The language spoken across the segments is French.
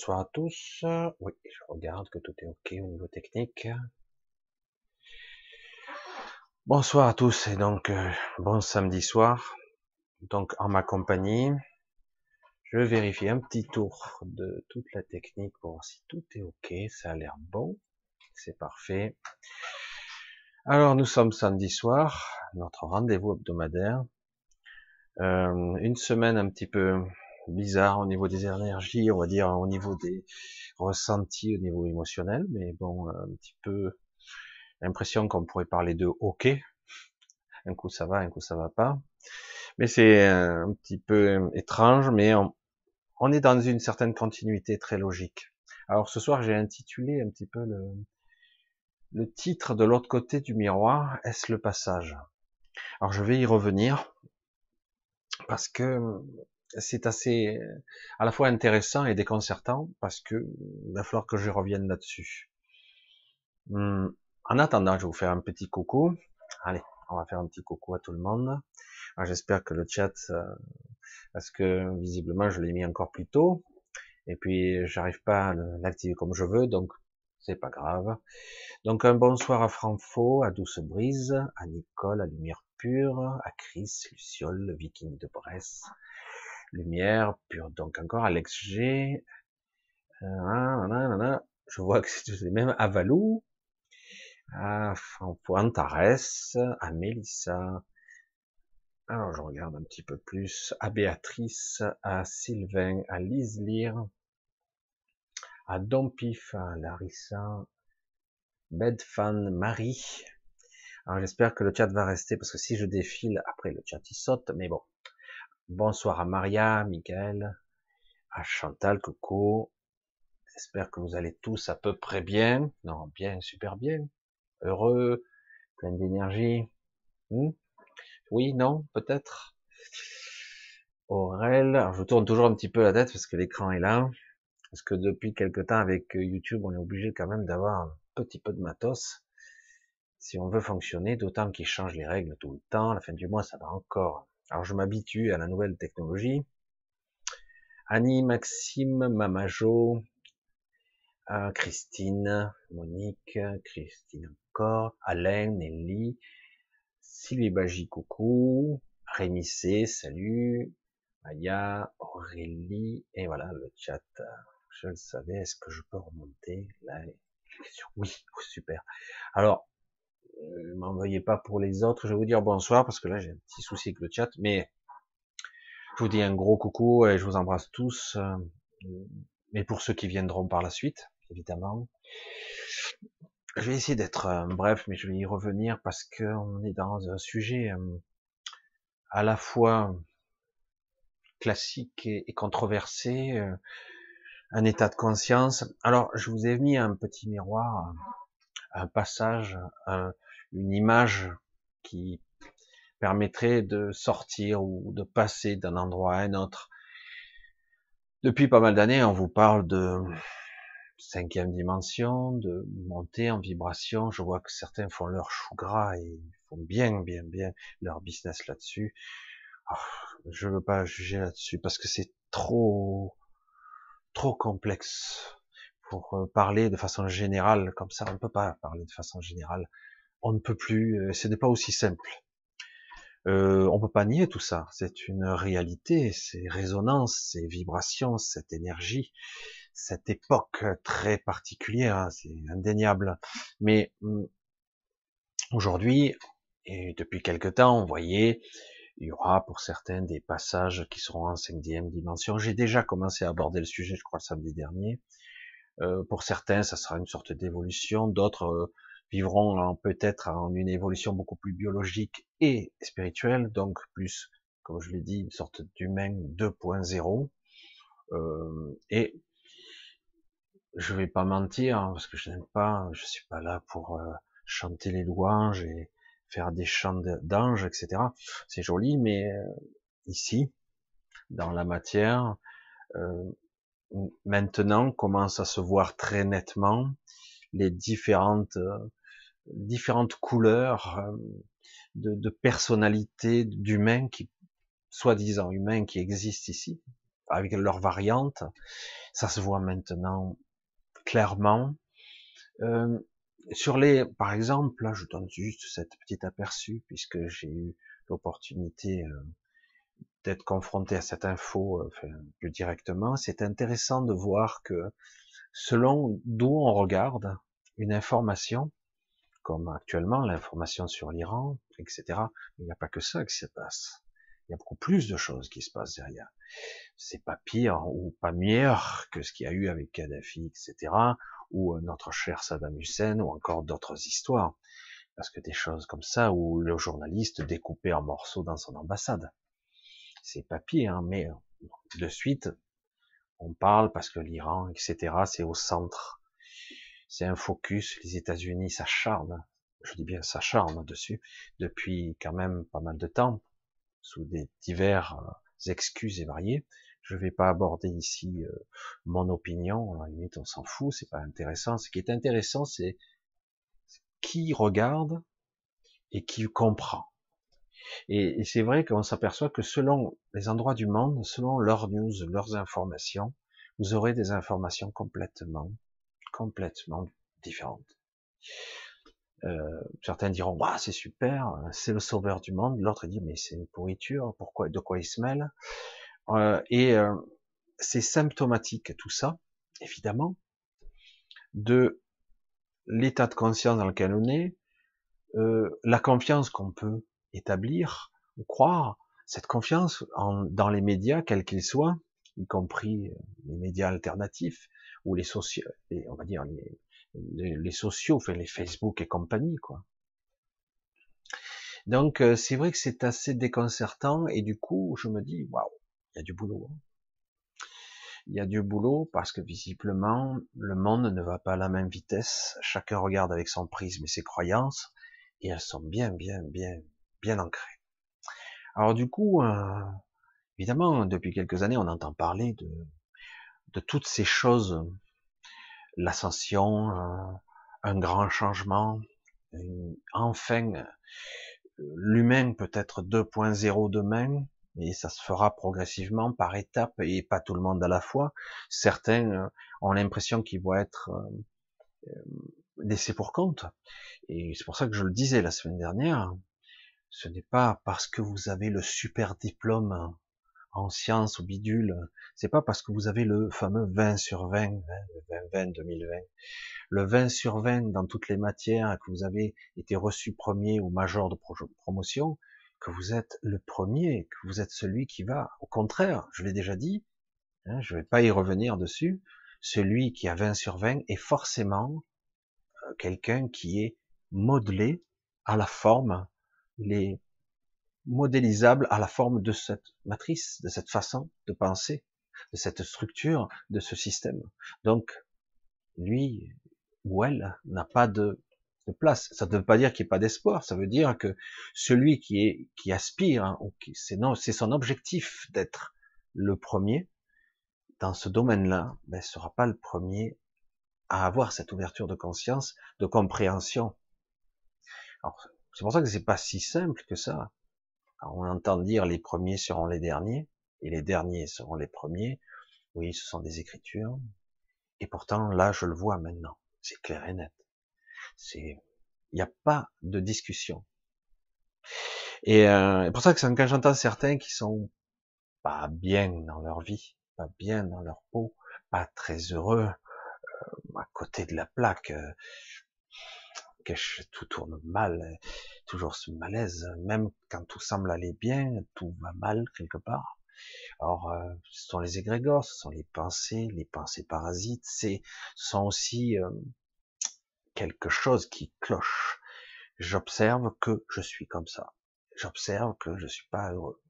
Bonsoir à tous. Oui, je regarde que tout est OK au niveau technique. Bonsoir à tous et donc euh, bon samedi soir. Donc en ma compagnie, je vais vérifier un petit tour de toute la technique pour voir si tout est OK. Ça a l'air bon. C'est parfait. Alors nous sommes samedi soir, notre rendez-vous hebdomadaire. Euh, une semaine un petit peu bizarre au niveau des énergies, on va dire au niveau des ressentis, au niveau émotionnel, mais bon, un petit peu l'impression qu'on pourrait parler de OK. Un coup ça va, un coup ça va pas. Mais c'est un petit peu étrange, mais on, on, est dans une certaine continuité très logique. Alors ce soir, j'ai intitulé un petit peu le, le titre de l'autre côté du miroir, est-ce le passage? Alors je vais y revenir parce que c'est assez à la fois intéressant et déconcertant parce que il va falloir que je revienne là-dessus. Hum, en attendant, je vais vous faire un petit coucou. Allez, on va faire un petit coucou à tout le monde. J'espère que le chat, euh, parce que visiblement je l'ai mis encore plus tôt, et puis j'arrive pas à l'activer comme je veux, donc c'est pas grave. Donc un bonsoir à Franfo, à Douce Brise, à Nicole, à Lumière Pure, à Chris, Luciole, le Viking de Bresse, Lumière Pure, donc encore Alex G. Euh, je vois que c'est même à Valou, à Antares, à Mélissa. Alors je regarde un petit peu plus, à Béatrice, à Sylvain, à Lise à Dompif, à Larissa, Bedfan, Marie. Alors j'espère que le chat va rester parce que si je défile, après le chat il saute, mais bon. Bonsoir à Maria, Miguel, à Chantal, Coco. J'espère que vous allez tous à peu près bien. Non, bien, super bien. Heureux, plein d'énergie. Hmm? oui, non, peut-être. Aurel, je tourne toujours un petit peu la tête parce que l'écran est là. Parce que depuis quelque temps avec YouTube, on est obligé quand même d'avoir un petit peu de matos si on veut fonctionner, d'autant qu'ils changent les règles tout le temps. La fin du mois, ça va encore. Alors je m'habitue à la nouvelle technologie. Annie, Maxime, Mamajo, euh, Christine, Monique, Christine encore, Alain, Nelly, Sylvie Bagy, coucou, Rémi C, salut, Maya, Aurélie, et voilà le chat je le savais, est-ce que je peux remonter? Là Oui, super. Alors, ne euh, m'envoyez pas pour les autres, je vais vous dire bonsoir, parce que là j'ai un petit souci avec le chat, mais je vous dis un gros coucou et je vous embrasse tous, euh, mais pour ceux qui viendront par la suite, évidemment. Je vais essayer d'être euh, bref, mais je vais y revenir parce qu'on est dans un sujet à la fois classique et, controversé, un état de conscience. Alors, je vous ai mis un petit miroir, un passage, une image qui permettrait de sortir ou de passer d'un endroit à un autre. Depuis pas mal d'années, on vous parle de cinquième dimension, de monter en vibration. Je vois que certains font leur chou gras et font bien, bien, bien leur business là-dessus. Oh, je veux pas juger là-dessus parce que c'est trop, trop complexe pour euh, parler de façon générale comme ça. On ne peut pas parler de façon générale. On ne peut plus. Euh, ce n'est pas aussi simple. Euh, on peut pas nier tout ça. C'est une réalité, c'est résonance, c'est vibration, cette énergie, cette époque très particulière, hein, c'est indéniable. Mais hum, aujourd'hui, et depuis quelque temps, on voyait il y aura pour certains des passages qui seront en cinquième dimension. J'ai déjà commencé à aborder le sujet, je crois, le samedi dernier. Euh, pour certains, ça sera une sorte d'évolution. D'autres euh, vivront peut-être en une évolution beaucoup plus biologique et spirituelle, donc plus, comme je l'ai dit, une sorte d'humain 2.0. Euh, et je vais pas mentir, hein, parce que je n'aime pas, je suis pas là pour euh, chanter les louanges et faire des chants d'anges, etc. C'est joli, mais euh, ici, dans la matière, euh, maintenant commence à se voir très nettement les différentes différentes couleurs de, de personnalités d'humains qui soi-disant humains qui existent ici avec leurs variantes. Ça se voit maintenant clairement. Euh, sur les, par exemple, là, je donne juste cette petite aperçu puisque j'ai eu l'opportunité euh, d'être confronté à cette info euh, plus directement. C'est intéressant de voir que selon d'où on regarde une information, comme actuellement l'information sur l'Iran, etc. il n'y a pas que ça qui se passe. Il y a beaucoup plus de choses qui se passent derrière. C'est pas pire ou pas meilleur que ce qu'il y a eu avec Kadhafi, etc. ou euh, notre cher Saddam Hussein ou encore d'autres histoires. Parce que des choses comme ça où le journaliste découpé en morceaux dans son ambassade. C'est pas pire, hein, mais de suite, on parle parce que l'Iran, etc., c'est au centre c'est un focus. Les États-Unis s'acharnent, je dis bien s'acharnent dessus, depuis quand même pas mal de temps, sous des divers euh, excuses et variées. Je ne vais pas aborder ici euh, mon opinion, à la limite on s'en fout, c'est pas intéressant. Ce qui est intéressant, c'est qui regarde et qui comprend. Et, c'est vrai qu'on s'aperçoit que selon les endroits du monde, selon leurs news, leurs informations, vous aurez des informations complètement complètement différentes. Euh, certains diront, bah, c'est super, c'est le sauveur du monde. L'autre dit, mais c'est une pourriture, pourquoi, de quoi il se mêle? Euh, Et euh, c'est symptomatique tout ça, évidemment, de l'état de conscience dans lequel on est, la confiance qu'on peut établir ou croire, cette confiance dans les médias, quels qu'ils soient, y compris les médias alternatifs, ou les sociaux, on va dire les, les, sociaux, enfin les Facebook et compagnie, quoi. Donc euh, c'est vrai que c'est assez déconcertant et du coup je me dis waouh, il y a du boulot. Hein. Il y a du boulot parce que visiblement le monde ne va pas à la même vitesse. Chacun regarde avec son prisme et ses croyances et elles sont bien, bien, bien, bien ancrées. Alors du coup, euh, évidemment, depuis quelques années, on entend parler de de toutes ces choses, l'ascension, euh, un grand changement, enfin l'humain peut être 2.0 demain, et ça se fera progressivement par étapes et pas tout le monde à la fois. Certains euh, ont l'impression qu'ils vont être euh, laissés pour compte. Et c'est pour ça que je le disais la semaine dernière, ce n'est pas parce que vous avez le super diplôme en sciences ou bidule, c'est pas parce que vous avez le fameux 20 sur 20, 20, 20, 2020, le 20 sur 20 dans toutes les matières, que vous avez été reçu premier ou major de promotion, que vous êtes le premier, que vous êtes celui qui va, au contraire, je l'ai déjà dit, hein, je vais pas y revenir dessus, celui qui a 20 sur 20 est forcément euh, quelqu'un qui est modelé à la forme, les modélisable à la forme de cette matrice, de cette façon de penser, de cette structure, de ce système. Donc, lui ou elle n'a pas de, place. Ça ne veut pas dire qu'il n'y a pas d'espoir. Ça veut dire que celui qui est, qui aspire, hein, c'est son objectif d'être le premier dans ce domaine-là, ben, sera pas le premier à avoir cette ouverture de conscience, de compréhension. c'est pour ça que c'est pas si simple que ça on entend dire les premiers seront les derniers, et les derniers seront les premiers. Oui, ce sont des écritures. Et pourtant, là, je le vois maintenant. C'est clair et net. C'est, il n'y a pas de discussion. Et euh, c'est pour ça que quand j'entends certains qui sont pas bien dans leur vie, pas bien dans leur peau, pas très heureux, euh, à côté de la plaque, euh, tout tourne mal, toujours ce malaise, même quand tout semble aller bien, tout va mal quelque part. Alors, euh, ce sont les égrégores, ce sont les pensées, les pensées parasites, c'est sont aussi euh, quelque chose qui cloche. J'observe que je suis comme ça. J'observe que je suis pas heureux.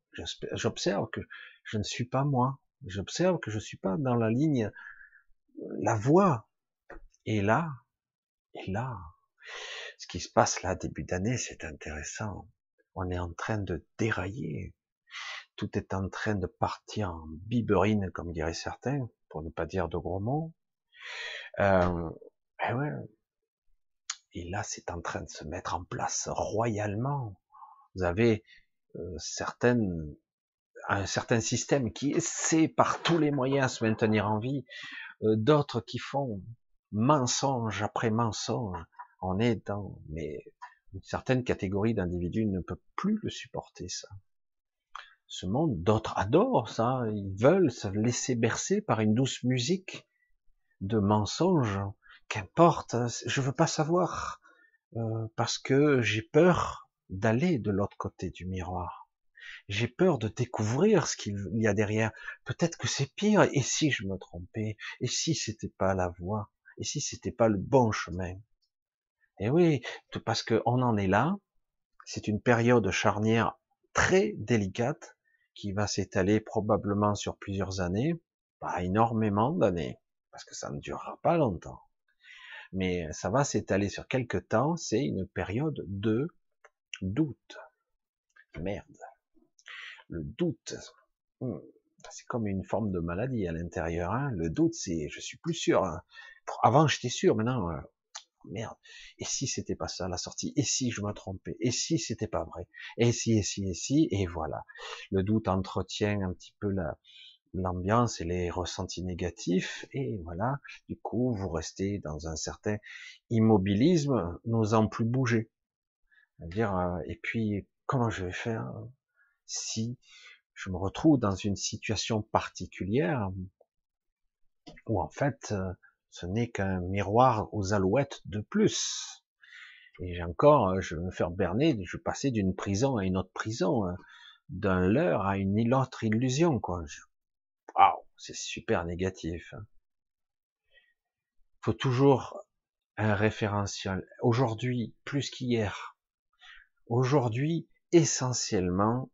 J'observe que je ne suis pas moi. J'observe que je suis pas dans la ligne, la voie. Et là, et là, ce qui se passe là, début d'année, c'est intéressant. On est en train de dérailler. Tout est en train de partir en biberine, comme diraient certains, pour ne pas dire de gros mots. Euh, et, ouais. et là, c'est en train de se mettre en place royalement. Vous avez euh, certaines un certain système qui essaie par tous les moyens à se maintenir en vie, euh, d'autres qui font mensonge après mensonge. On est dans, mais une certaine catégorie d'individus ne peut plus le supporter, ça. Ce monde, d'autres adorent ça, ils veulent se laisser bercer par une douce musique de mensonges, qu'importe, je veux pas savoir, euh, parce que j'ai peur d'aller de l'autre côté du miroir. J'ai peur de découvrir ce qu'il y a derrière. Peut-être que c'est pire. Et si je me trompais Et si c'était pas la voie Et si c'était pas le bon chemin? Et eh oui, parce que on en est là. C'est une période charnière très délicate qui va s'étaler probablement sur plusieurs années, pas énormément d'années, parce que ça ne durera pas longtemps. Mais ça va s'étaler sur quelques temps. C'est une période de doute. Merde. Le doute. Hmm. C'est comme une forme de maladie à l'intérieur. Hein. Le doute, c'est je suis plus sûr. Hein. Avant, j'étais sûr. Maintenant, euh, merde. Et si c'était pas ça la sortie? Et si je me trompais? Et si c'était pas vrai? Et si, et si, et si? Et voilà. Le doute entretient un petit peu la l'ambiance et les ressentis négatifs. Et voilà. Du coup, vous restez dans un certain immobilisme, n'osant plus bouger dire euh, et puis comment je vais faire si je me retrouve dans une situation particulière où en fait euh, ce n'est qu'un miroir aux alouettes de plus. Et j'ai encore, euh, je vais me faire berner, je vais passer d'une prison à une autre prison, d'un leurre à une autre illusion, quoi. Waouh, c'est super négatif. Hein. Faut toujours un référentiel. Aujourd'hui, plus qu'hier, Aujourd'hui, essentiellement,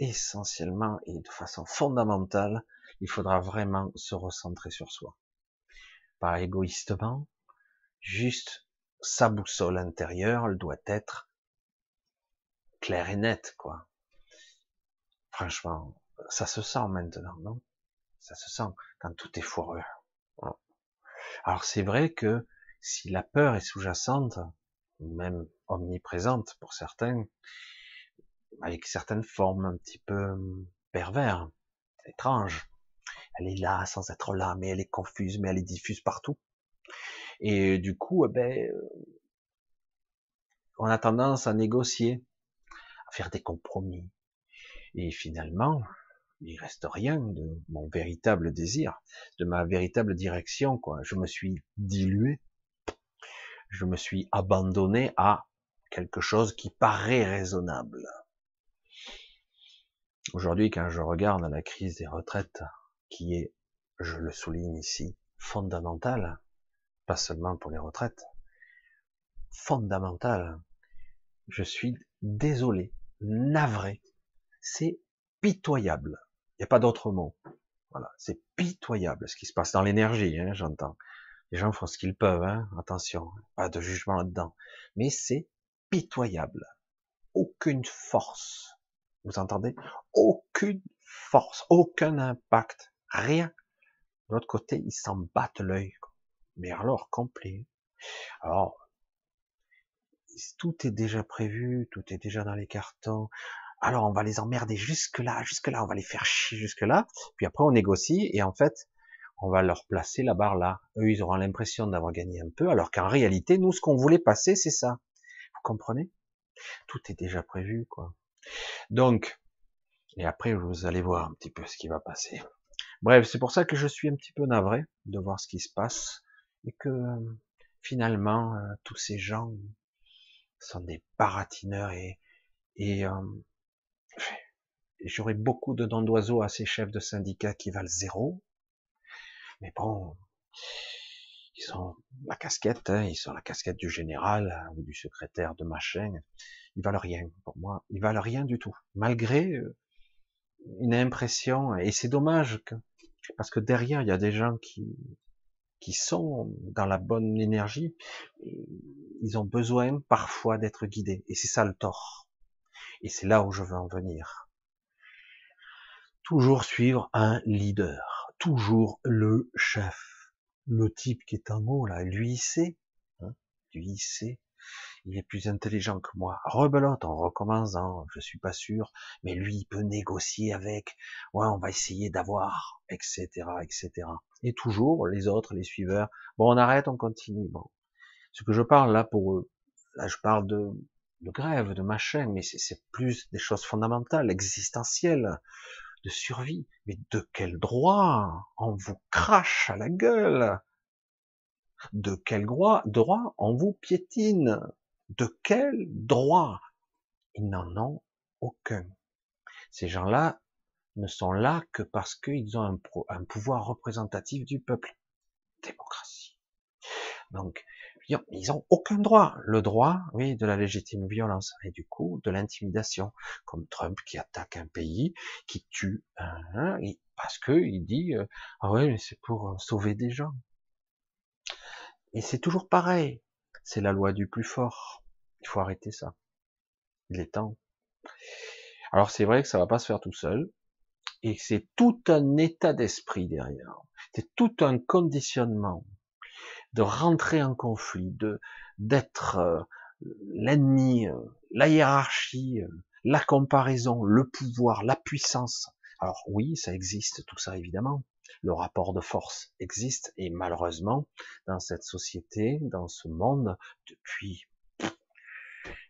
essentiellement et de façon fondamentale, il faudra vraiment se recentrer sur soi. Pas égoïstement, juste sa boussole intérieure, elle doit être claire et nette, quoi. Franchement, ça se sent maintenant, non? Ça se sent quand tout est foireux. Alors c'est vrai que si la peur est sous-jacente, même omniprésente pour certains, avec certaines formes un petit peu pervers, étranges. Elle est là sans être là, mais elle est confuse, mais elle est diffuse partout. Et du coup, eh ben, on a tendance à négocier, à faire des compromis. Et finalement, il reste rien de mon véritable désir, de ma véritable direction, quoi. Je me suis dilué. Je me suis abandonné à quelque chose qui paraît raisonnable. Aujourd'hui, quand je regarde la crise des retraites, qui est, je le souligne ici, fondamentale, pas seulement pour les retraites, fondamentale, je suis désolé, navré, c'est pitoyable. Il n'y a pas d'autre mot. Voilà, c'est pitoyable ce qui se passe dans l'énergie, hein, j'entends. Les gens font ce qu'ils peuvent, hein, attention, pas de jugement là-dedans. Mais c'est pitoyable. Aucune force. Vous entendez? Aucune force, aucun impact, rien. De l'autre côté, ils s'en battent l'œil. Mais alors, complet. Alors, tout est déjà prévu, tout est déjà dans les cartons. Alors, on va les emmerder jusque là, jusque là, on va les faire chier jusque là. Puis après, on négocie et en fait, on va leur placer la barre là. Eux, ils auront l'impression d'avoir gagné un peu, alors qu'en réalité, nous, ce qu'on voulait passer, c'est ça comprenez? Tout est déjà prévu, quoi. Donc, et après, vous allez voir un petit peu ce qui va passer. Bref, c'est pour ça que je suis un petit peu navré de voir ce qui se passe et que finalement, euh, tous ces gens sont des baratineurs et, et, euh, j'aurais beaucoup de noms d'oiseaux à ces chefs de syndicats qui valent zéro. Mais bon, ils ont la casquette, hein, ils sont la casquette du général hein, ou du secrétaire de machin. Ils valent rien pour moi. Ils valent rien du tout, malgré euh, une impression. Et c'est dommage que, parce que derrière il y a des gens qui qui sont dans la bonne énergie. Ils ont besoin parfois d'être guidés. Et c'est ça le tort. Et c'est là où je veux en venir. Toujours suivre un leader. Toujours le chef le type qui est en haut là, lui il sait, hein, lui il sait, il est plus intelligent que moi. Rebelote, on recommence, je suis pas sûr, mais lui, il peut négocier avec, ouais, on va essayer d'avoir, etc., etc. Et toujours, les autres, les suiveurs, bon, on arrête, on continue, bon. Ce que je parle là pour eux, là, je parle de, de grève, de machin, mais c'est plus des choses fondamentales, existentielles, de survie. Mais de quel droit? On vous crache à la gueule De quel droit, droit on vous piétine? De quel droit? Ils n'en ont aucun. Ces gens-là ne sont là que parce qu'ils ont un, pouvoir représentatif du peuple. Démocratie. Donc, ils ont aucun droit. Le droit, oui, de la légitime violence et du coup de l'intimidation, comme Trump qui attaque un pays, qui tue un, parce que il dit euh, ah ouais, mais c'est pour euh, sauver des gens. Et c'est toujours pareil. C'est la loi du plus fort. Il faut arrêter ça. Il est temps. Alors c'est vrai que ça va pas se faire tout seul, et c'est tout un état d'esprit derrière. C'est tout un conditionnement de rentrer en conflit, de d'être euh, l'ennemi, euh, la hiérarchie, euh, la comparaison, le pouvoir, la puissance. Alors oui, ça existe, tout ça évidemment. Le rapport de force existe et malheureusement, dans cette société, dans ce monde, depuis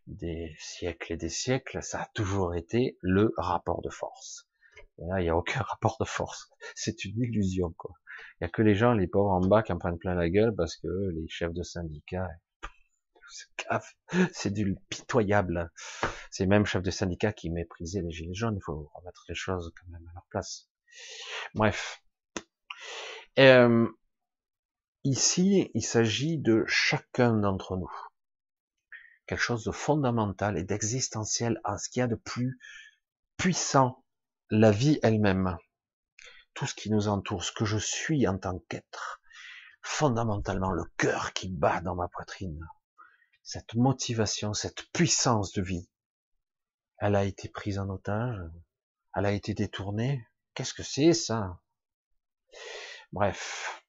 des siècles et des siècles, ça a toujours été le rapport de force. là, il n'y a aucun rapport de force. C'est une illusion, quoi. Il y a que les gens, les pauvres en bas qui en prennent plein la gueule parce que les chefs de syndicats, c'est du pitoyable. C'est même chefs de syndicats qui méprisaient les gilets jaunes. Il faut remettre les choses quand même à leur place. Bref. Euh, ici, il s'agit de chacun d'entre nous. Quelque chose de fondamental et d'existentiel à ce qu'il y a de plus puissant, la vie elle-même. Tout ce qui nous entoure, ce que je suis en tant qu'être, fondamentalement le cœur qui bat dans ma poitrine, cette motivation, cette puissance de vie, elle a été prise en otage, elle a été détournée. Qu'est-ce que c'est ça? Bref,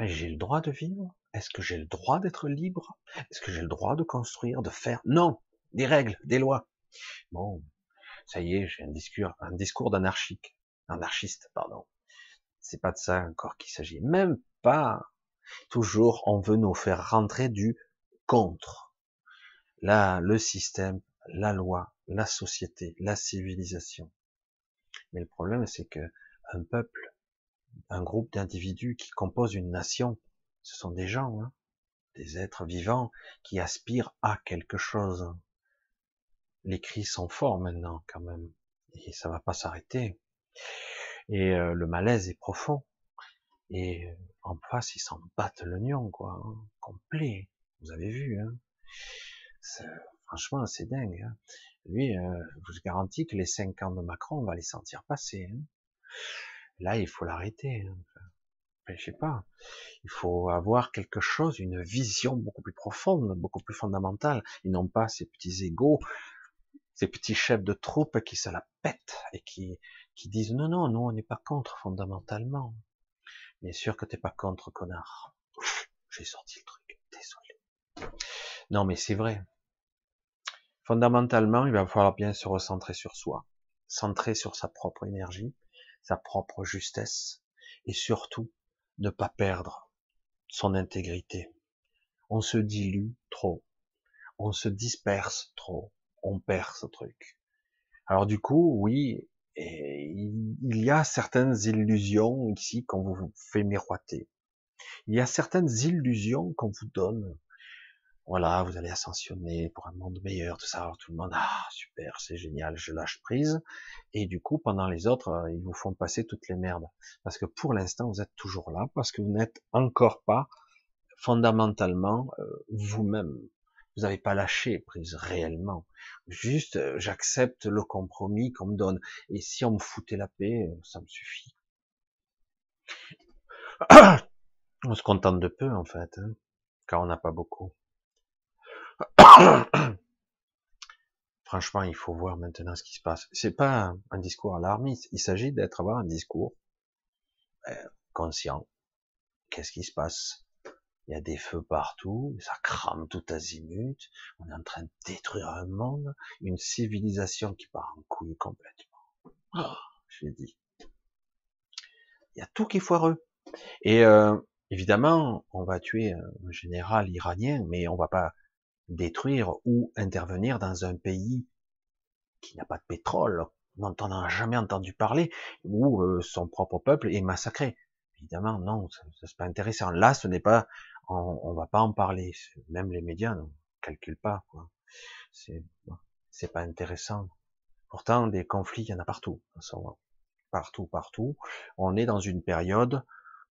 j'ai le droit de vivre? Est-ce que j'ai le droit d'être libre? Est-ce que j'ai le droit de construire, de faire? Non, des règles, des lois. Bon, ça y est, j'ai un discours, un discours d'anarchique anarchiste, pardon. C'est pas de ça encore qu'il s'agit. Même pas. Toujours, on veut nous faire rentrer du contre. Là, le système, la loi, la société, la civilisation. Mais le problème, c'est que un peuple, un groupe d'individus qui composent une nation, ce sont des gens, hein, des êtres vivants qui aspirent à quelque chose. Les cris sont forts maintenant, quand même, et ça va pas s'arrêter. Et euh, le malaise est profond. Et euh, en face, ils s'en battent l'oignon, quoi, hein, complet. Vous avez vu, hein. Franchement, c'est dingue. Hein. Lui, euh, je vous garantis que les cinq ans de Macron, on va les sentir passer. Hein. Là, il faut l'arrêter. Hein. je sais pas. Il faut avoir quelque chose, une vision beaucoup plus profonde, beaucoup plus fondamentale, et non pas ces petits égaux, ces petits chefs de troupes qui se la pètent et qui qui disent non, non, nous on n'est pas contre fondamentalement. Bien sûr que t'es pas contre, connard. J'ai sorti le truc, désolé. Non, mais c'est vrai. Fondamentalement, il va falloir bien se recentrer sur soi, centrer sur sa propre énergie, sa propre justesse, et surtout ne pas perdre son intégrité. On se dilue trop, on se disperse trop, on perd ce truc. Alors du coup, oui, il y a certaines illusions ici qu'on vous fait miroiter. Il y a certaines illusions qu'on vous donne. Voilà, vous allez ascensionner pour un monde meilleur, tout ça. Tout le monde, ah super, c'est génial, je lâche prise. Et du coup, pendant les autres, euh, ils vous font passer toutes les merdes. Parce que pour l'instant, vous êtes toujours là, parce que vous n'êtes encore pas fondamentalement euh, vous-même. Vous n'avez pas lâché prise réellement. Juste, euh, j'accepte le compromis qu'on me donne. Et si on me foutait la paix, ça me suffit. On se contente de peu, en fait, hein, car on n'a pas beaucoup. Franchement, il faut voir maintenant ce qui se passe. C'est pas un, discours alarmiste. Il s'agit d'être avoir un discours euh, conscient. Qu'est-ce qui se passe? Il y a des feux partout, ça crame tout azimut, on est en train de détruire un monde, une civilisation qui part en couille complètement. Oh, je l'ai dit. Il y a tout qui est foireux. Et euh, évidemment, on va tuer un général iranien, mais on va pas détruire ou intervenir dans un pays qui n'a pas de pétrole, dont on n'a jamais entendu parler, où euh, son propre peuple est massacré. Évidemment, non, c'est pas intéressant. Là, ce n'est pas, on, on, va pas en parler. Même les médias ne calculent pas. C'est, c'est pas intéressant. Pourtant, des conflits, il y en a partout. Partout, partout. On est dans une période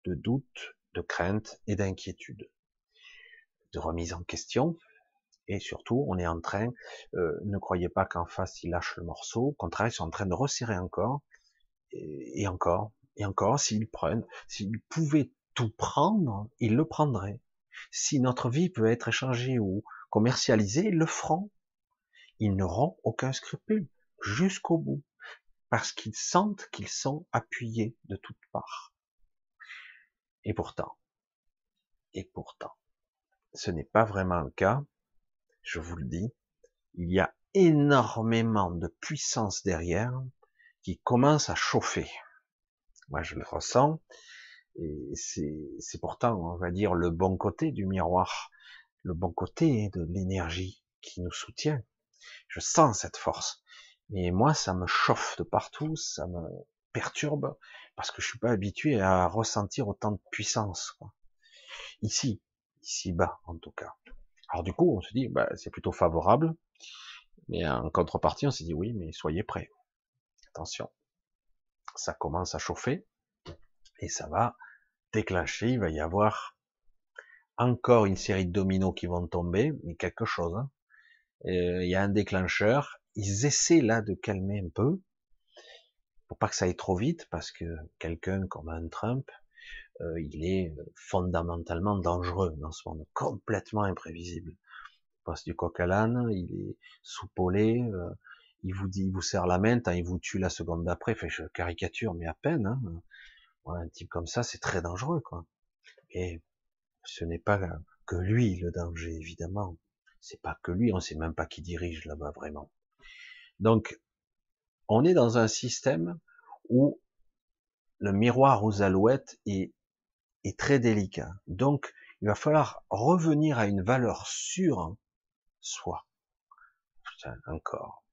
de doute, de crainte et d'inquiétude, de remise en question. Et surtout, on est en train, euh, ne croyez pas qu'en face ils lâchent le morceau. Au contraire, ils sont en train de resserrer encore et, et encore et encore, s'ils prennent, s'ils pouvaient tout prendre, ils le prendraient. Si notre vie peut être échangée ou commercialisée, ils le feront. Ils n'auront aucun scrupule jusqu'au bout, parce qu'ils sentent qu'ils sont appuyés de toutes parts. Et pourtant, et pourtant, ce n'est pas vraiment le cas, je vous le dis, il y a énormément de puissance derrière qui commence à chauffer. Moi, je le ressens. Et c'est pourtant, on va dire, le bon côté du miroir, le bon côté de l'énergie qui nous soutient. Je sens cette force. Mais moi, ça me chauffe de partout, ça me perturbe, parce que je suis pas habitué à ressentir autant de puissance. Ici, ici bas, en tout cas. Alors du coup, on se dit, bah, c'est plutôt favorable. Mais en contrepartie, on s'est dit, oui, mais soyez prêts. Attention ça commence à chauffer et ça va déclencher, il va y avoir encore une série de dominos qui vont tomber, mais quelque chose. Hein. Euh, il y a un déclencheur, ils essaient là de calmer un peu, pour pas que ça aille trop vite, parce que quelqu'un comme un Trump, euh, il est fondamentalement dangereux dans ce monde, complètement imprévisible. Il passe du coq à l'âne, il est soupolé, euh, il vous dit, il vous serre la main, il vous tue la seconde d'après. Fait, je caricature, mais à peine. Hein. un type comme ça, c'est très dangereux, quoi. Et ce n'est pas que lui le danger, évidemment. C'est pas que lui, on sait même pas qui dirige là-bas vraiment. Donc, on est dans un système où le miroir aux alouettes est, est très délicat. Donc, il va falloir revenir à une valeur sûre, soi. Putain, encore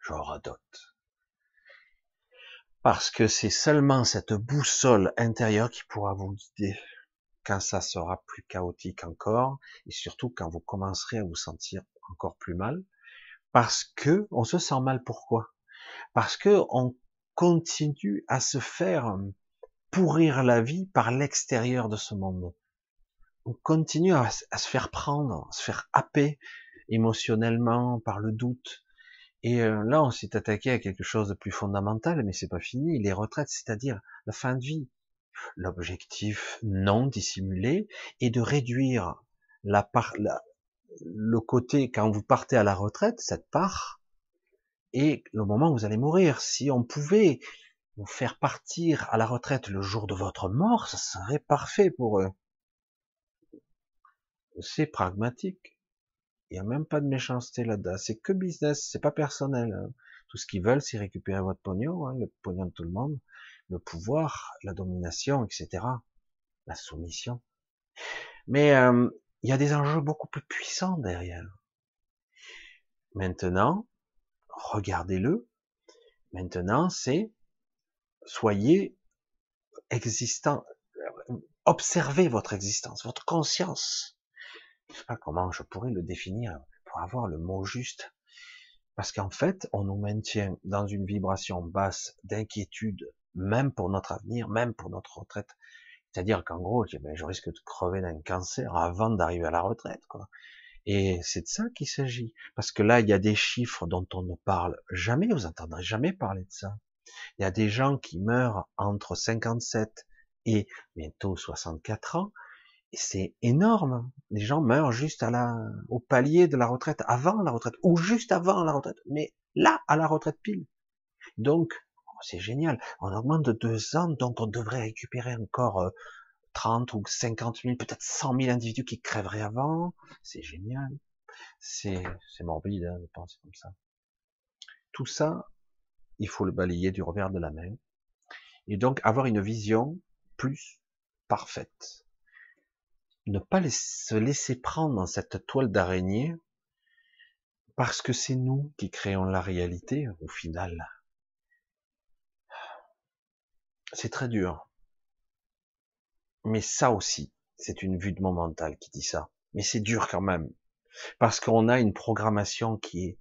je radote. Parce que c'est seulement cette boussole intérieure qui pourra vous guider quand ça sera plus chaotique encore, et surtout quand vous commencerez à vous sentir encore plus mal, parce que on se sent mal. Pourquoi? Parce que on continue à se faire pourrir la vie par l'extérieur de ce monde. On continue à, se faire prendre, à se faire happer émotionnellement par le doute, et euh, là, on s'est attaqué à quelque chose de plus fondamental, mais c'est pas fini. Les retraites, c'est-à-dire la fin de vie. L'objectif non dissimulé est de réduire la part, le côté quand vous partez à la retraite, cette part, et le moment où vous allez mourir. Si on pouvait vous faire partir à la retraite le jour de votre mort, ça serait parfait pour eux. C'est pragmatique. Il n'y a même pas de méchanceté là-dedans. C'est que business, c'est pas personnel. Hein. Tout ce qu'ils veulent, c'est récupérer votre pognon, hein, le pognon de tout le monde, le pouvoir, la domination, etc. La soumission. Mais euh, il y a des enjeux beaucoup plus puissants derrière. Maintenant, regardez-le. Maintenant, c'est soyez existant, observez votre existence, votre conscience je sais pas comment je pourrais le définir pour avoir le mot juste. Parce qu'en fait, on nous maintient dans une vibration basse d'inquiétude, même pour notre avenir, même pour notre retraite. C'est-à-dire qu'en gros, ben, je risque de crever d'un cancer avant d'arriver à la retraite. Quoi. Et c'est de ça qu'il s'agit. Parce que là, il y a des chiffres dont on ne parle jamais, vous n'entendrez jamais parler de ça. Il y a des gens qui meurent entre 57 et bientôt 64 ans, c'est énorme. Les gens meurent juste à la, au palier de la retraite, avant la retraite, ou juste avant la retraite, mais là, à la retraite pile. Donc, oh, c'est génial. On augmente de deux ans, donc on devrait récupérer encore 30 ou 50 000, peut-être 100 000 individus qui crèveraient avant. C'est génial. C'est, c'est morbide hein, de penser comme ça. Tout ça, il faut le balayer du revers de la main. Et donc avoir une vision plus parfaite. Ne pas se laisser prendre dans cette toile d'araignée parce que c'est nous qui créons la réalité au final. C'est très dur. Mais ça aussi, c'est une vue de mon mental qui dit ça. Mais c'est dur quand même. Parce qu'on a une programmation qui est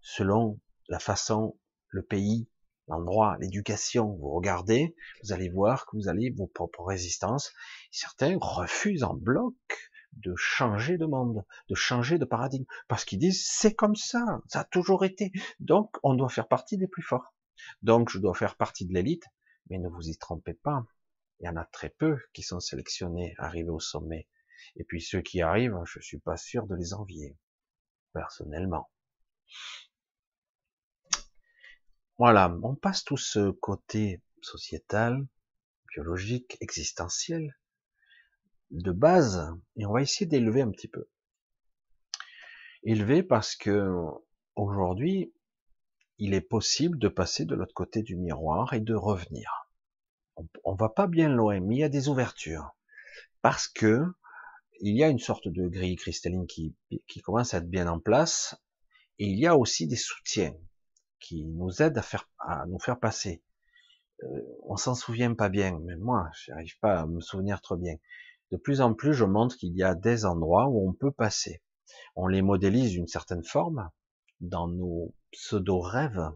selon la façon, le pays, l'endroit, l'éducation. Vous regardez, vous allez voir que vous allez vos propres résistances. Certains refusent en bloc de changer de monde, de changer de paradigme, parce qu'ils disent c'est comme ça, ça a toujours été. Donc on doit faire partie des plus forts. Donc je dois faire partie de l'élite, mais ne vous y trompez pas. Il y en a très peu qui sont sélectionnés, arrivés au sommet. Et puis ceux qui arrivent, je suis pas sûr de les envier, personnellement. Voilà, on passe tout ce côté sociétal, biologique, existentiel, de base, et on va essayer d'élever un petit peu. Élever parce que aujourd'hui, il est possible de passer de l'autre côté du miroir et de revenir. On, va pas bien loin, mais il y a des ouvertures. Parce que il y a une sorte de grille cristalline qui commence à être bien en place, et il y a aussi des soutiens qui nous aident à, faire, à nous faire passer. Euh, on s'en souvient pas bien, mais moi, j'arrive pas à me souvenir trop bien. De plus en plus, je montre qu'il y a des endroits où on peut passer. On les modélise d'une certaine forme dans nos pseudo-rêves.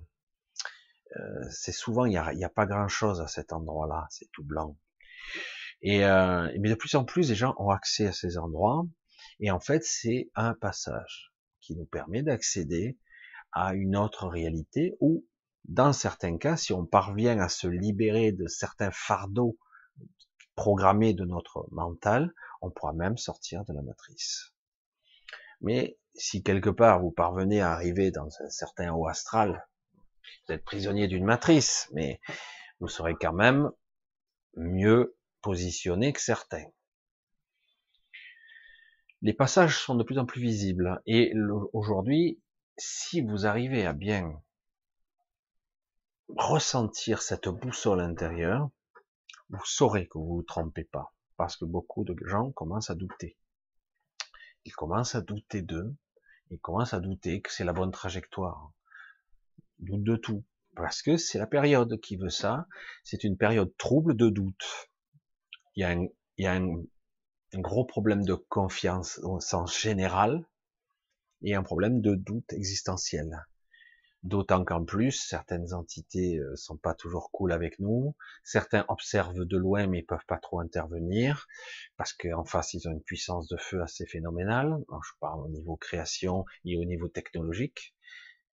Euh, c'est souvent, il n'y a, a, pas grand-chose à cet endroit-là, c'est tout blanc. Et euh, mais de plus en plus, les gens ont accès à ces endroits. Et en fait, c'est un passage qui nous permet d'accéder à une autre réalité ou, dans certains cas, si on parvient à se libérer de certains fardeaux programmés de notre mental, on pourra même sortir de la matrice. Mais si quelque part vous parvenez à arriver dans un certain haut astral, vous êtes prisonnier d'une matrice, mais vous serez quand même mieux positionné que certains. Les passages sont de plus en plus visibles et aujourd'hui, si vous arrivez à bien ressentir cette boussole intérieure, vous saurez que vous vous trompez pas, parce que beaucoup de gens commencent à douter. Ils commencent à douter d'eux, ils commencent à douter que c'est la bonne trajectoire. Ils doutent de tout, parce que c'est la période qui veut ça, c'est une période trouble de doute. Il y a un, il y a un, un gros problème de confiance au sens général, et un problème de doute existentiel. D'autant qu'en plus, certaines entités euh, sont pas toujours cool avec nous. Certains observent de loin mais peuvent pas trop intervenir parce qu'en face ils ont une puissance de feu assez phénoménale. je parle au niveau création et au niveau technologique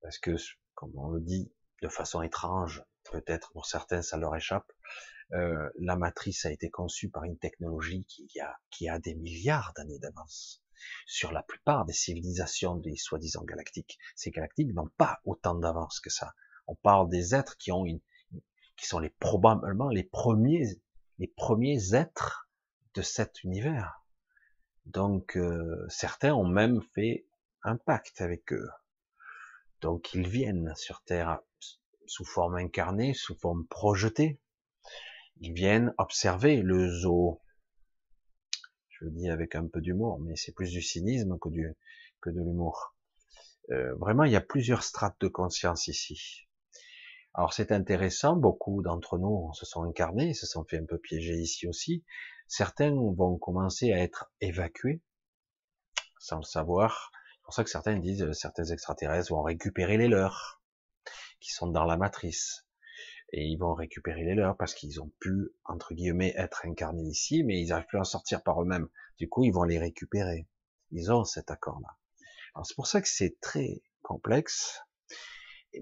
parce que, comme on le dit de façon étrange, peut-être pour certains ça leur échappe, euh, la matrice a été conçue par une technologie qui a, qui a des milliards d'années d'avance sur la plupart des civilisations des soi-disant galactiques. Ces galactiques n'ont pas autant d'avance que ça. On parle des êtres qui ont une, qui sont les probablement les premiers, les premiers êtres de cet univers. Donc euh, certains ont même fait un pacte avec eux. Donc ils viennent sur Terre sous forme incarnée, sous forme projetée. Ils viennent observer le zoo, je le dis avec un peu d'humour, mais c'est plus du cynisme que, du, que de l'humour. Euh, vraiment, il y a plusieurs strates de conscience ici. Alors c'est intéressant, beaucoup d'entre nous se sont incarnés, se sont fait un peu piéger ici aussi. Certains vont commencer à être évacués, sans le savoir. C'est pour ça que certains disent, euh, certains extraterrestres vont récupérer les leurs, qui sont dans la matrice et ils vont récupérer les leurs parce qu'ils ont pu, entre guillemets, être incarnés ici, mais ils n'arrivent plus à en sortir par eux-mêmes. Du coup, ils vont les récupérer. Ils ont cet accord-là. Alors c'est pour ça que c'est très complexe,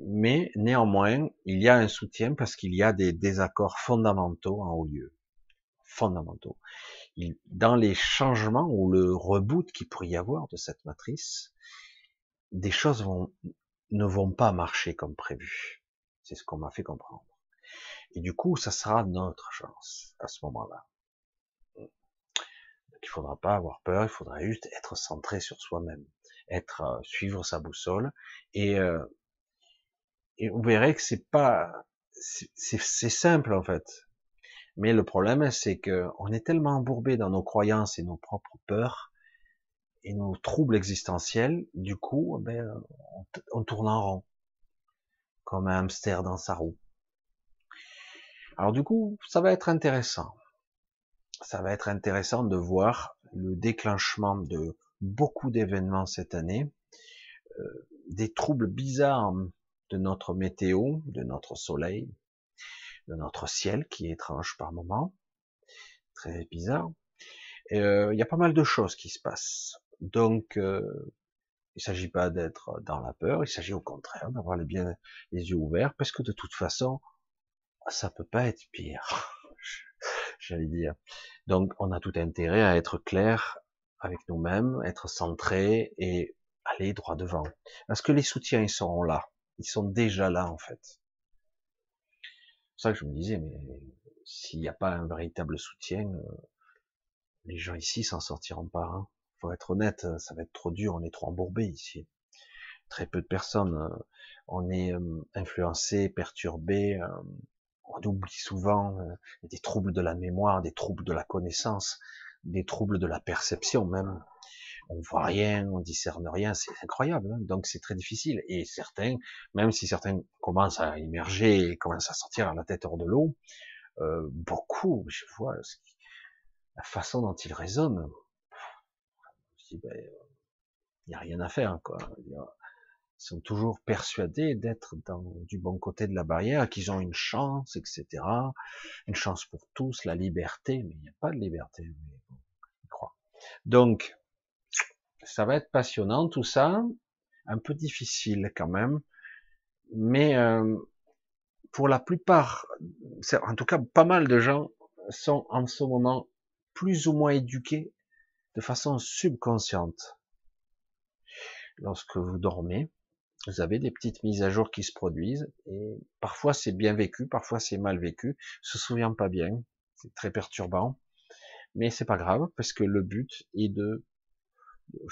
mais néanmoins, il y a un soutien parce qu'il y a des désaccords fondamentaux en haut lieu. Fondamentaux. dans les changements ou le reboot qu'il pourrait y avoir de cette matrice, des choses vont, ne vont pas marcher comme prévu. C'est ce qu'on m'a fait comprendre. Et du coup, ça sera notre chance à ce moment-là. il faudra pas avoir peur, il faudra juste être centré sur soi-même, être euh, suivre sa boussole et euh, et vous verrez que c'est pas c'est simple en fait. Mais le problème c'est que on est tellement embourbé dans nos croyances et nos propres peurs et nos troubles existentiels, du coup, ben, on, on tourne en rond comme un hamster dans sa roue. Alors du coup, ça va être intéressant. Ça va être intéressant de voir le déclenchement de beaucoup d'événements cette année, euh, des troubles bizarres de notre météo, de notre soleil, de notre ciel qui est étrange par moments, très bizarre. Euh, il y a pas mal de choses qui se passent. Donc, euh, il s'agit pas d'être dans la peur, il s'agit au contraire d'avoir les yeux ouverts, parce que de toute façon, ça peut pas être pire, j'allais dire. Donc, on a tout intérêt à être clair avec nous-mêmes, être centré et aller droit devant. Parce que les soutiens, ils seront là. Ils sont déjà là, en fait. C'est ça que je me disais, mais s'il n'y a pas un véritable soutien, euh, les gens ici s'en sortiront pas. Hein. Faut être honnête, ça va être trop dur, on est trop embourbé ici. Très peu de personnes, euh, on est euh, influencé, perturbé, on oublie souvent euh, des troubles de la mémoire, des troubles de la connaissance, des troubles de la perception même. On voit rien, on discerne rien, c'est incroyable. Hein. donc c'est très difficile. Et certains, même si certains commencent à immerger et commencent à sortir à la tête hors de l'eau, euh, beaucoup, je vois la façon dont ils raisonnent. Il ben, n'y a rien à faire, quoi sont toujours persuadés d'être dans du bon côté de la barrière, qu'ils ont une chance, etc. Une chance pour tous, la liberté, mais il n'y a pas de liberté, ils croient. Donc, ça va être passionnant tout ça, un peu difficile quand même, mais euh, pour la plupart, en tout cas pas mal de gens sont en ce moment plus ou moins éduqués de façon subconsciente. Lorsque vous dormez, vous avez des petites mises à jour qui se produisent et parfois c'est bien vécu, parfois c'est mal vécu, se souvient pas bien, c'est très perturbant, mais c'est pas grave parce que le but est de,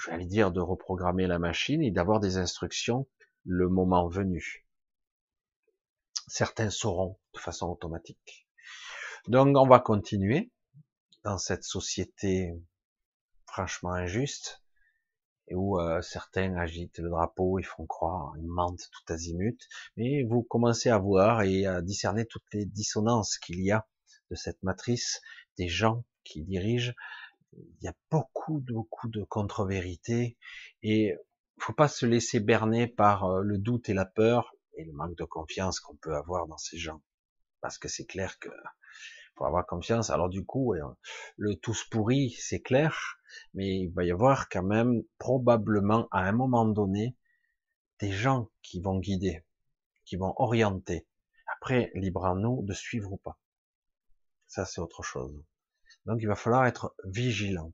j'allais dire, de reprogrammer la machine et d'avoir des instructions le moment venu. Certains sauront de façon automatique. Donc on va continuer dans cette société franchement injuste où euh, certains agitent le drapeau, ils font croire, ils mentent tout azimut, mais vous commencez à voir et à discerner toutes les dissonances qu'il y a de cette matrice des gens qui dirigent. Il y a beaucoup, beaucoup de contre-vérités et faut pas se laisser berner par euh, le doute et la peur et le manque de confiance qu'on peut avoir dans ces gens. Parce que c'est clair que avoir confiance. Alors du coup, le tous pourri, c'est clair, mais il va y avoir quand même probablement à un moment donné des gens qui vont guider, qui vont orienter. Après, libre à nous de suivre ou pas. Ça, c'est autre chose. Donc, il va falloir être vigilant.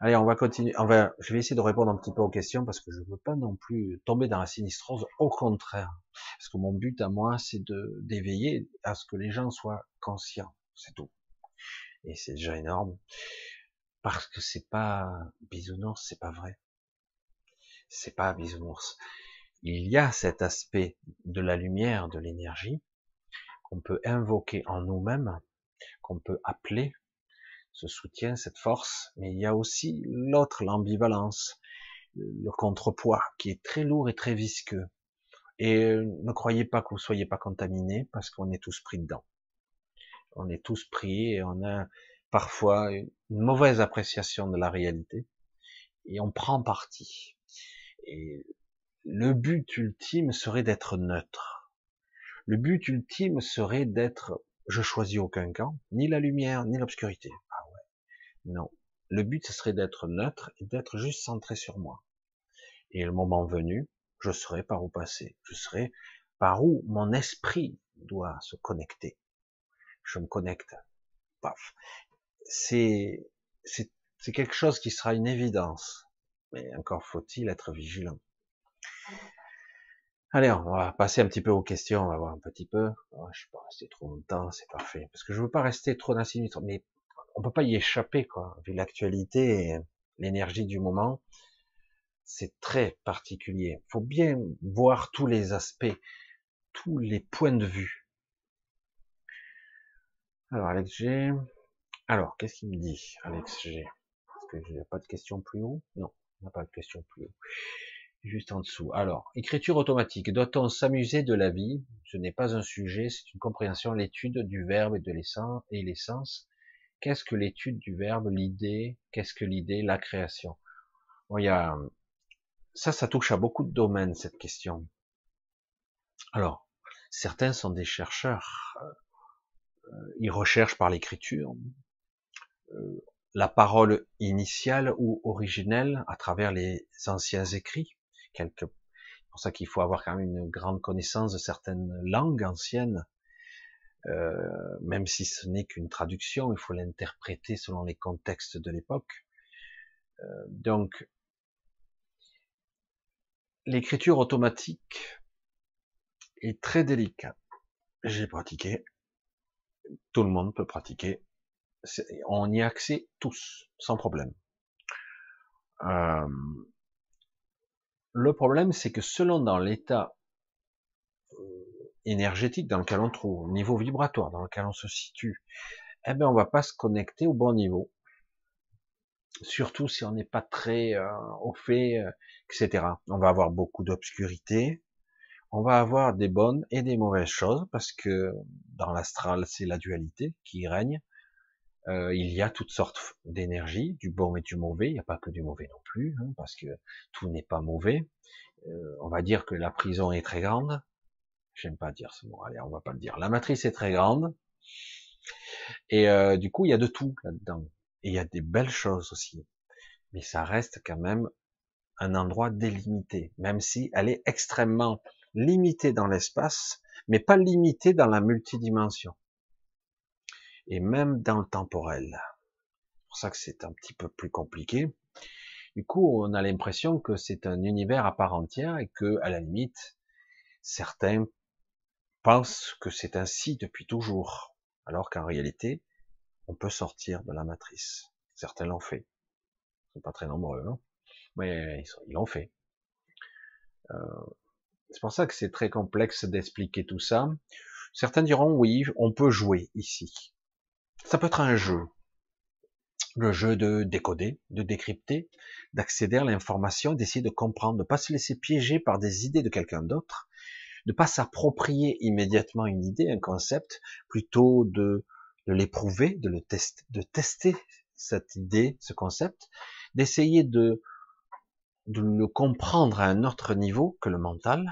Allez, on va continuer. On va, je vais essayer de répondre un petit peu aux questions parce que je ne veux pas non plus tomber dans la sinistrose. Au contraire, parce que mon but à moi, c'est de d'éveiller à ce que les gens soient conscients. C'est tout. Et c'est déjà énorme parce que c'est pas bisounours, c'est pas vrai. C'est pas bisounours. Il y a cet aspect de la lumière, de l'énergie qu'on peut invoquer en nous-mêmes, qu'on peut appeler ce soutien, cette force, mais il y a aussi l'autre, l'ambivalence, le contrepoids, qui est très lourd et très visqueux. Et euh, ne croyez pas que vous soyez pas contaminé, parce qu'on est tous pris dedans. On est tous pris et on a parfois une mauvaise appréciation de la réalité, et on prend parti. Et le but ultime serait d'être neutre. Le but ultime serait d'être, je choisis aucun camp, ni la lumière, ni l'obscurité. Non. Le but, ce serait d'être neutre et d'être juste centré sur moi. Et le moment venu, je saurai par où passer. Je saurai par où mon esprit doit se connecter. Je me connecte. Paf. C'est, c'est, c'est quelque chose qui sera une évidence. Mais encore faut-il être vigilant. Allez, on va passer un petit peu aux questions, on va voir un petit peu. Je ne vais pas rester trop longtemps, c'est parfait. Parce que je veux pas rester trop dans on peut pas y échapper, quoi. Vu l'actualité et l'énergie du moment, c'est très particulier. Il faut bien voir tous les aspects, tous les points de vue. Alors, Alex G. Alors, qu'est-ce qu'il me dit, Alex G? Est-ce que j'ai pas de questions plus haut? Non, il n'y a pas de questions plus haut. Juste en dessous. Alors, écriture automatique. Doit-on s'amuser de la vie? Ce n'est pas un sujet, c'est une compréhension, l'étude du verbe et de l'essence et l'essence. Qu'est-ce que l'étude du verbe, l'idée? Qu'est-ce que l'idée, la création bon, y a ça, ça touche à beaucoup de domaines, cette question. Alors, certains sont des chercheurs, euh, ils recherchent par l'écriture euh, la parole initiale ou originelle à travers les anciens écrits. C'est pour ça qu'il faut avoir quand même une grande connaissance de certaines langues anciennes, euh, même si ce n'est qu'une traduction, il faut l'interpréter selon les contextes de l'époque. donc, l'écriture automatique est très délicate. J'ai pratiqué. Tout le monde peut pratiquer. On y a accès tous, sans problème. Euh, le problème, c'est que selon dans l'état euh, énergétique dans lequel on trouve, niveau vibratoire dans lequel on se situe, eh ben on va pas se connecter au bon niveau surtout si on n'est pas très euh, au fait, euh, etc. On va avoir beaucoup d'obscurité, on va avoir des bonnes et des mauvaises choses, parce que dans l'astral, c'est la dualité qui règne. Euh, il y a toutes sortes d'énergie, du bon et du mauvais, il n'y a pas que du mauvais non plus, hein, parce que tout n'est pas mauvais. on va dire que la prison est très grande, j'aime pas dire ce mot, allez, on va pas le dire. La matrice est très grande, et du coup, il y a de tout là-dedans. Et il y a des belles choses aussi. Mais ça reste quand même un endroit délimité, même si elle est extrêmement limitée dans l'espace, mais pas limitée dans la multidimension. Et même dans le temporel. C'est pour ça que c'est un petit peu plus compliqué. Du coup, on a l'impression que c'est un univers à part entière et que, à la limite, certains pensent que c'est ainsi depuis toujours. Alors qu'en réalité, on peut sortir de la matrice. Certains l'ont fait. Ils sont pas très nombreux, hein mais ils l'ont fait. Euh, c'est pour ça que c'est très complexe d'expliquer tout ça. Certains diront oui, on peut jouer ici. Ça peut être un jeu. Le jeu de décoder, de décrypter, d'accéder à l'information, d'essayer de comprendre, de pas se laisser piéger par des idées de quelqu'un d'autre, de pas s'approprier immédiatement une idée, un concept, plutôt de de l'éprouver, de le tester, de tester cette idée, ce concept, d'essayer de, de le comprendre à un autre niveau que le mental.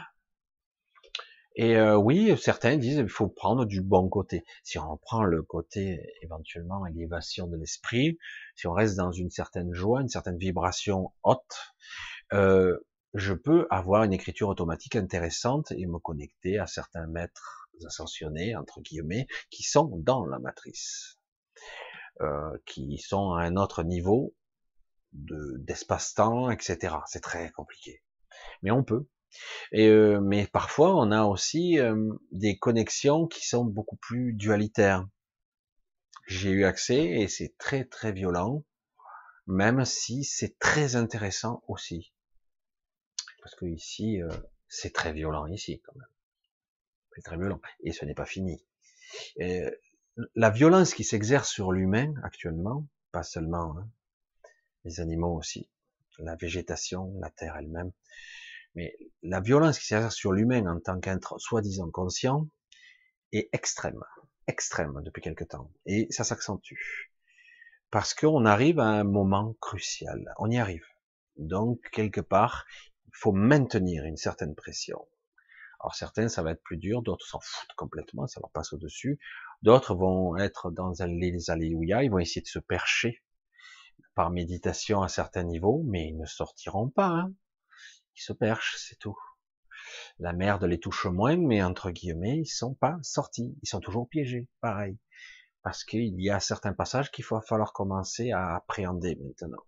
Et euh, oui, certains disent il faut prendre du bon côté. Si on prend le côté éventuellement élévation de l'esprit, si on reste dans une certaine joie, une certaine vibration haute, euh, je peux avoir une écriture automatique intéressante et me connecter à certains maîtres ascensionnés, entre guillemets, qui sont dans la matrice, euh, qui sont à un autre niveau de d'espace-temps, etc. C'est très compliqué, mais on peut. Euh, mais parfois, on a aussi euh, des connexions qui sont beaucoup plus dualitaires. J'ai eu accès et c'est très très violent, même si c'est très intéressant aussi. Parce que ici, c'est très violent ici quand même c'est très violent. Et ce n'est pas fini. la violence qui s'exerce sur l'humain actuellement, pas seulement hein, les animaux aussi, la végétation, la terre elle-même, mais la violence qui s'exerce sur l'humain en tant qu'être soi-disant conscient est extrême, extrême depuis quelque temps. Et ça s'accentue. Parce qu'on arrive à un moment crucial. On y arrive. Donc, quelque part, faut maintenir une certaine pression. Alors certains, ça va être plus dur, d'autres s'en foutent complètement, ça leur passe au-dessus. D'autres vont être dans les alléluia, ils vont essayer de se percher par méditation à certains niveaux, mais ils ne sortiront pas. Hein. Ils se perchent, c'est tout. La merde les touche moins, mais entre guillemets, ils sont pas sortis. Ils sont toujours piégés, pareil. Parce qu'il y a certains passages qu'il va falloir commencer à appréhender maintenant.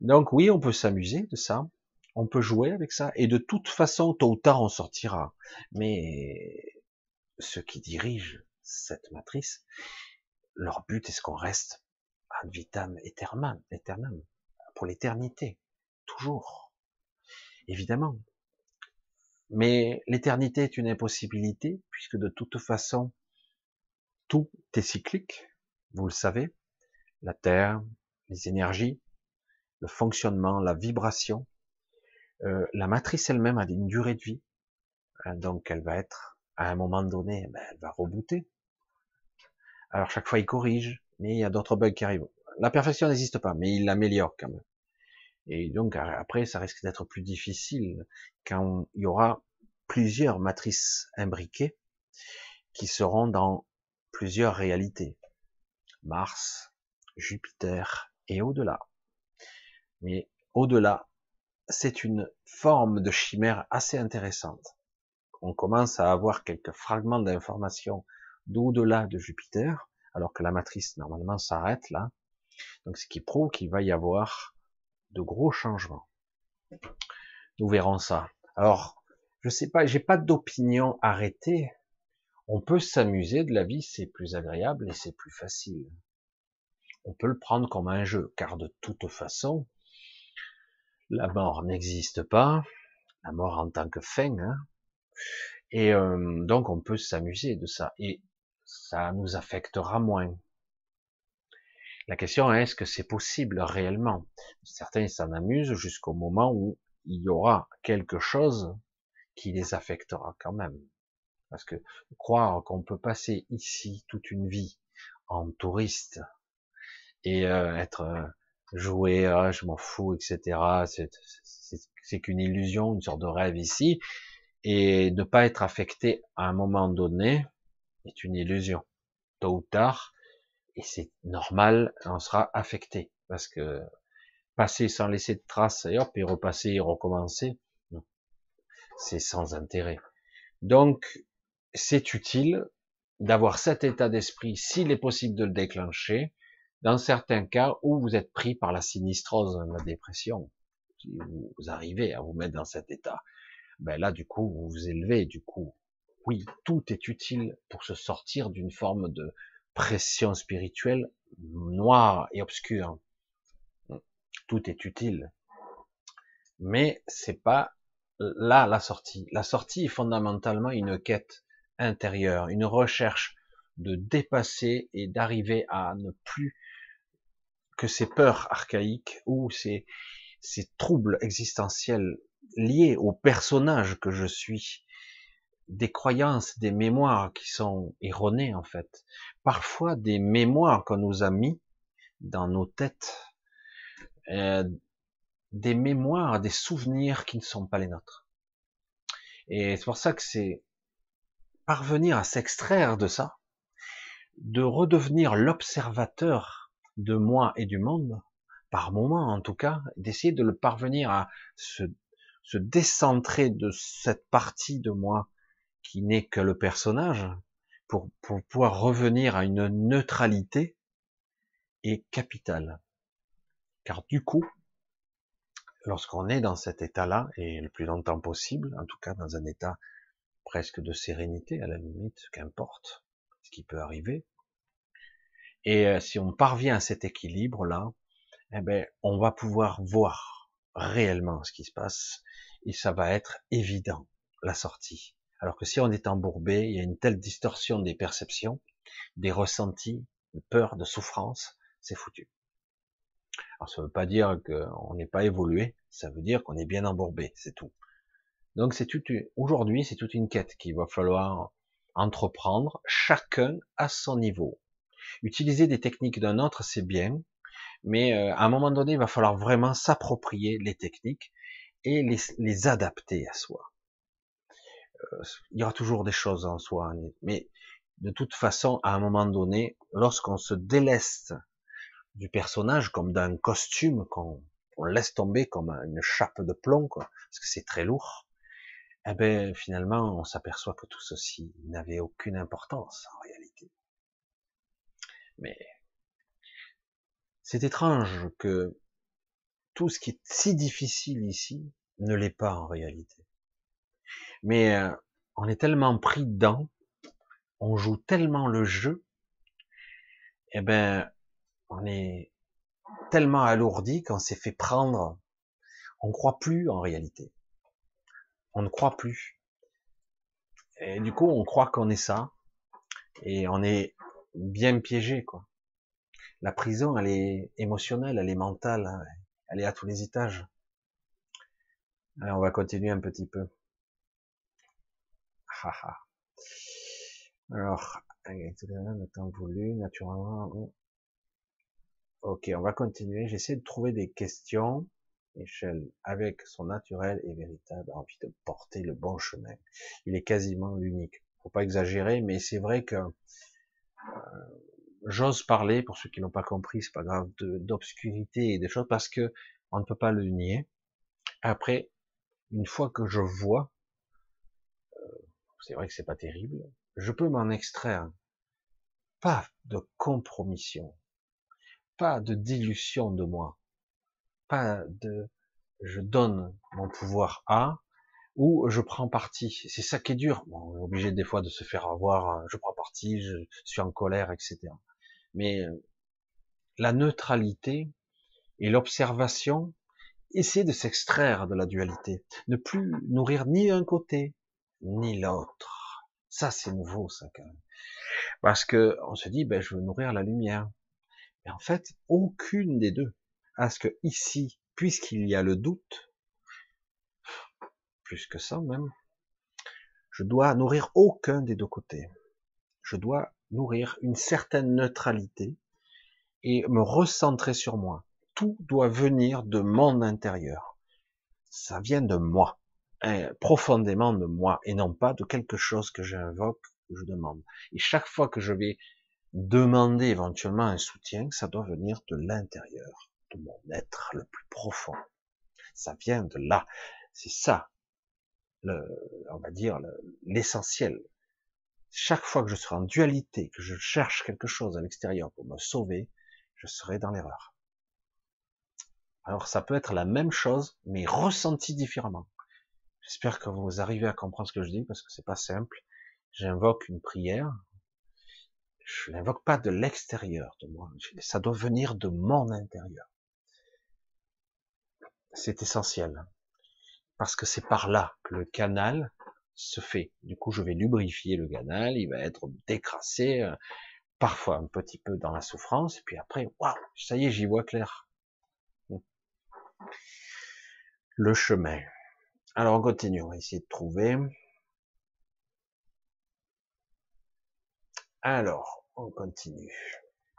Donc oui, on peut s'amuser de ça. On peut jouer avec ça, et de toute façon, tôt ou tard, on sortira. Mais ceux qui dirigent cette matrice, leur but est-ce qu'on reste ad vitam aeternam, aeternam pour l'éternité, toujours, évidemment. Mais l'éternité est une impossibilité, puisque de toute façon, tout est cyclique, vous le savez, la Terre, les énergies, le fonctionnement, la vibration, euh, la matrice elle-même a une durée de vie, hein, donc elle va être, à un moment donné, ben, elle va rebooter. Alors chaque fois il corrige, mais il y a d'autres bugs qui arrivent. La perfection n'existe pas, mais il l'améliore quand même. Et donc après, ça risque d'être plus difficile quand il y aura plusieurs matrices imbriquées qui seront dans plusieurs réalités. Mars, Jupiter et au-delà. Mais au-delà, c'est une forme de chimère assez intéressante. On commence à avoir quelques fragments d'informations d'au-delà de Jupiter, alors que la matrice normalement s'arrête là. Donc ce qui prouve qu'il va y avoir de gros changements. Nous verrons ça. Alors, je sais pas, j'ai pas d'opinion arrêtée. On peut s'amuser de la vie, c'est plus agréable et c'est plus facile. On peut le prendre comme un jeu, car de toute façon, la mort n'existe pas, la mort en tant que fin, hein. et euh, donc on peut s'amuser de ça, et ça nous affectera moins. La question est, est-ce que c'est possible réellement? Certains s'en amusent jusqu'au moment où il y aura quelque chose qui les affectera quand même. Parce que croire qu'on peut passer ici toute une vie en touriste et euh, être joué, ah, je m'en fous, etc. C'est qu'une illusion, une sorte de rêve ici, et ne pas être affecté à un moment donné est une illusion. Tôt ou tard, et c'est normal, on sera affecté parce que passer sans laisser de traces et hop et repasser et recommencer, c'est sans intérêt. Donc c'est utile d'avoir cet état d'esprit s'il est possible de le déclencher dans certains cas où vous êtes pris par la sinistrose, la dépression, si vous arrivez à vous mettre dans cet état, ben là du coup vous vous élevez, du coup oui tout est utile pour se sortir d'une forme de pression spirituelle noire et obscure. Tout est utile. Mais c'est pas là la sortie. La sortie est fondamentalement une quête intérieure, une recherche de dépasser et d'arriver à ne plus que ces peurs archaïques ou ces, ces troubles existentiels liés au personnage que je suis, des croyances, des mémoires qui sont erronées en fait, parfois des mémoires qu'on nous a mis dans nos têtes, euh, des mémoires, des souvenirs qui ne sont pas les nôtres. Et c'est pour ça que c'est parvenir à s'extraire de ça, de redevenir l'observateur de moi et du monde, par moment en tout cas, d'essayer de le parvenir à se, se décentrer de cette partie de moi qui n'est que le personnage, pour, pour pouvoir revenir à une neutralité est capitale. Car du coup, lorsqu'on est dans cet état-là, et le plus longtemps possible, en tout cas dans un état presque de sérénité, à la limite, qu'importe ce qui peut arriver, et euh, si on parvient à cet équilibre-là, eh ben, on va pouvoir voir réellement ce qui se passe, et ça va être évident, la sortie. Alors que si on est embourbé, il y a une telle distorsion des perceptions, des ressentis, de peur, de souffrance, c'est foutu. Alors ça ne veut pas dire qu'on n'est pas évolué, ça veut dire qu'on est bien embourbé, c'est tout. Donc c'est tout, aujourd'hui, c'est toute une quête qu'il va falloir entreprendre, chacun à son niveau. Utiliser des techniques d'un autre, c'est bien, mais euh, à un moment donné, il va falloir vraiment s'approprier les techniques et les adapter à soi il y aura toujours des choses en soi, hein, mais de toute façon, à un moment donné, lorsqu'on se déleste du personnage comme d'un costume qu'on laisse tomber comme une chape de plomb, quoi, parce que c'est très lourd, eh ben finalement, on s'aperçoit que tout ceci n'avait aucune importance en réalité. Mais c'est étrange que tout ce qui est si difficile ici ne l'est pas en réalité. Mais euh, on est tellement pris dedans, on joue tellement le jeu, eh ben, on est tellement alourdi qu'on s'est fait prendre. On ne croit plus en réalité. On ne croit plus. Et du coup, on croit qu'on est ça. Et on est bien piégé, quoi. La prison, elle est émotionnelle, elle est mentale, hein. elle est à tous les étages. Alors, on va continuer un petit peu. Alors, le temps voulu, naturellement. Ok, on va continuer. J'essaie de trouver des questions. Michel, avec son naturel et véritable envie de porter le bon chemin. Il est quasiment l'unique. Faut pas exagérer, mais c'est vrai que j'ose parler, pour ceux qui n'ont pas compris, c'est pas grave, d'obscurité et des choses, parce que on ne peut pas le nier. Après, une fois que je vois, euh, c'est vrai que c'est pas terrible, je peux m'en extraire. Pas de compromission, pas de dilution de moi, pas de je donne mon pouvoir à ou je prends parti. C'est ça qui est dur. Bon, on est obligé des fois de se faire avoir, je prends parti, je suis en colère, etc. Mais euh, la neutralité et l'observation, essayer de s'extraire de la dualité, ne plus nourrir ni un côté ni l'autre. Ça, c'est nouveau, ça, quand même. Parce que on se dit, ben, je veux nourrir la lumière. Mais en fait, aucune des deux. Parce que ici, puisqu'il y a le doute, plus que ça même, je dois nourrir aucun des deux côtés. Je dois nourrir une certaine neutralité et me recentrer sur moi tout doit venir de mon intérieur. Ça vient de moi, hein, profondément de moi, et non pas de quelque chose que j'invoque ou je demande. Et chaque fois que je vais demander éventuellement un soutien, ça doit venir de l'intérieur, de mon être le plus profond. Ça vient de là. C'est ça, le, on va dire, l'essentiel. Chaque fois que je serai en dualité, que je cherche quelque chose à l'extérieur pour me sauver, je serai dans l'erreur. Alors ça peut être la même chose, mais ressenti différemment. J'espère que vous arrivez à comprendre ce que je dis, parce que c'est pas simple. J'invoque une prière. Je l'invoque pas de l'extérieur de moi. Ça doit venir de mon intérieur. C'est essentiel. Parce que c'est par là que le canal se fait. Du coup, je vais lubrifier le canal, il va être décrassé, euh, parfois un petit peu dans la souffrance, et puis après, waouh, ça y est, j'y vois clair. Le chemin. Alors on continue, on va essayer de trouver. Alors, on continue.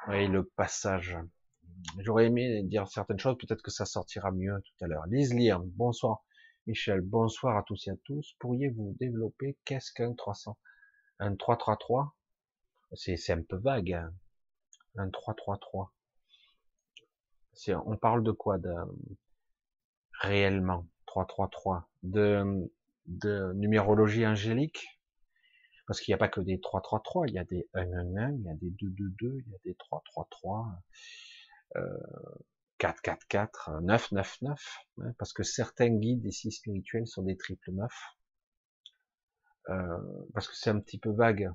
Oui, le passage. J'aurais aimé dire certaines choses, peut-être que ça sortira mieux tout à l'heure. Lise lire, bonsoir. Michel, bonsoir à tous et à tous. Pourriez-vous développer qu'est-ce qu'un 300 Un 333 C'est un peu vague. Hein. un 333. On parle de quoi réellement? 333 de, de numérologie angélique? Parce qu'il n'y a pas que des 333, il y a des 111, il y a des 222, il y a des 333, euh, 444, 999, hein, parce que certains guides ici spirituels sont des triple 9, euh, parce que c'est un petit peu vague.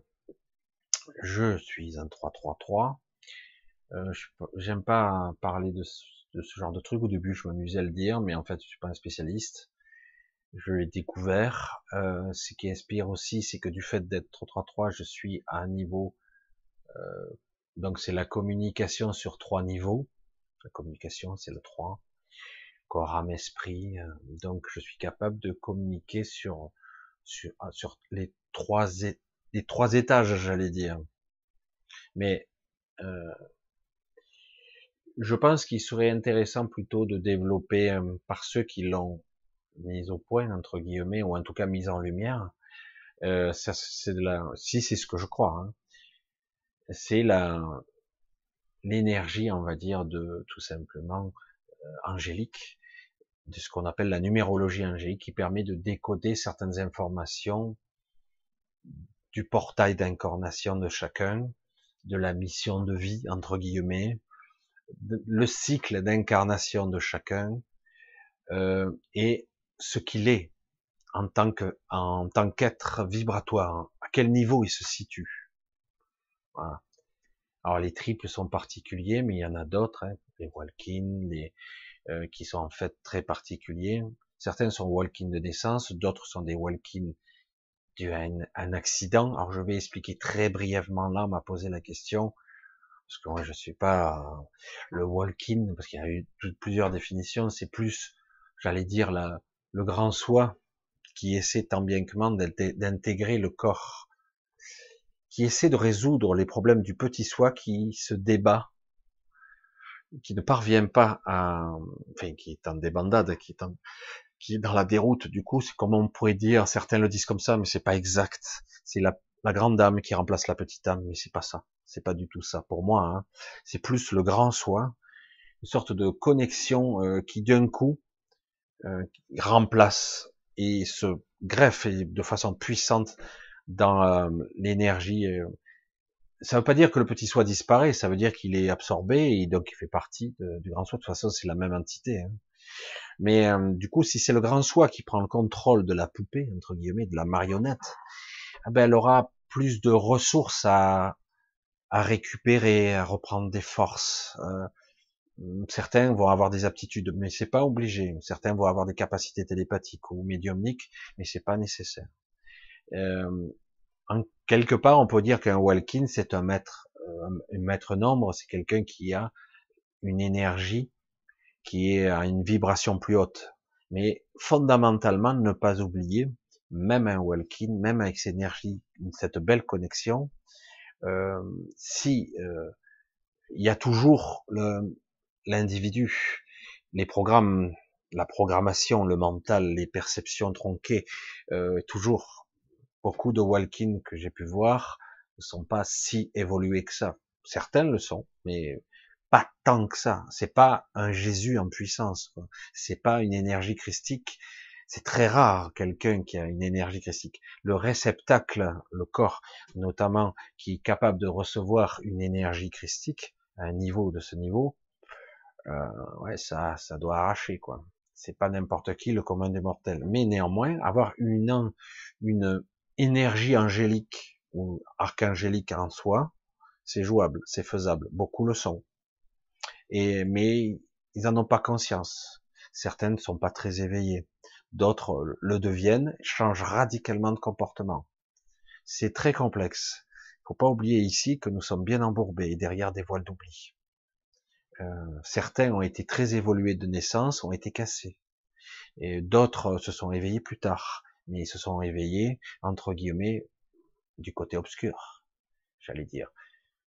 Je suis un 333, euh, j'aime pas parler de de ce genre de truc. Au début, je m'amusais à le dire, mais en fait, je suis pas un spécialiste. Je l'ai découvert. Euh, ce qui inspire aussi, c'est que du fait d'être 3-3, je suis à un niveau. Euh, donc, c'est la communication sur trois niveaux. La communication, c'est le 3. Corps, âme, esprit. Euh, donc, je suis capable de communiquer sur sur, ah, les trois les trois étages, j'allais dire. Mais euh, je pense qu'il serait intéressant plutôt de développer euh, par ceux qui l'ont mis au point entre guillemets ou en tout cas mis en lumière. Si c'est ce que je crois, hein, c'est la l'énergie, on va dire, de tout simplement euh, angélique, de ce qu'on appelle la numérologie angélique, qui permet de décoder certaines informations du portail d'incarnation de chacun, de la mission de vie entre guillemets, le cycle d'incarnation de chacun euh, et ce qu'il est en tant que en tant qu'être vibratoire, à quel niveau il se situe. Voilà. Alors les triples sont particuliers, mais il y en a d'autres, hein, les walk-in, les euh, qui sont en fait très particuliers. Certains sont walk-in de naissance, d'autres sont des walk-in dû à un, accident. Alors je vais expliquer très brièvement là, on m'a posé la question, parce que moi je suis pas le walk-in, parce qu'il y a eu plusieurs définitions, c'est plus, j'allais dire, le grand soi qui essaie tant bien que mal d'intégrer le corps, qui essaie de résoudre les problèmes du petit soi qui se débat, qui ne parvient pas à, enfin, qui est en débandade, qui est en, qui est dans la déroute. Du coup, c'est comme on pourrait dire, certains le disent comme ça, mais c'est pas exact. C'est la, la, grande dame qui remplace la petite dame, mais c'est pas ça. C'est pas du tout ça. Pour moi, hein. c'est plus le grand soi, une sorte de connexion euh, qui d'un coup euh, remplace et se greffe de façon puissante dans euh, l'énergie. Euh, ça ne veut pas dire que le petit soi disparaît, ça veut dire qu'il est absorbé et donc il fait partie du grand soi. De toute façon, c'est la même entité. Hein. Mais euh, du coup, si c'est le grand soi qui prend le contrôle de la poupée, entre guillemets, de la marionnette, eh ben, elle aura plus de ressources à, à récupérer, à reprendre des forces. certains vont avoir des aptitudes, mais c'est pas obligé. Certains vont avoir des capacités télépathiques ou médiumniques, mais c'est pas nécessaire. Euh, en quelque part, on peut dire qu'un walking, c'est un maître, euh, un maître nombre, c'est quelqu'un qui a une énergie qui est à une vibration plus haute. Mais fondamentalement, ne pas oublier, même un walking, même avec cette énergie, cette belle connexion, euh, si euh, il y a toujours l'individu, les programmes, la programmation, le mental, les perceptions tronquées, euh, toujours beaucoup de walk-in que j'ai pu voir ne sont pas si évolués que ça. Certains le sont, mais pas tant que ça. C'est pas un Jésus en puissance. C'est pas une énergie christique. C'est très rare quelqu'un qui a une énergie christique. Le réceptacle, le corps, notamment, qui est capable de recevoir une énergie christique à un niveau de ce niveau, euh, ouais, ça, ça doit arracher quoi. C'est pas n'importe qui le commun des mortels. Mais néanmoins, avoir une une énergie angélique ou archangélique en soi, c'est jouable, c'est faisable. Beaucoup le sont. Et, mais ils n'en ont pas conscience. Certains ne sont pas très éveillés. D'autres le deviennent, changent radicalement de comportement. C'est très complexe. Il faut pas oublier ici que nous sommes bien embourbés derrière des voiles d'oubli. Euh, certains ont été très évolués de naissance, ont été cassés. Et d'autres se sont éveillés plus tard mais ils se sont éveillés, entre guillemets, du côté obscur, j'allais dire.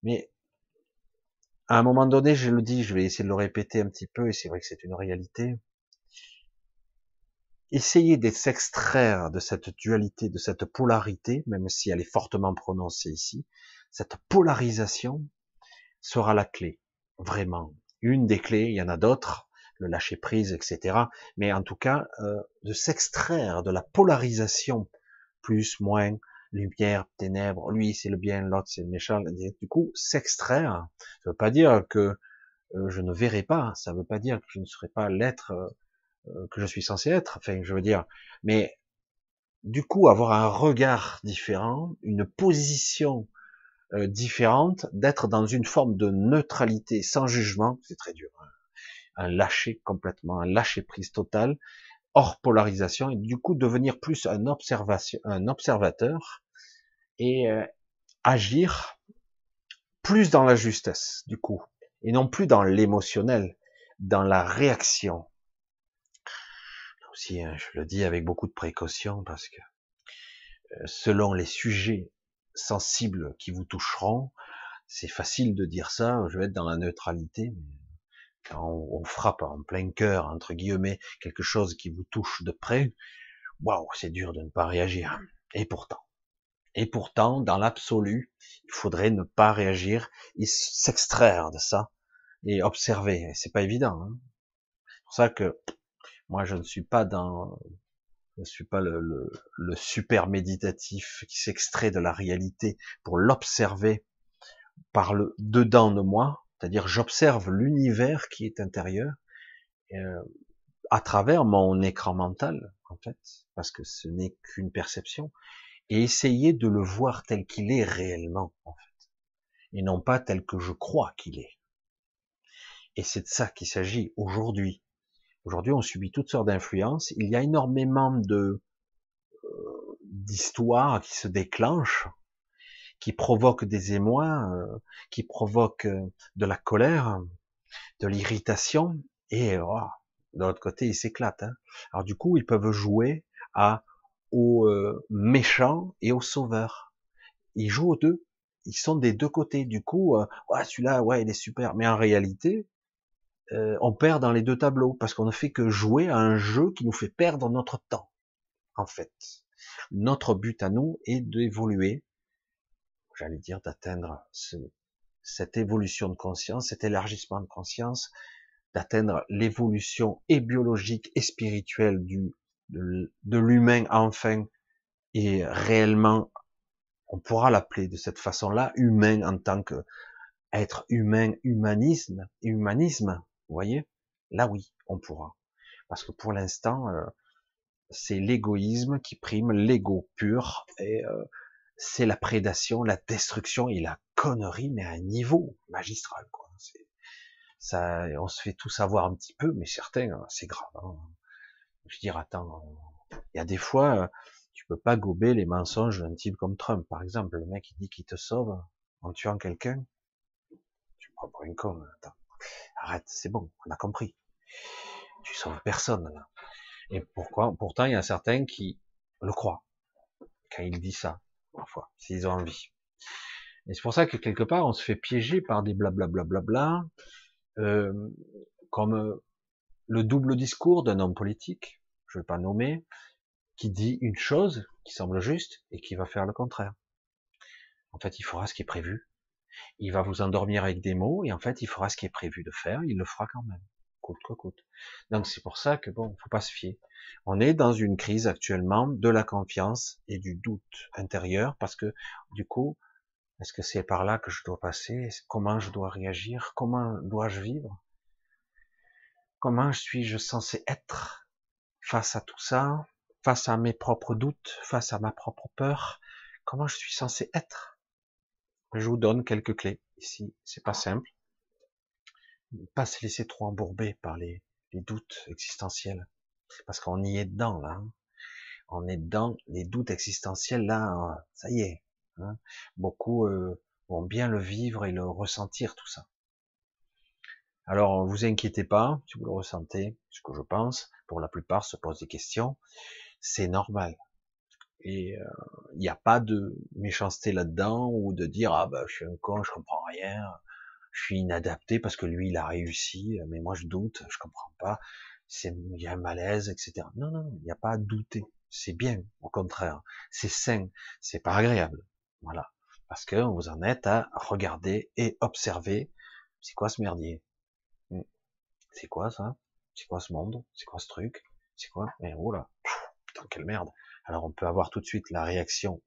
Mais à un moment donné, je le dis, je vais essayer de le répéter un petit peu, et c'est vrai que c'est une réalité. Essayez de s'extraire de cette dualité, de cette polarité, même si elle est fortement prononcée ici. Cette polarisation sera la clé, vraiment. Une des clés, il y en a d'autres, le lâcher prise, etc. Mais en tout cas, euh, de s'extraire de la polarisation, plus, moins, lumière, ténèbres, lui c'est le bien, l'autre c'est le méchant. Du coup, s'extraire, ça veut pas dire que euh, je ne verrai pas, ça veut pas dire que je ne serai pas l'être euh, que je suis censé être. Enfin, je veux dire, mais du coup, avoir un regard différent, une position différente, d'être dans une forme de neutralité, sans jugement, c'est très dur. Un lâcher complètement, un lâcher prise total, hors polarisation, et du coup devenir plus un, observation, un observateur et euh, agir plus dans la justesse, du coup, et non plus dans l'émotionnel, dans la réaction. Aussi, hein, je le dis avec beaucoup de précaution parce que euh, selon les sujets sensibles qui vous toucheront, c'est facile de dire ça, je vais être dans la neutralité, quand on, frappe en plein cœur, entre guillemets, quelque chose qui vous touche de près, waouh, c'est dur de ne pas réagir. Et pourtant, et pourtant, dans l'absolu, il faudrait ne pas réagir et s'extraire de ça et observer. C'est pas évident. Hein. c'est pour ça que moi, je ne suis pas dans, je ne suis pas le, le, le super méditatif qui s'extrait de la réalité pour l'observer par le dedans de moi, c'est-à-dire j'observe l'univers qui est intérieur euh, à travers mon écran mental, en fait, parce que ce n'est qu'une perception, et essayer de le voir tel qu'il est réellement, en fait. et non pas tel que je crois qu'il est. Et c'est de ça qu'il s'agit aujourd'hui. Aujourd'hui, on subit toutes sortes d'influences. Il y a énormément de euh, d'histoires qui se déclenchent, qui provoquent des émois, euh, qui provoquent euh, de la colère, de l'irritation, et oh, de l'autre côté, ils s'éclatent. Hein. Alors du coup, ils peuvent jouer à aux méchants et aux sauveurs. Ils jouent aux deux. Ils sont des deux côtés. Du coup, ouais, celui-là, ouais, il est super. Mais en réalité, euh, on perd dans les deux tableaux parce qu'on ne fait que jouer à un jeu qui nous fait perdre notre temps. En fait, notre but à nous est d'évoluer, j'allais dire d'atteindre cette évolution de conscience, cet élargissement de conscience, d'atteindre l'évolution et biologique et spirituelle du de, de l'humain enfin et réellement on pourra l'appeler de cette façon-là humain en tant que être humain humanisme humanisme vous voyez? Là oui, on pourra. Parce que pour l'instant, euh, c'est l'égoïsme qui prime, l'ego pur, et euh, c'est la prédation, la destruction et la connerie, mais à un niveau magistral. Quoi. Ça, on se fait tout savoir un petit peu, mais certains, hein, c'est grave. Hein. Je veux dire, attends, il y a des fois, euh, tu peux pas gober les mensonges d'un type comme Trump, par exemple. Le mec, il dit qu'il te sauve en tuant quelqu'un. Tu me prends pour une con. Attends. Arrête, c'est bon, on a compris. Tu sauves personne là. Et pourquoi Pourtant, il y a certains qui le croient quand il dit ça, parfois, s'ils ont envie. Et c'est pour ça que quelque part, on se fait piéger par des blablabla, euh, comme euh, le double discours d'un homme politique, je ne vais pas nommer, qui dit une chose qui semble juste et qui va faire le contraire. En fait, il fera ce qui est prévu, il va vous endormir avec des mots, et en fait, il fera ce qui est prévu de faire, il le fera quand même, coûte que coûte. Donc c'est pour ça que bon, faut pas se fier. On est dans une crise actuellement de la confiance et du doute intérieur, parce que du coup, est-ce que c'est par là que je dois passer? Comment je dois réagir? Comment dois-je vivre? Comment suis-je censé être face à tout ça Face à mes propres doutes Face à ma propre peur? Comment je suis censé être? Je vous donne quelques clés ici. C'est pas simple. Pas se laisser trop embourber par les, doutes existentiels. Parce qu'on y est dedans, là. Hein. On est dans les doutes existentiels, là. Ça y est. Hein. Beaucoup euh, vont bien le vivre et le ressentir, tout ça. Alors, vous inquiétez pas, si vous le ressentez, ce que je pense, pour la plupart se posent des questions, c'est normal. Et euh, il n'y a pas de méchanceté là-dedans ou de dire ah bah je suis un con, je comprends rien, je suis inadapté parce que lui il a réussi, mais moi je doute, je comprends pas, c'est il y a un malaise, etc. Non non, il n'y a pas à douter, c'est bien, au contraire, c'est sain, c'est pas agréable, voilà, parce que vous en êtes à regarder et observer, c'est quoi ce merdier, hmm. c'est quoi ça, c'est quoi ce monde, c'est quoi ce truc, c'est quoi, mais oh là, putain quelle merde. Alors on peut avoir tout de suite la réaction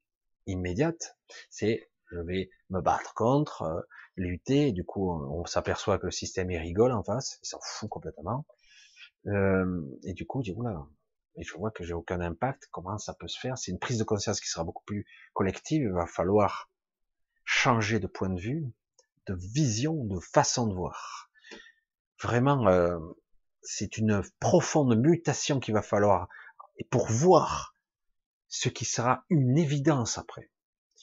immédiate, c'est je vais me battre contre, euh, lutter, du coup on, s'aperçoit que le système il rigole en face, il s'en fout complètement, euh, et du coup je dis oula, et je vois que j'ai aucun impact, comment ça peut se faire? C'est une prise de conscience qui sera beaucoup plus collective, il va falloir changer de point de vue, de vision, de façon de voir. Vraiment, euh, c'est une profonde mutation qu'il va falloir, pour voir ce qui sera une évidence après.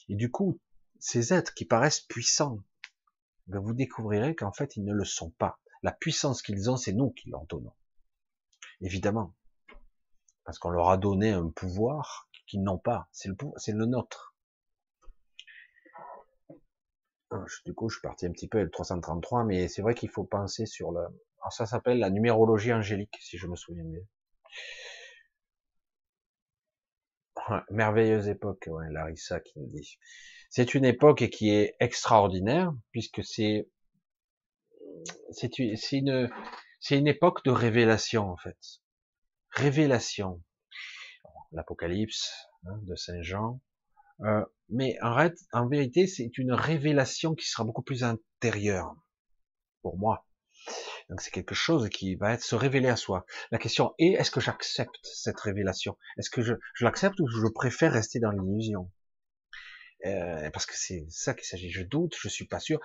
Et du coup, ces êtres qui paraissent puissants, ben vous découvrirez qu'en fait, ils ne le sont pas. La puissance qu'ils ont, c'est nous qui leur donnons. Évidemment. Parce qu'on leur a donné un pouvoir qu'ils n'ont pas. C'est le, nôtre. Ah, du coup, je suis parti un petit peu avec le 333, mais c'est vrai qu'il faut penser sur le, alors ça s'appelle la numérologie angélique, si je me souviens bien merveilleuse époque, Larissa qui nous dit. C'est une époque qui est extraordinaire puisque c'est c'est une c'est une époque de révélation en fait. Révélation. L'Apocalypse hein, de Saint Jean. Euh, mais en, en vérité, c'est une révélation qui sera beaucoup plus intérieure pour moi. Donc c'est quelque chose qui va être se révéler à soi. La question est, est-ce que j'accepte cette révélation? Est-ce que je, je l'accepte ou je préfère rester dans l'illusion? Euh, parce que c'est ça qu'il s'agit. Je doute, je suis pas sûr,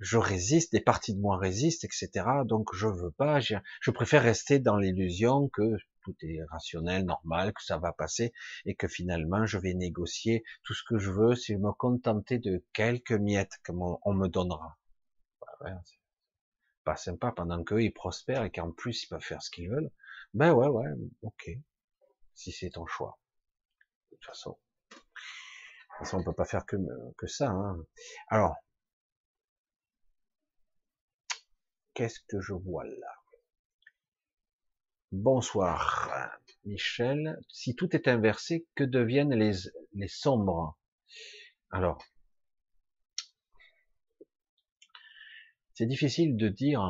je résiste, des parties de moi résistent, etc. Donc je veux pas, je préfère rester dans l'illusion que tout est rationnel, normal, que ça va passer et que finalement je vais négocier tout ce que je veux si je me contentais de quelques miettes qu'on me donnera. Bah pas sympa pendant qu'eux ils prospèrent et qu'en plus ils peuvent faire ce qu'ils veulent. Ben ouais, ouais, ok. Si c'est ton choix. De toute façon. De toute on peut pas faire que, que ça. Hein. Alors, qu'est-ce que je vois là? Bonsoir, Michel. Si tout est inversé, que deviennent les, les sombres? Alors, c'est difficile de dire,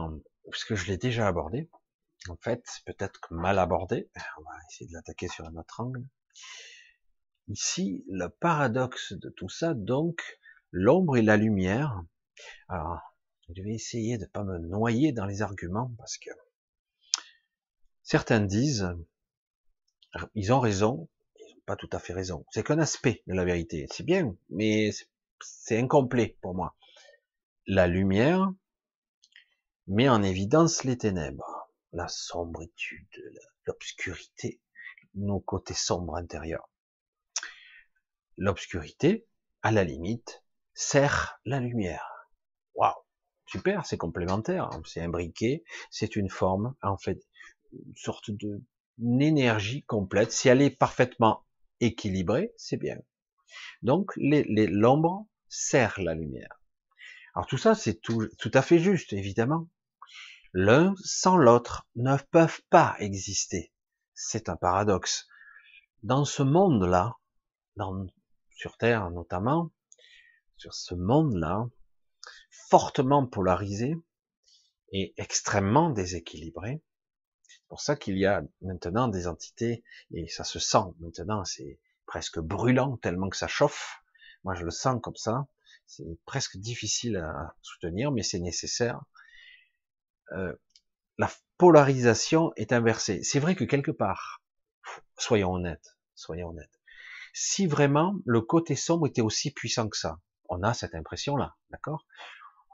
puisque je l'ai déjà abordé. En fait, peut-être mal abordé. On va essayer de l'attaquer sur un autre angle. Ici, le paradoxe de tout ça, donc, l'ombre et la lumière. Alors, je vais essayer de pas me noyer dans les arguments parce que certains disent, ils ont raison, ils n'ont pas tout à fait raison. C'est qu'un aspect de la vérité. C'est bien, mais c'est incomplet pour moi. La lumière met en évidence les ténèbres, la sombritude, l'obscurité, nos côtés sombres intérieurs. L'obscurité, à la limite, sert la lumière. Waouh, super, c'est complémentaire, hein. c'est imbriqué, c'est une forme, en fait, une sorte de énergie complète. Si elle est parfaitement équilibrée, c'est bien. Donc l'ombre sert la lumière. Alors tout ça, c'est tout, tout à fait juste, évidemment. L'un sans l'autre ne peuvent pas exister. C'est un paradoxe. Dans ce monde-là, sur Terre notamment, sur ce monde-là, fortement polarisé et extrêmement déséquilibré, c'est pour ça qu'il y a maintenant des entités, et ça se sent maintenant, c'est presque brûlant tellement que ça chauffe. Moi, je le sens comme ça. C'est presque difficile à soutenir, mais c'est nécessaire. Euh, la polarisation est inversée. C'est vrai que quelque part, soyons honnêtes, soyons honnêtes, si vraiment le côté sombre était aussi puissant que ça, on a cette impression-là, d'accord?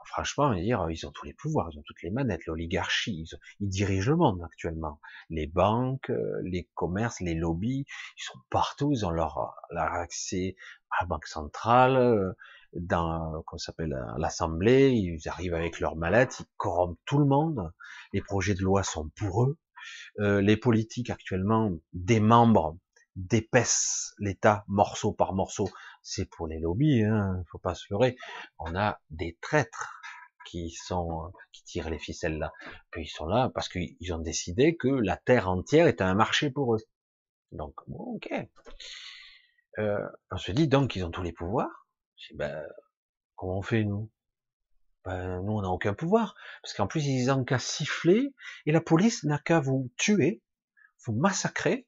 Franchement, dire, ils ont tous les pouvoirs, ils ont toutes les manettes, l'oligarchie, ils, dirigent le monde actuellement. Les banques, euh, les commerces, les lobbies, ils sont partout, ils ont leur, accès à la banque centrale, euh, dans, qu'on s'appelle, l'Assemblée, ils arrivent avec leurs mallettes, ils corrompent tout le monde, les projets de loi sont pour eux, euh, les politiques actuellement démembrent, d'épaissent l'État morceau par morceau, c'est pour les lobbies, hein, faut pas se leurrer. On a des traîtres qui sont qui tirent les ficelles là. Puis ils sont là parce qu'ils ont décidé que la terre entière est un marché pour eux. Donc bon, ok. Euh, on se dit donc qu'ils ont tous les pouvoirs. Dis, ben, comment on fait nous? Ben, nous on n'a aucun pouvoir parce qu'en plus ils ont qu'à siffler et la police n'a qu'à vous tuer, vous massacrer.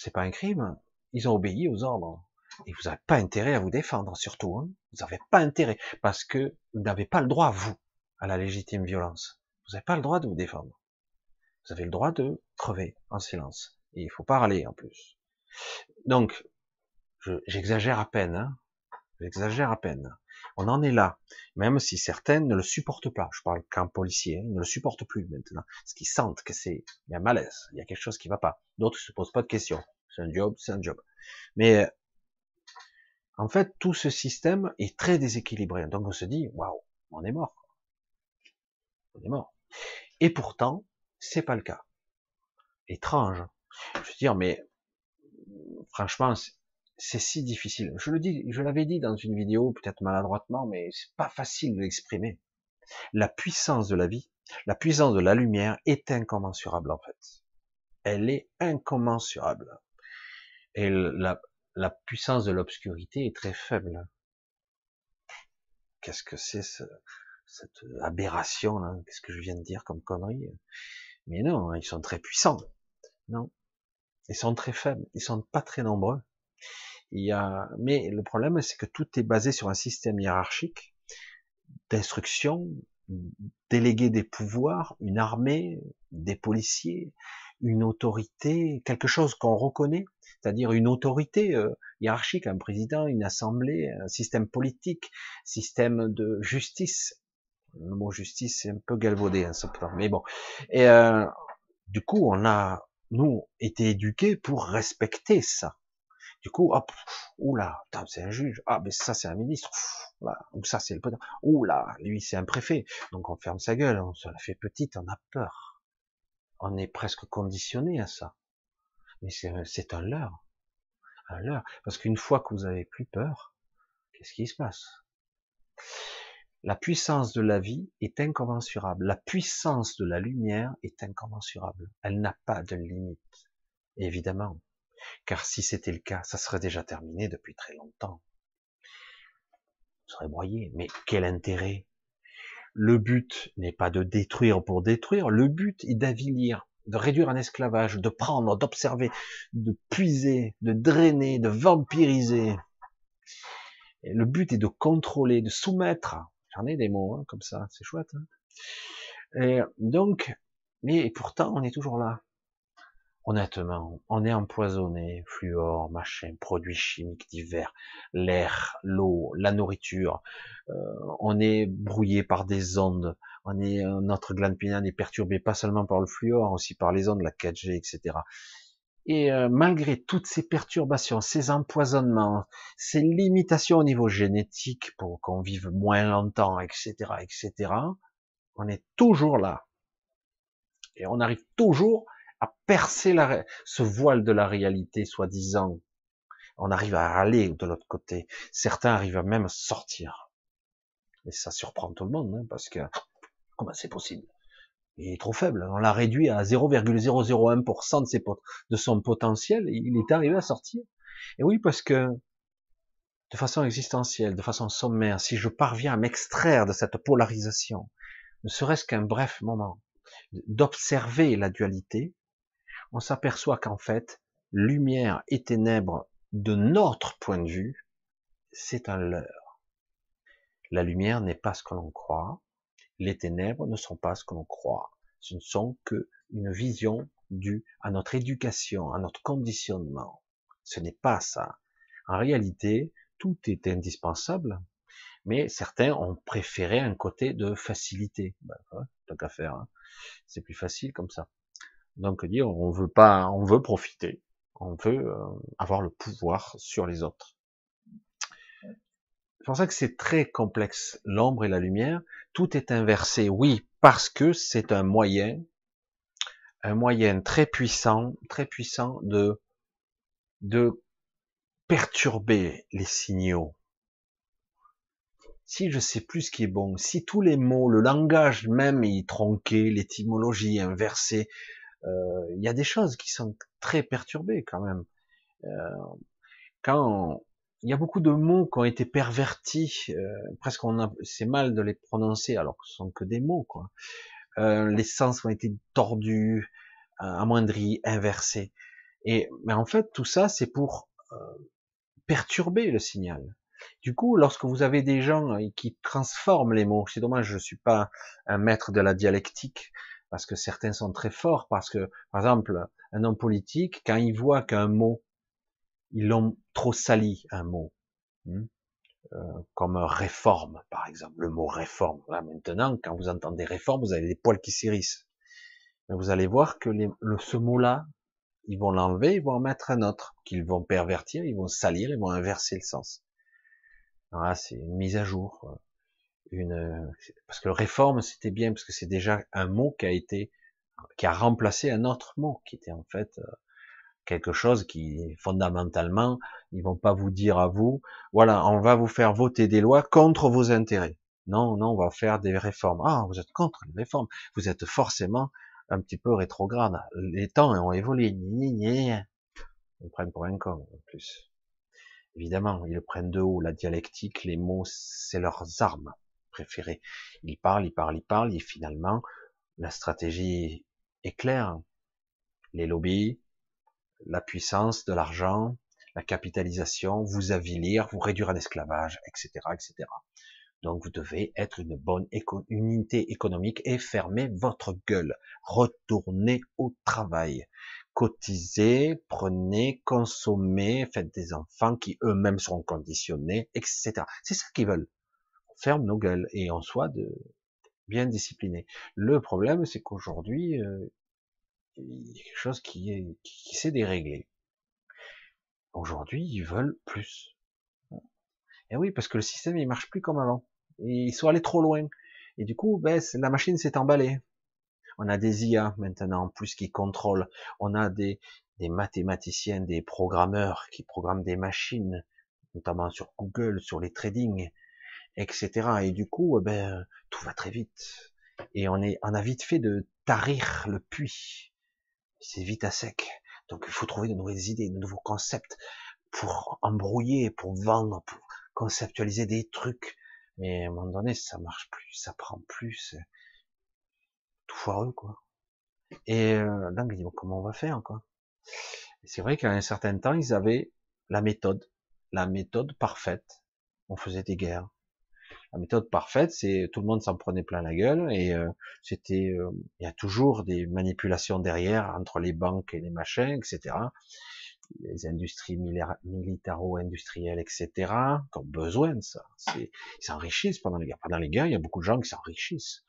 C'est pas un crime. Ils ont obéi aux ordres. Et vous n'avez pas intérêt à vous défendre, surtout. Hein. Vous n'avez pas intérêt, parce que vous n'avez pas le droit, vous, à la légitime violence. Vous n'avez pas le droit de vous défendre. Vous avez le droit de crever en silence. Et il faut pas râler en plus. Donc, j'exagère à peine. Hein. J'exagère à peine. On en est là, même si certaines ne le supportent pas. Je parle qu'un policier, ils ne le supportent plus maintenant, parce qu'ils sentent que c'est, il y a malaise, il y a quelque chose qui va pas. D'autres se posent pas de questions. C'est un job, c'est un job. Mais en fait, tout ce système est très déséquilibré. Donc on se dit, waouh, on est mort. On est mort. Et pourtant, c'est pas le cas. Étrange. Je veux dire, mais franchement, c'est si difficile. Je le dis, je l'avais dit dans une vidéo, peut-être maladroitement, mais c'est pas facile de l'exprimer. La puissance de la vie, la puissance de la lumière est incommensurable en fait. Elle est incommensurable. Et la, puissance de l'obscurité est très faible. Qu'est-ce que c'est ce, cette aberration là? Qu'est-ce que je viens de dire comme connerie? Mais non, ils sont très puissants. Non, ils sont très faibles. Ils sont pas très nombreux. Mais le problème, c'est que tout est basé sur un système hiérarchique d'instruction, déléguer des pouvoirs, une armée, des policiers, une autorité, quelque chose qu'on reconnaît, c'est-à-dire une autorité euh, hiérarchique, un président, une assemblée, un système politique, système de justice. Le mot justice c'est un peu galvaudé, hein, mais bon. Euh, du coup, on a nous été éduqués pour respecter ça. Du coup, hop, oula, c'est un juge, ah mais ça c'est un ministre, ou ça c'est le président, oula, lui c'est un préfet. Donc on ferme sa gueule, on se la fait petite, on a peur. On est presque conditionné à ça. Mais c'est un leurre. Un leurre. Parce qu'une fois que vous avez plus peur, qu'est-ce qui se passe? La puissance de la vie est incommensurable. La puissance de la lumière est incommensurable. Elle n'a pas de limite. Évidemment. Car si c'était le cas, ça serait déjà terminé depuis très longtemps. On serait broyé. Mais quel intérêt? Le but n'est pas de détruire pour détruire. Le but est d'avilir de réduire un esclavage, de prendre, d'observer, de puiser, de drainer, de vampiriser. Le but est de contrôler, de soumettre. J'en ai des mots hein, comme ça, c'est chouette. Hein et donc, mais pourtant, on est toujours là. Honnêtement, on est empoisonné, fluor, machin, produits chimiques divers, l'air, l'eau, la nourriture. Euh, on est brouillé par des ondes on est, euh, notre glande pinéale est perturbée pas seulement par le fluor, aussi par les ondes, la 4G, etc. Et euh, malgré toutes ces perturbations, ces empoisonnements, ces limitations au niveau génétique pour qu'on vive moins longtemps, etc., etc., on est toujours là. Et on arrive toujours à percer la, ce voile de la réalité, soi-disant. On arrive à aller de l'autre côté. Certains arrivent même à sortir. Et ça surprend tout le monde, hein, parce que Comment c'est possible? Il est trop faible. On l'a réduit à 0,001% de, ses de son potentiel. Et il est arrivé à sortir. Et oui, parce que de façon existentielle, de façon sommaire, si je parviens à m'extraire de cette polarisation, ne serait-ce qu'un bref moment, d'observer la dualité, on s'aperçoit qu'en fait, lumière et ténèbres, de notre point de vue, c'est un leurre. La lumière n'est pas ce que l'on croit, les ténèbres ne sont pas ce que l'on croit. Ce ne sont que une vision due à notre éducation, à notre conditionnement. Ce n'est pas ça. En réalité, tout est indispensable, mais certains ont préféré un côté de facilité. Ben, tant qu'à faire, hein. c'est plus facile comme ça. Donc dire, on veut pas, on veut profiter, on veut euh, avoir le pouvoir sur les autres. C'est pour ça que c'est très complexe, l'ombre et la lumière. Tout est inversé, oui, parce que c'est un moyen, un moyen très puissant, très puissant de, de perturber les signaux. Si je sais plus ce qui est bon, si tous les mots, le langage même est tronqué, l'étymologie inversée, il y a des choses qui sont très perturbées quand même. Euh, quand il y a beaucoup de mots qui ont été pervertis, euh, presque on a, c'est mal de les prononcer alors que ce sont que des mots quoi. Euh, les sens ont été tordus, euh, amoindris, inversés. Et mais en fait tout ça c'est pour euh, perturber le signal. Du coup, lorsque vous avez des gens qui transforment les mots, c'est dommage, je suis pas un maître de la dialectique parce que certains sont très forts parce que par exemple un homme politique quand il voit qu'un mot ils l'ont trop sali un mot, hmm. euh, comme réforme par exemple, le mot réforme. Là maintenant, quand vous entendez réforme, vous avez des poils qui s'irissent. Mais vous allez voir que ce mot-là, ils vont l'enlever, ils vont en mettre un autre, qu'ils vont pervertir, ils vont salir, ils vont inverser le sens. Voilà, c'est une mise à jour. Une, parce que réforme, c'était bien, parce que c'est déjà un mot qui a été, qui a remplacé un autre mot, qui était en fait euh, quelque chose qui fondamentalement, ils vont pas vous dire à vous, voilà, on va vous faire voter des lois contre vos intérêts. Non, non, on va faire des réformes. Ah, vous êtes contre les réformes. Vous êtes forcément un petit peu rétrograde. Les temps ont évolué. Ils prennent pour un con, en plus. Évidemment, ils le prennent de haut. La dialectique, les mots, c'est leurs armes préférées. Ils parlent, ils parlent, ils parlent, et finalement, la stratégie est claire. Les lobbies, la puissance de l'argent, la capitalisation, vous avilir, vous réduire en esclavage, etc., etc. Donc vous devez être une bonne unité économique et fermer votre gueule. Retournez au travail. Cotisez, prenez, consommez, faites des enfants qui eux-mêmes seront conditionnés, etc. C'est ça qu'ils veulent. Ferme nos gueules et on soit de bien discipliné. Le problème, c'est qu'aujourd'hui, euh, il y a quelque chose qui est qui, s'est déréglé. Aujourd'hui, ils veulent plus. Et oui, parce que le système il marche plus comme avant. Et ils sont allés trop loin. Et du coup, ben, la machine s'est emballée. On a des IA maintenant, en plus qui contrôlent. On a des, des mathématiciens, des programmeurs qui programment des machines, notamment sur Google, sur les trading, etc. Et du coup, ben, tout va très vite. Et on est, on a vite fait de tarir le puits. C'est vite à sec. Donc il faut trouver de nouvelles idées, de nouveaux concepts pour embrouiller, pour vendre, pour conceptualiser des trucs. Mais à un moment donné, ça marche plus, ça prend plus, tout foireux quoi. Et euh, là, comment on va faire quoi? C'est vrai qu'à un certain temps, ils avaient la méthode, la méthode parfaite. On faisait des guerres. La méthode parfaite, c'est tout le monde s'en prenait plein la gueule et euh, c'était, euh, il y a toujours des manipulations derrière entre les banques et les machins, etc. Les industries militaro-industrielles, etc. Qui ont besoin de ça. Ils s'enrichissent pendant les guerres. Pendant les guerres, il y a beaucoup de gens qui s'enrichissent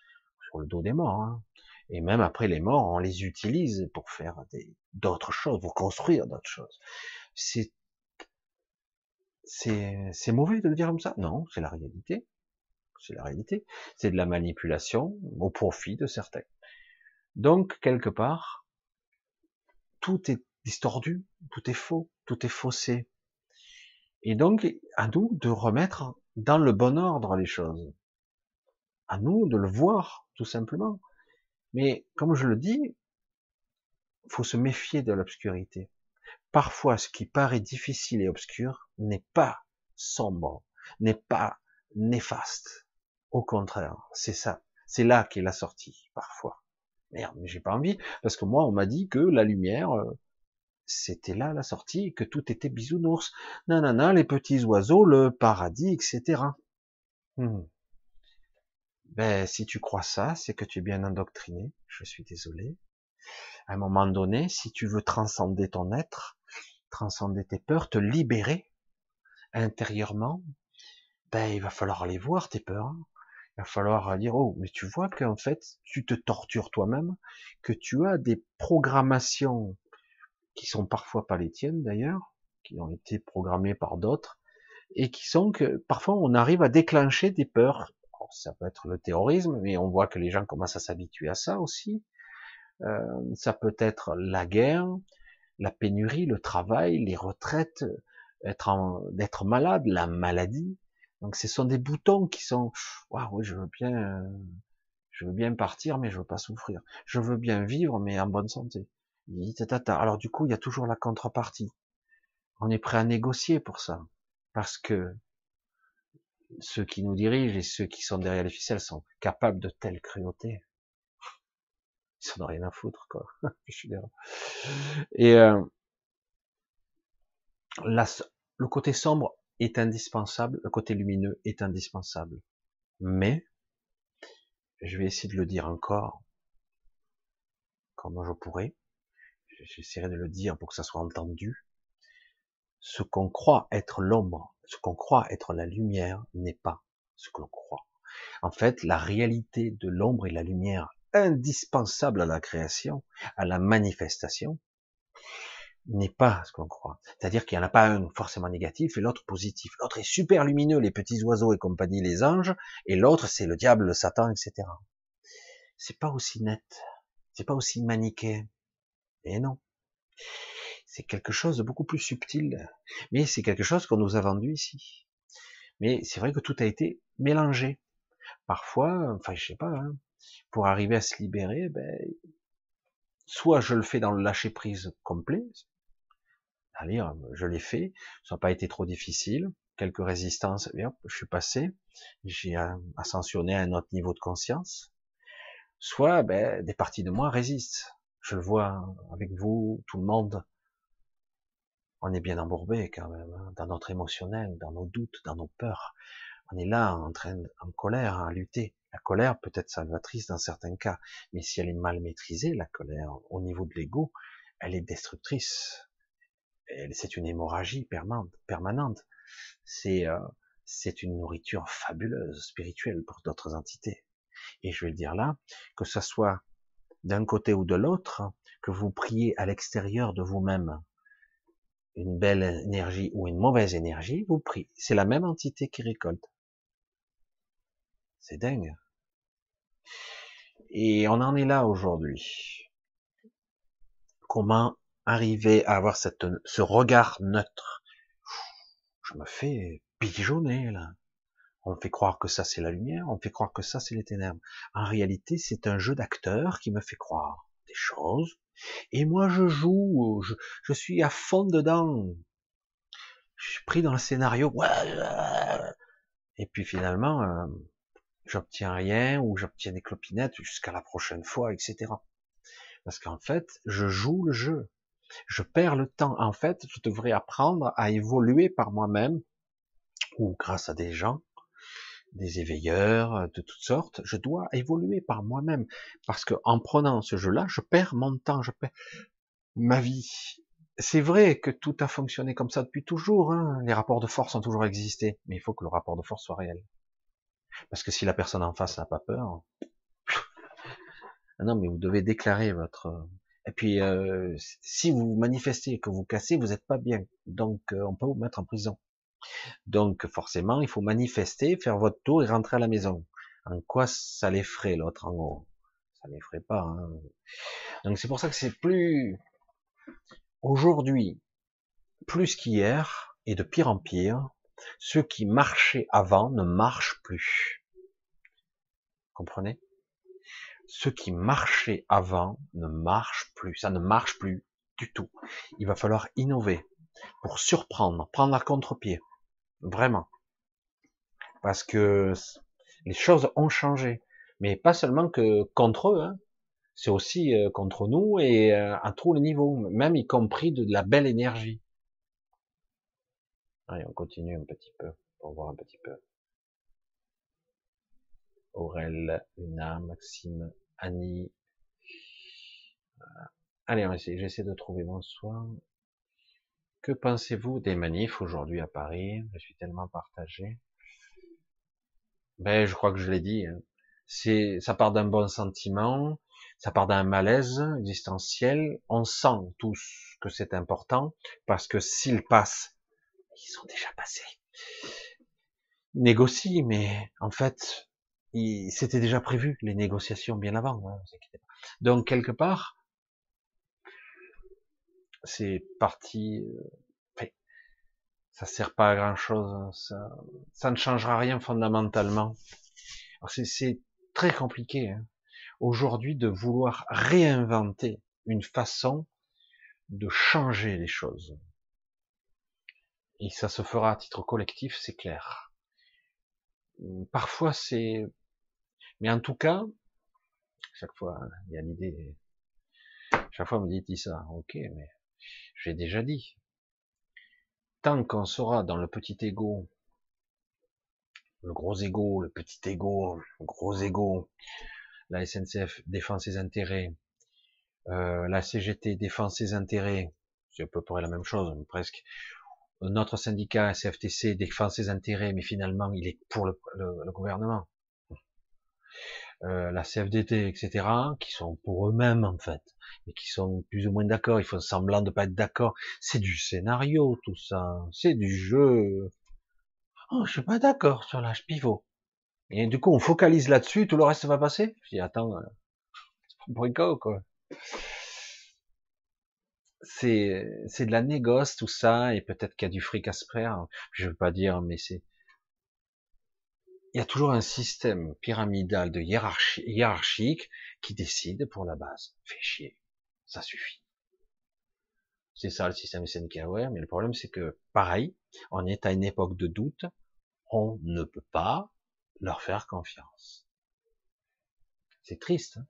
sur le dos des morts. Hein. Et même après les morts, on les utilise pour faire d'autres choses, pour construire d'autres choses. C'est c'est mauvais de le dire comme ça Non, c'est la réalité c'est la réalité, c'est de la manipulation au profit de certains. Donc, quelque part, tout est distordu, tout est faux, tout est faussé. Et donc, à nous de remettre dans le bon ordre les choses. À nous de le voir, tout simplement. Mais, comme je le dis, faut se méfier de l'obscurité. Parfois, ce qui paraît difficile et obscur n'est pas sombre, n'est pas néfaste. Au contraire, c'est ça. C'est là qu'est la sortie, parfois. Merde, mais j'ai pas envie, parce que moi, on m'a dit que la lumière, euh, c'était là la sortie, que tout était bisounours. Nanana, les petits oiseaux, le paradis, etc. Hmm. Ben, si tu crois ça, c'est que tu es bien endoctriné. Je suis désolé. À un moment donné, si tu veux transcender ton être, transcender tes peurs, te libérer intérieurement, ben, il va falloir les voir, tes peurs. Il va falloir dire, oh, mais tu vois qu'en fait, tu te tortures toi-même, que tu as des programmations qui sont parfois pas les tiennes d'ailleurs, qui ont été programmées par d'autres, et qui sont que parfois on arrive à déclencher des peurs. ça peut être le terrorisme, mais on voit que les gens commencent à s'habituer à ça aussi. Euh, ça peut être la guerre, la pénurie, le travail, les retraites, être d'être malade, la maladie, donc ce sont des boutons qui sont, waouh, je veux bien, euh, je veux bien partir, mais je veux pas souffrir. Je veux bien vivre, mais en bonne santé. Alors du coup, il y a toujours la contrepartie. On est prêt à négocier pour ça, parce que ceux qui nous dirigent et ceux qui sont derrière les ficelles sont capables de telle cruauté. Ils n'en ont rien à foutre, quoi. je suis Et euh, le côté sombre est indispensable, le côté lumineux est indispensable. Mais, je vais essayer de le dire encore, comment je pourrais, j'essaierai de le dire pour que ça soit entendu, ce qu'on croit être l'ombre, ce qu'on croit être la lumière n'est pas ce que l'on croit. En fait, la réalité de l'ombre et la lumière indispensable à la création, à la manifestation, n'est pas ce qu'on croit. C'est-à-dire qu'il n'y en a pas un forcément négatif et l'autre positif. L'autre est super lumineux, les petits oiseaux et compagnie, les anges, et l'autre c'est le diable, le Satan, etc. C'est pas aussi net, c'est pas aussi manichéen. Et non. C'est quelque chose de beaucoup plus subtil, mais c'est quelque chose qu'on nous a vendu ici. Mais c'est vrai que tout a été mélangé. Parfois, enfin je sais pas, hein, pour arriver à se libérer, ben, soit je le fais dans le lâcher prise complet, lire, je l'ai fait, ça n'a pas été trop difficile, quelques résistances, je suis passé, j'ai ascensionné à un autre niveau de conscience, soit ben, des parties de moi résistent. Je le vois avec vous, tout le monde, on est bien embourbé quand même, hein, dans notre émotionnel, dans nos doutes, dans nos peurs. On est là en train, en colère, à lutter. La colère peut être salvatrice dans certains cas, mais si elle est mal maîtrisée, la colère, au niveau de l'ego, elle est destructrice. C'est une hémorragie permanente. C'est euh, c'est une nourriture fabuleuse, spirituelle pour d'autres entités. Et je vais le dire là, que ce soit d'un côté ou de l'autre, que vous priez à l'extérieur de vous-même une belle énergie ou une mauvaise énergie, vous priez. C'est la même entité qui récolte. C'est dingue. Et on en est là aujourd'hui. Comment arriver à avoir cette, ce regard neutre Je me fais pigeonner là. On fait croire que ça c'est la lumière, on fait croire que ça c'est les ténèbres. En réalité, c'est un jeu d'acteur qui me fait croire des choses. Et moi, je joue, je, suis à fond dedans. Je suis pris dans le scénario. Et puis finalement, euh, j'obtiens rien ou j'obtiens des clopinettes jusqu'à la prochaine fois, etc. Parce qu'en fait, je joue le jeu. Je perds le temps. En fait, je devrais apprendre à évoluer par moi-même ou grâce à des gens, des éveilleurs de toutes sortes. Je dois évoluer par moi-même parce que en prenant ce jeu-là, je perds mon temps, je perds ma vie. C'est vrai que tout a fonctionné comme ça depuis toujours. Hein. Les rapports de force ont toujours existé, mais il faut que le rapport de force soit réel. Parce que si la personne en face n'a pas peur, non, mais vous devez déclarer votre. Et puis, euh, si vous manifestez que vous cassez, vous n'êtes pas bien. Donc, euh, on peut vous mettre en prison. Donc, forcément, il faut manifester, faire votre tour et rentrer à la maison. En quoi ça les ferait l'autre en gros? Ça les ferait pas. Hein. Donc, c'est pour ça que c'est plus aujourd'hui, plus qu'hier, et de pire en pire, ceux qui marchaient avant ne marchent plus. Comprenez? Ceux qui marchaient avant ne marchent plus. Ça ne marche plus du tout. Il va falloir innover pour surprendre, prendre à contre-pied. Vraiment. Parce que les choses ont changé. Mais pas seulement que contre eux, hein. c'est aussi euh, contre nous et euh, à tous les niveaux, même y compris de la belle énergie. Allez, on continue un petit peu, pour voir un petit peu. Aurel, Luna, Maxime, Annie. Allez, on essaie, j'essaie de trouver bonsoir. Que pensez-vous des manifs aujourd'hui à Paris? Je suis tellement partagé. Ben, je crois que je l'ai dit. Hein. C'est, ça part d'un bon sentiment, ça part d'un malaise existentiel. On sent tous que c'est important parce que s'ils passent ils sont déjà passés. Ils négocient, mais en fait, c'était déjà prévu, les négociations bien avant, hein, Donc, quelque part, c'est parti, euh, ça sert pas à grand chose, hein, ça, ça ne changera rien fondamentalement. C'est très compliqué, hein, aujourd'hui, de vouloir réinventer une façon de changer les choses et ça se fera à titre collectif, c'est clair. Parfois c'est, mais en tout cas, chaque fois il y a l'idée, chaque fois on me dit ça, ok, mais j'ai déjà dit, tant qu'on sera dans le petit ego, le gros ego, le petit ego, le gros ego, la SNCF défend ses intérêts, euh, la CGT défend ses intérêts, c'est à peu près la même chose, presque notre syndicat CFTC défend ses intérêts, mais finalement il est pour le, gouvernement. Euh, la CFDT, etc., qui sont pour eux-mêmes en fait, mais qui sont plus ou moins d'accord, ils font semblant de pas être d'accord. C'est du scénario tout ça, c'est du jeu. Oh, je suis pas d'accord sur l'âge pivot. Et du coup, on focalise là-dessus, tout le reste va passer. Je dis attends, euh, c'est quoi c'est c'est de la négoce tout ça et peut-être qu'il y a du fric à se faire. Je veux pas dire, mais c'est il y a toujours un système pyramidal de hiérarchie hiérarchique qui décide pour la base. Fait chier, ça suffit. C'est ça le système SNKWR, mais le problème c'est que pareil, on est à une époque de doute, on ne peut pas leur faire confiance. C'est triste. Hein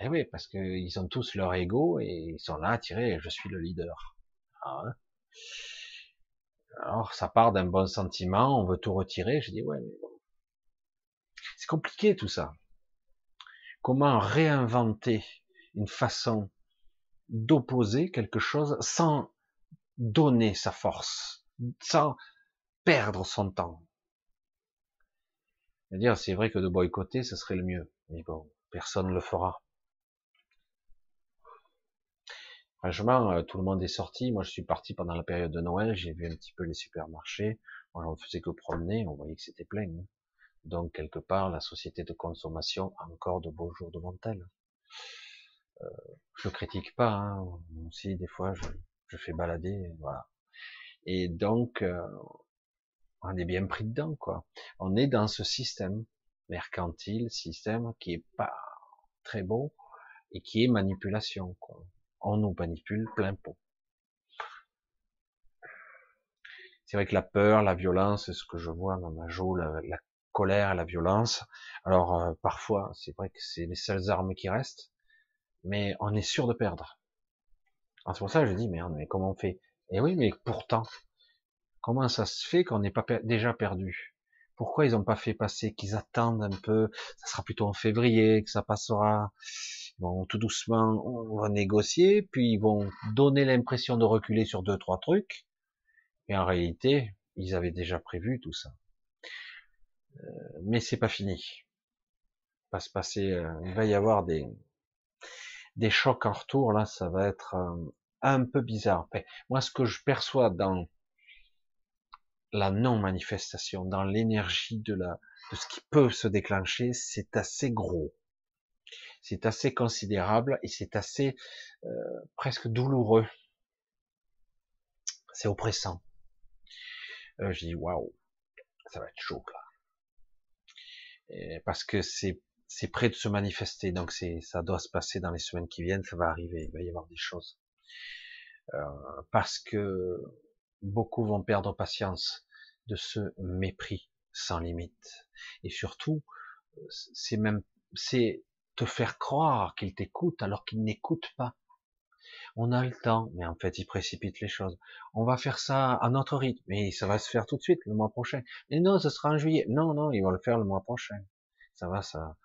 eh oui, parce qu'ils ont tous leur ego et ils sont là à tirer, je suis le leader. Ah, Alors, ça part d'un bon sentiment, on veut tout retirer. Je dis, ouais, mais bon. C'est compliqué tout ça. Comment réinventer une façon d'opposer quelque chose sans donner sa force, sans perdre son temps? dire, c'est vrai que de boycotter, ce serait le mieux. Mais bon, personne ne le fera. Franchement, euh, tout le monde est sorti. Moi, je suis parti pendant la période de Noël. J'ai vu un petit peu les supermarchés. Moi, on faisait que promener. On voyait que c'était plein. Hein. Donc, quelque part, la société de consommation a encore de beaux jours devant elle. Euh, je critique pas. Hein. Aussi, des fois, je, je fais balader. Voilà. Et donc, euh, on est bien pris dedans, quoi. On est dans ce système mercantile, système qui est pas très beau et qui est manipulation, quoi on nous manipule plein pot. C'est vrai que la peur, la violence, c'est ce que je vois dans ma joue, la, colère, la violence. Alors euh, parfois, c'est vrai que c'est les seules armes qui restent, mais on est sûr de perdre. C'est pour ça que je dis, merde, mais comment on fait? Et eh oui, mais pourtant, comment ça se fait qu'on n'est pas déjà perdu? Pourquoi ils n'ont pas fait passer, qu'ils attendent un peu? Ça sera plutôt en février que ça passera. Bon, tout doucement, on va négocier, puis ils vont donner l'impression de reculer sur deux, trois trucs. Et en réalité, ils avaient déjà prévu tout ça. Euh, mais c'est pas fini. Va se passer, euh, il va y avoir des, des chocs en retour, là, ça va être euh, un peu bizarre. moi, ce que je perçois dans la non-manifestation, dans l'énergie de la, de ce qui peut se déclencher, c'est assez gros c'est assez considérable et c'est assez euh, presque douloureux. C'est oppressant. Euh, je dis waouh, ça va être chaud là. Parce que c'est c'est prêt de se manifester, donc c'est ça doit se passer dans les semaines qui viennent, ça va arriver, il va y avoir des choses. Euh, parce que beaucoup vont perdre patience de ce mépris sans limite. Et surtout, c'est même c'est te faire croire qu'il t'écoute alors qu'il n'écoute pas. On a le temps, mais en fait, il précipite les choses. On va faire ça à notre rythme, mais ça va se faire tout de suite, le mois prochain. Mais non, ce sera en juillet. Non, non, ils vont le faire le mois prochain. Ça va, ça.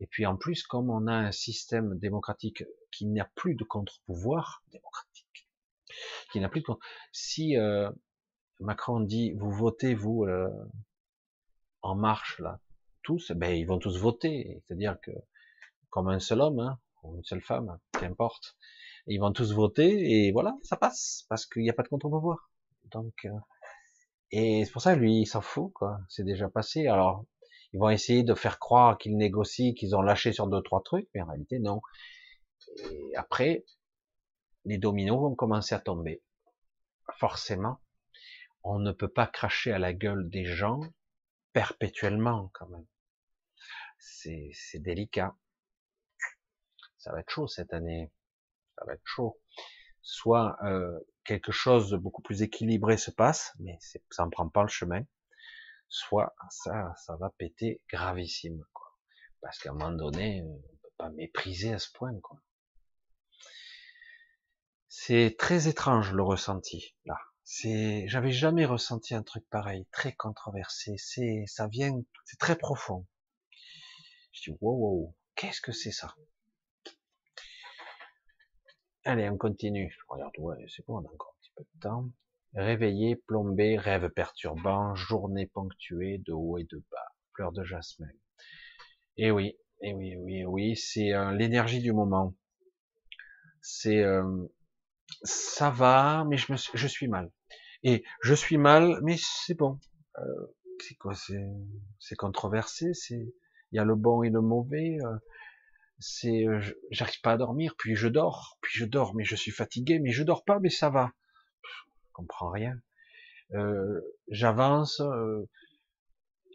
Et puis en plus, comme on a un système démocratique qui n'a plus de contre-pouvoir démocratique, qui n'a plus de contre si euh, Macron dit vous votez vous euh, en marche là, tous, ben ils vont tous voter. C'est-à-dire que comme un seul homme, hein, ou une seule femme, qu'importe. Ils vont tous voter et voilà, ça passe parce qu'il n'y a pas de contre-pouvoir. Donc, euh, et c'est pour ça lui, il s'en fout quoi. C'est déjà passé. Alors, ils vont essayer de faire croire qu'ils négocient, qu'ils ont lâché sur deux trois trucs, mais en réalité non. Et après, les dominos vont commencer à tomber. Forcément, on ne peut pas cracher à la gueule des gens perpétuellement quand même. C'est délicat ça va être chaud cette année, ça va être chaud. Soit euh, quelque chose de beaucoup plus équilibré se passe, mais ça ne prend pas le chemin, soit ça, ça va péter gravissime, quoi. Parce qu'à un moment donné, on peut pas mépriser à ce point, quoi. C'est très étrange le ressenti là. C'est, j'avais jamais ressenti un truc pareil, très controversé. C'est, ça vient, c'est très profond. Je dis wow, wow, qu'est-ce que c'est ça? Allez, on continue. Regarde, ouais, c'est bon, on a encore un petit peu de temps. Réveillé, plombé, rêve perturbant, journée ponctuée de haut et de bas. Fleur de jasmin. Et eh oui, et eh oui, oui, oui, c'est euh, l'énergie du moment. C'est euh, ça va, mais je, me, je suis mal. Et je suis mal, mais c'est bon. Euh, c'est quoi C'est controversé. C'est il y a le bon et le mauvais. C'est euh, j'arrive pas à dormir, puis je dors, puis je dors, mais je suis fatigué, mais je dors pas, mais ça va. Je comprends rien. Euh, J'avance, euh,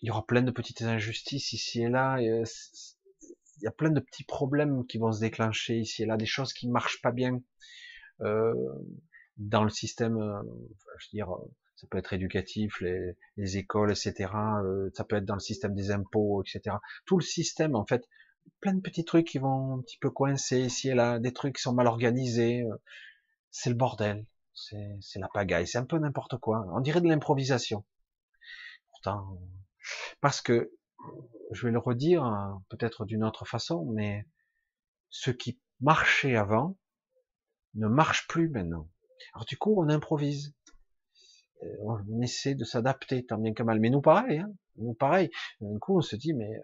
il y aura plein de petites injustices ici et là. Il y a plein de petits problèmes qui vont se déclencher ici et là, des choses qui marchent pas bien dans le système. je veux dire, ça peut être éducatif, les, les écoles, etc. ça peut être dans le système des impôts, etc. Tout le système, en fait, plein de petits trucs qui vont un petit peu coincer ici et là, des trucs qui sont mal organisés. Euh, c'est le bordel. c'est la pagaille, c'est un peu n'importe quoi. On dirait de l'improvisation. Pourtant, parce que je vais le redire hein, peut-être d'une autre façon, mais ce qui marchait avant ne marche plus maintenant. Alors du coup, on improvise. Euh, on essaie de s'adapter tant bien que mal. Mais nous pareil, hein nous pareil. Du coup, on se dit mais euh,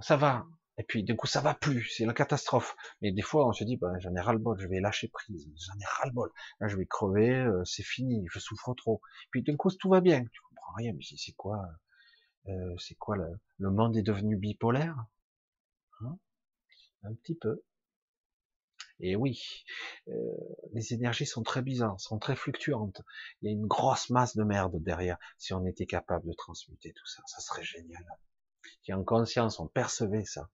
ça va. Et puis du coup, ça va plus. C'est la catastrophe. Mais des fois, on se dit ben, j'en ai ras le bol, je vais lâcher prise. J'en ai ras le bol. Là, je vais crever, euh, c'est fini, je souffre trop. Puis d'un coup, tout va bien. Tu comprends rien. Mais c'est quoi euh, C'est quoi le, le monde est devenu bipolaire? Hein? Un petit peu. Et oui, euh, les énergies sont très bizarres, sont très fluctuantes. Il y a une grosse masse de merde derrière. Si on était capable de transmuter tout ça, ça serait génial. Si en conscience on percevait ça,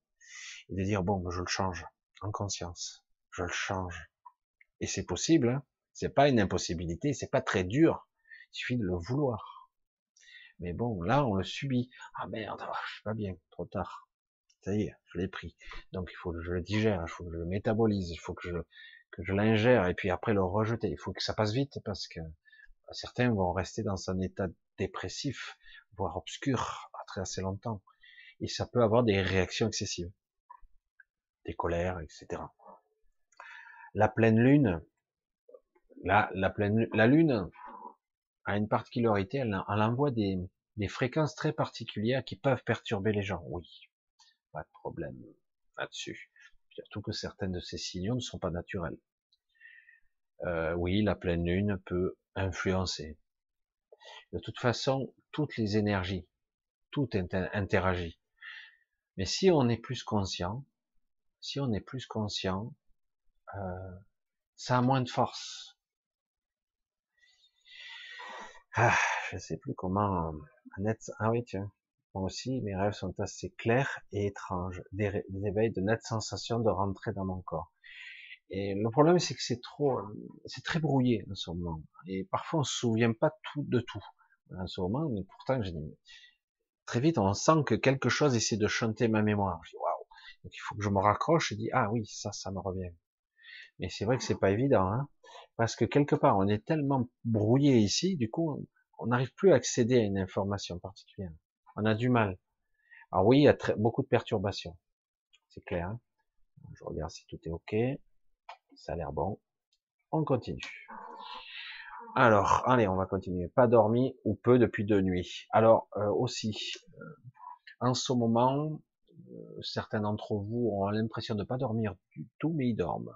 et de dire bon, je le change en conscience, je le change. Et c'est possible. Hein c'est pas une impossibilité, c'est pas très dur. Il suffit de le vouloir. Mais bon, là, on le subit. Ah merde, ah, je suis pas bien, trop tard ça y est, je l'ai pris. Donc il faut que je le digère, il faut que je le métabolise, il faut que je, que je l'ingère et puis après le rejeter. Il faut que ça passe vite parce que certains vont rester dans un état dépressif, voire obscur, très assez longtemps. Et ça peut avoir des réactions excessives, des colères, etc. La pleine lune, la, la pleine, la lune a une particularité, elle, envoie des, des fréquences très particulières qui peuvent perturber les gens. Oui, pas de problème là-dessus. Surtout que certaines de ces signaux ne sont pas naturels. Euh, oui, la pleine lune peut influencer. De toute façon, toutes les énergies, tout interagit. Mais si on est plus conscient, si on est plus conscient, euh, ça a moins de force. Ah, je sais plus comment. Ah oui, tiens. Moi aussi, mes rêves sont assez clairs et étranges, des, éveils de nettes sensations de rentrer dans mon corps. Et le problème, c'est que c'est trop, c'est très brouillé en ce moment. Et parfois, on se souvient pas tout de tout en ce moment, mais pourtant, j'ai très vite, on sent que quelque chose essaie de chanter ma mémoire. Je dis, waouh. Donc, il faut que je me raccroche et dis, ah oui, ça, ça me revient. Mais c'est vrai que c'est pas évident, hein, parce que quelque part, on est tellement brouillé ici, du coup, on n'arrive plus à accéder à une information particulière. On a du mal. Alors oui, il y a très, beaucoup de perturbations. C'est clair. Hein. Je regarde si tout est OK. Ça a l'air bon. On continue. Alors, allez, on va continuer. Pas dormi ou peu depuis deux nuits. Alors euh, aussi, euh, en ce moment, euh, certains d'entre vous ont l'impression de ne pas dormir du tout, mais ils dorment.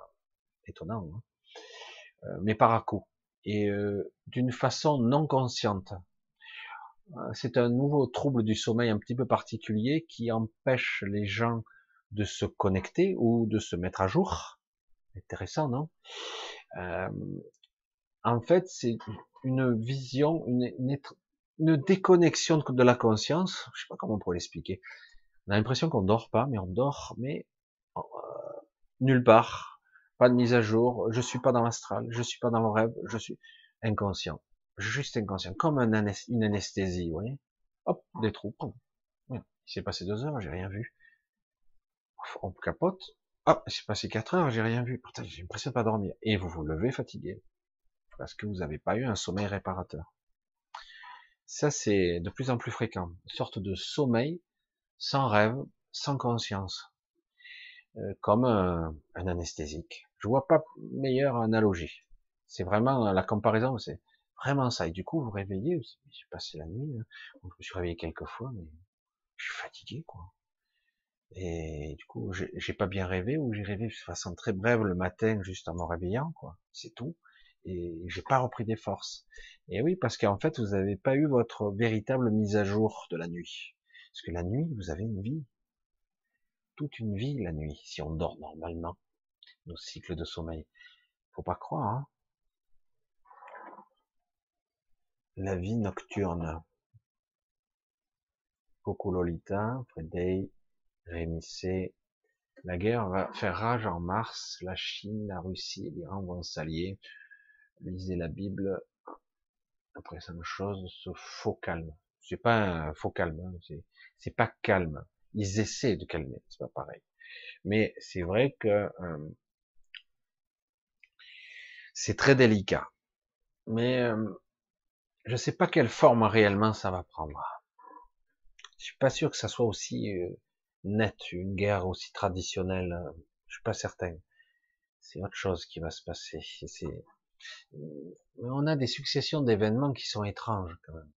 Étonnant, hein mais par à coup et d'une façon non consciente. C'est un nouveau trouble du sommeil un petit peu particulier qui empêche les gens de se connecter ou de se mettre à jour. Intéressant, non? En fait, c'est une vision, une, une, déconnexion de la conscience. Je sais pas comment on pourrait l'expliquer. On a l'impression qu'on dort pas, mais on dort, mais euh, nulle part. Pas de mise à jour. Je suis pas dans l'astral. Je suis pas dans le rêve. Je suis inconscient juste inconscient, comme une anesthésie, vous voyez. Hop, des trous. Il s'est passé deux heures, j'ai rien vu. On capote. Hop, il s'est passé quatre heures, j'ai rien vu. Pourtant, j'ai l'impression de pas dormir. Et vous vous levez fatigué. Parce que vous n'avez pas eu un sommeil réparateur. Ça, c'est de plus en plus fréquent. Une sorte de sommeil sans rêve, sans conscience. Euh, comme un, un anesthésique. Je vois pas meilleure analogie. C'est vraiment la comparaison, c'est vraiment ça. Et du coup, vous réveillez, j'ai passé la nuit, hein. je me suis réveillé quelques fois, mais je suis fatigué, quoi. Et du coup, j'ai pas bien rêvé, ou j'ai rêvé de façon très brève le matin, juste en me réveillant, quoi. C'est tout. Et j'ai pas repris des forces. Et oui, parce qu'en fait, vous n'avez pas eu votre véritable mise à jour de la nuit. Parce que la nuit, vous avez une vie. Toute une vie, la nuit, si on dort normalement. Nos cycles de sommeil. Faut pas croire, hein. La vie nocturne. Coucou Lolita, Fredday, Rémi C. La guerre va faire rage en mars. La Chine, la Russie et l'Iran vont s'allier. Lisez la Bible. Après, ça chose, ce faux calme. C'est pas un faux calme, hein. c'est pas calme. Ils essaient de calmer, c'est pas pareil. Mais c'est vrai que euh, C'est très délicat. Mais euh, je sais pas quelle forme réellement ça va prendre. Je suis pas sûr que ça soit aussi euh, net, une guerre aussi traditionnelle. Euh, je suis pas certain. C'est autre chose qui va se passer. C'est, on a des successions d'événements qui sont étranges quand même.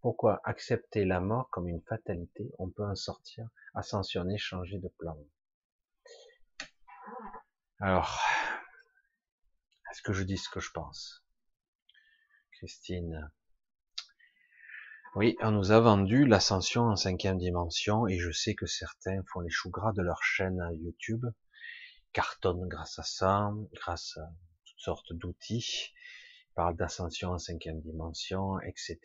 Pourquoi accepter la mort comme une fatalité? On peut en sortir, ascensionner, changer de plan. Alors, est-ce que je dis ce que je pense? Christine. Oui, on nous a vendu l'ascension en cinquième dimension et je sais que certains font les choux gras de leur chaîne YouTube, cartonnent grâce à ça, grâce à toutes sortes d'outils, parlent d'ascension en cinquième dimension, etc.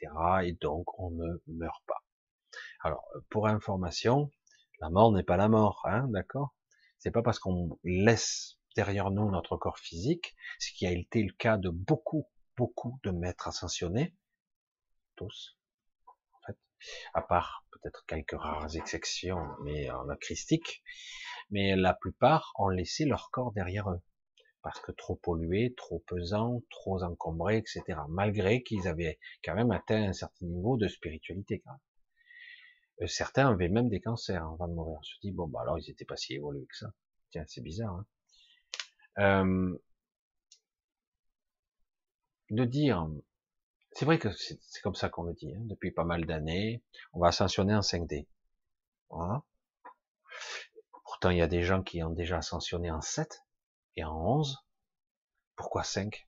Et donc on ne meurt pas. Alors, pour information, la mort n'est pas la mort, hein, d'accord? C'est pas parce qu'on laisse derrière nous notre corps physique, ce qui a été le cas de beaucoup, beaucoup de maîtres ascensionnés, tous, en fait, à part peut-être quelques rares exceptions, mais en christique, mais la plupart ont laissé leur corps derrière eux, parce que trop pollué, trop pesant, trop encombré, etc., malgré qu'ils avaient quand même atteint un certain niveau de spiritualité. Euh, certains avaient même des cancers avant de mourir. On se dit, bon, bah alors ils étaient pas si évolués que ça. Tiens, c'est bizarre. Hein euh, de dire, c'est vrai que c'est comme ça qu'on le dit, hein, depuis pas mal d'années, on va ascensionner en 5D. Voilà. Pourtant, il y a des gens qui ont déjà ascensionné en 7 et en 11. Pourquoi 5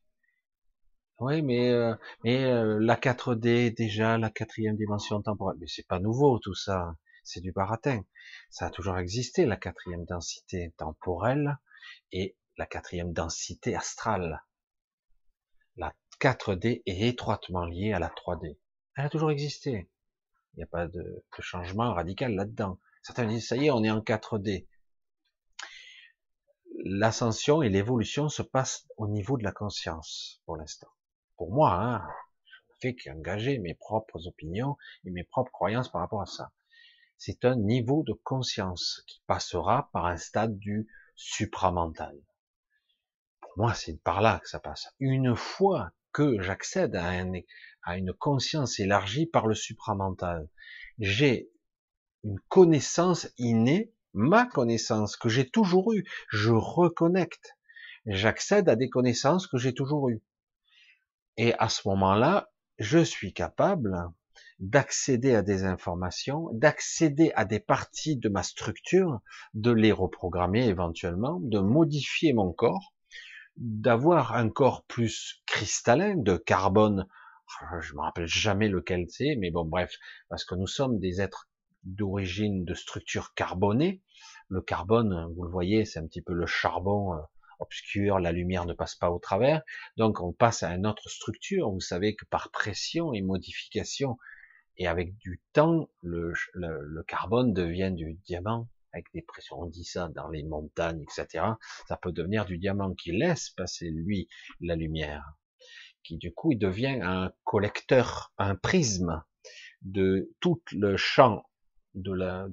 Oui, mais, euh, mais euh, la 4D, déjà, la quatrième dimension temporelle, mais c'est pas nouveau tout ça, c'est du baratin. Ça a toujours existé, la quatrième densité temporelle, et la quatrième densité astrale. La 4D est étroitement liée à la 3D. Elle a toujours existé. Il n'y a pas de, changement radical là-dedans. Certains disent, ça y est, on est en 4D. L'ascension et l'évolution se passent au niveau de la conscience, pour l'instant. Pour moi, hein, je fais qu'engager mes propres opinions et mes propres croyances par rapport à ça. C'est un niveau de conscience qui passera par un stade du supramental moi, c'est par là que ça passe. Une fois que j'accède à, à une conscience élargie par le supramental, j'ai une connaissance innée, ma connaissance que j'ai toujours eue. Je reconnecte. J'accède à des connaissances que j'ai toujours eues. Et à ce moment-là, je suis capable d'accéder à des informations, d'accéder à des parties de ma structure, de les reprogrammer éventuellement, de modifier mon corps d'avoir un corps plus cristallin, de carbone, je me rappelle jamais lequel c'est, mais bon bref, parce que nous sommes des êtres d'origine de structure carbonée. Le carbone, vous le voyez, c'est un petit peu le charbon euh, obscur, la lumière ne passe pas au travers, donc on passe à une autre structure. Vous savez que par pression et modification, et avec du temps, le, le carbone devient du diamant, avec des pressions, on dit ça dans les montagnes, etc. Ça peut devenir du diamant qui laisse passer lui la lumière, qui du coup il devient un collecteur, un prisme de tout le champ de la,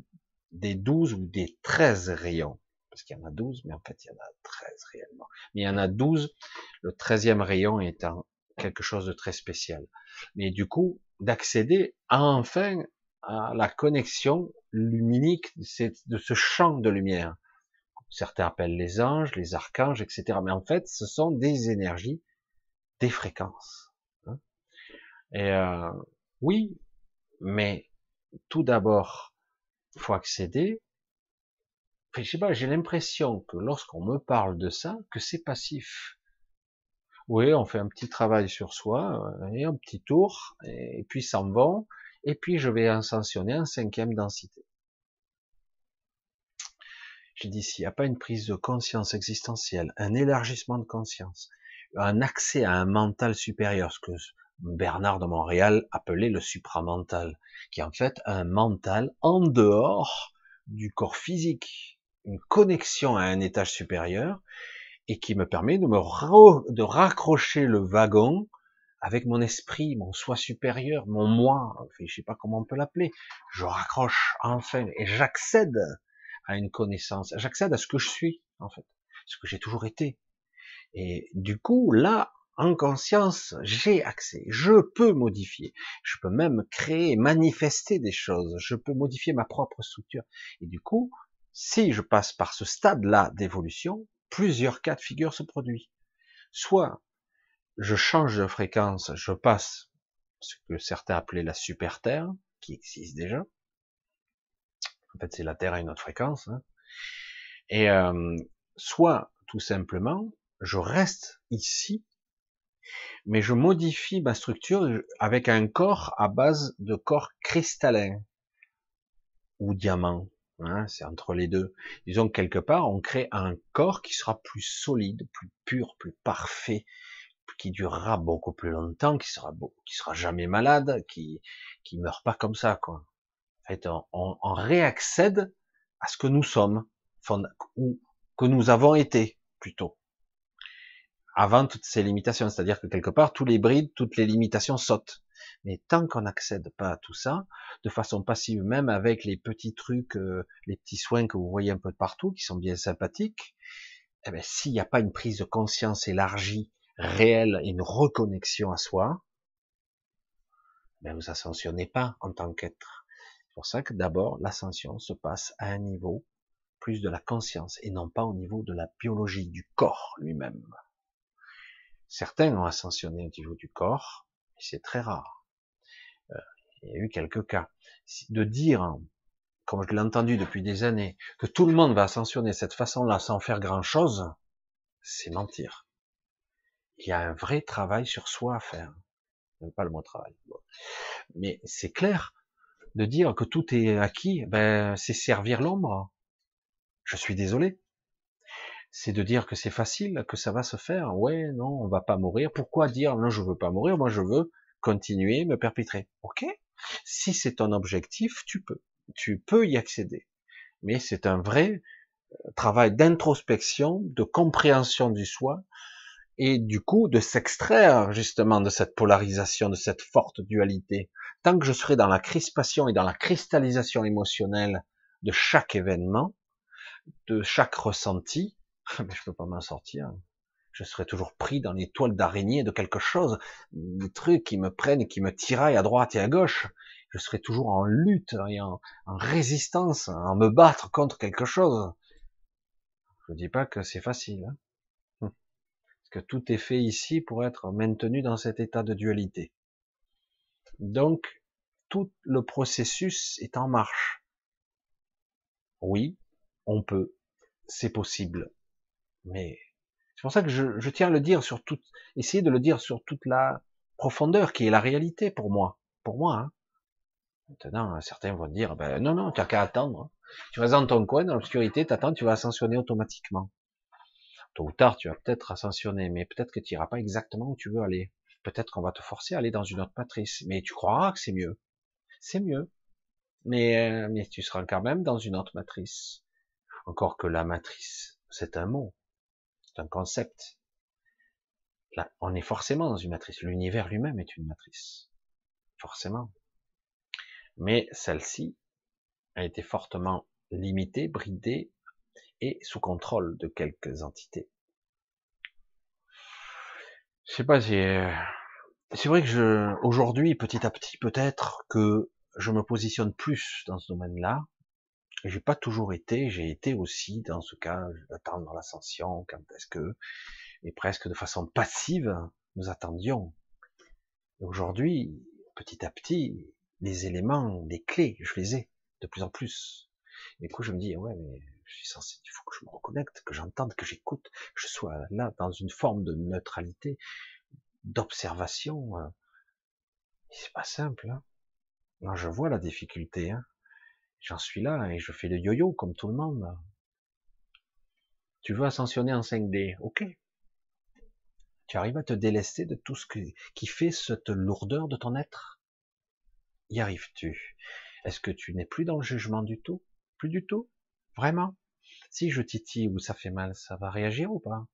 des 12 ou des 13 rayons. Parce qu'il y en a 12, mais en fait il y en a 13 réellement. Mais il y en a 12, le 13e rayon étant quelque chose de très spécial. Mais du coup, d'accéder enfin à la connexion luminique de ce champ de lumière. Certains appellent les anges, les archanges, etc. Mais en fait, ce sont des énergies, des fréquences. Hein. Et euh, oui, mais tout d'abord, faut accéder. Je sais pas, j'ai l'impression que lorsqu'on me parle de ça, que c'est passif. Oui, on fait un petit travail sur soi, euh, et un petit tour, et puis s'en vont, et puis je vais ascensionner en cinquième densité. J'ai dit, s'il n'y a pas une prise de conscience existentielle, un élargissement de conscience, un accès à un mental supérieur, ce que Bernard de Montréal appelait le supramental, qui est en fait un mental en dehors du corps physique, une connexion à un étage supérieur, et qui me permet de me de raccrocher le wagon avec mon esprit, mon soi supérieur, mon moi, je sais pas comment on peut l'appeler, je raccroche enfin et j'accède à une connaissance, j'accède à ce que je suis en fait. ce que j'ai toujours été. Et du coup, là, en conscience, j'ai accès, je peux modifier, je peux même créer, manifester des choses, je peux modifier ma propre structure. Et du coup, si je passe par ce stade-là d'évolution, plusieurs cas de figure se produisent. Soit je change de fréquence, je passe ce que certains appelaient la super Terre, qui existe déjà. En fait, c'est la Terre à une autre fréquence. Hein. Et euh, soit tout simplement, je reste ici mais je modifie ma structure avec un corps à base de corps cristallin ou diamant. Hein, c'est entre les deux. Disons que quelque part, on crée un corps qui sera plus solide, plus pur, plus parfait, qui durera beaucoup plus longtemps, qui sera beau, qui sera jamais malade, qui qui meurt pas comme ça, quoi. En fait, on, on réaccède à ce que nous sommes, ou que nous avons été plutôt avant toutes ces limitations. C'est-à-dire que quelque part, tous les brides, toutes les limitations sautent. Mais tant qu'on n'accède pas à tout ça, de façon passive, même avec les petits trucs, euh, les petits soins que vous voyez un peu partout, qui sont bien sympathiques, eh ben, s'il n'y a pas une prise de conscience élargie, réelle, une reconnexion à soi, ben vous ascensionnez pas en tant qu'être. C'est pour ça que d'abord, l'ascension se passe à un niveau plus de la conscience et non pas au niveau de la biologie du corps lui-même. Certains ont ascensionné au niveau du corps, et c'est très rare. Euh, il y a eu quelques cas. De dire, comme je l'ai entendu depuis des années, que tout le monde va ascensionner de cette façon-là sans faire grand-chose, c'est mentir. Il y a un vrai travail sur soi à faire. Même pas le mot travail. Mais c'est clair de dire que tout est acquis, ben, c'est servir l'ombre. Je suis désolé c'est de dire que c'est facile, que ça va se faire. Ouais, non, on va pas mourir. Pourquoi dire non, je veux pas mourir, moi je veux continuer, me perpétrer. Ok Si c'est ton objectif, tu peux. Tu peux y accéder. Mais c'est un vrai euh, travail d'introspection, de compréhension du soi, et du coup de s'extraire justement de cette polarisation, de cette forte dualité. Tant que je serai dans la crispation et dans la cristallisation émotionnelle de chaque événement, de chaque ressenti, mais je peux pas m'en sortir. Je serai toujours pris dans les toiles d'araignée de quelque chose, des trucs qui me prennent, qui me tiraillent à droite et à gauche. Je serai toujours en lutte et en, résistance, en me battre contre quelque chose. Je dis pas que c'est facile, hein. hum. parce que tout est fait ici pour être maintenu dans cet état de dualité. Donc, tout le processus est en marche. Oui, on peut, c'est possible. Mais c'est pour ça que je, tiens à le dire sur toute, essayer de le dire sur toute la profondeur qui est la réalité pour moi, pour moi. Hein. Maintenant, certains vont dire, ben non, non, tu as qu'à attendre. Tu restes dans ton coin, dans l'obscurité, t'attends, tu vas ascensionner automatiquement. Tôt ou tard, tu vas peut-être ascensionner, mais peut-être que tu iras pas exactement où tu veux aller. Peut-être qu'on va te forcer à aller dans une autre matrice, mais tu croiras que c'est mieux. C'est mieux. Mais, euh, mais tu seras quand même dans une autre matrice. Encore que la matrice, c'est un mot c'est un concept. Là, on est forcément dans une matrice. L'univers lui-même est une matrice. Forcément. Mais celle-ci a été fortement limitée, bridée et sous contrôle de quelques entités. Je sais pas si, euh, c'est vrai que je, aujourd'hui, petit à petit, peut-être que je me positionne plus dans ce domaine-là, j'ai pas toujours été, j'ai été aussi dans ce cas, d'attendre l'ascension, quand est-ce que, et presque de façon passive, nous attendions. Aujourd'hui, petit à petit, les éléments, les clés, je les ai de plus en plus. Et du coup, je me dis, ouais, mais je suis censé, il faut que je me reconnecte, que j'entende, que j'écoute, je sois là dans une forme de neutralité, d'observation. Euh. C'est pas simple. Hein. Non, je vois la difficulté. Hein. J'en suis là et je fais le yo-yo comme tout le monde. Tu veux ascensionner en 5D, ok. Tu arrives à te délester de tout ce qui fait cette lourdeur de ton être? Y arrives-tu? Est-ce que tu n'es plus dans le jugement du tout? Plus du tout? Vraiment? Si je titille ou ça fait mal, ça va réagir ou pas?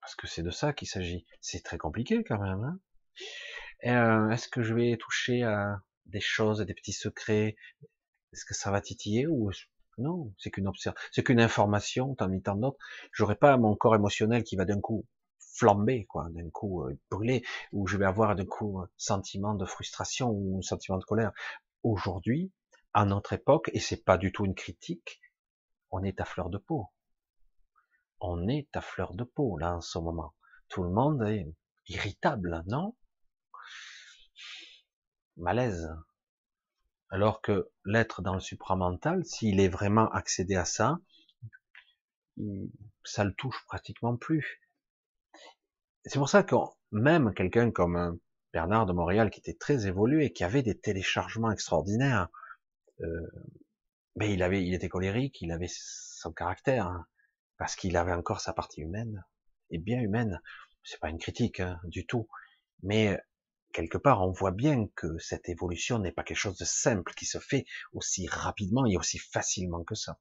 Parce que c'est de ça qu'il s'agit. C'est très compliqué quand même. Hein euh, Est-ce que je vais toucher à des choses, des petits secrets. Est-ce que ça va titiller ou Non, c'est qu'une c'est qu'une information, tant tant d'autres. J'aurais pas mon corps émotionnel qui va d'un coup flamber, quoi, d'un coup euh, brûler, ou je vais avoir d'un coup un sentiment de frustration ou un sentiment de colère. Aujourd'hui, à notre époque, et c'est pas du tout une critique, on est à fleur de peau. On est à fleur de peau, là, en ce moment. Tout le monde est irritable, non? Malaise. Alors que l'être dans le supramental, s'il est vraiment accédé à ça, ça le touche pratiquement plus. C'est pour ça que même quelqu'un comme euh, Bernard de Montréal, qui était très évolué, qui avait des téléchargements extraordinaires, euh, mais il avait, il était colérique, il avait son caractère, hein, parce qu'il avait encore sa partie humaine, et bien humaine. C'est pas une critique hein, du tout, mais quelque part, on voit bien que cette évolution n'est pas quelque chose de simple qui se fait aussi rapidement et aussi facilement que ça.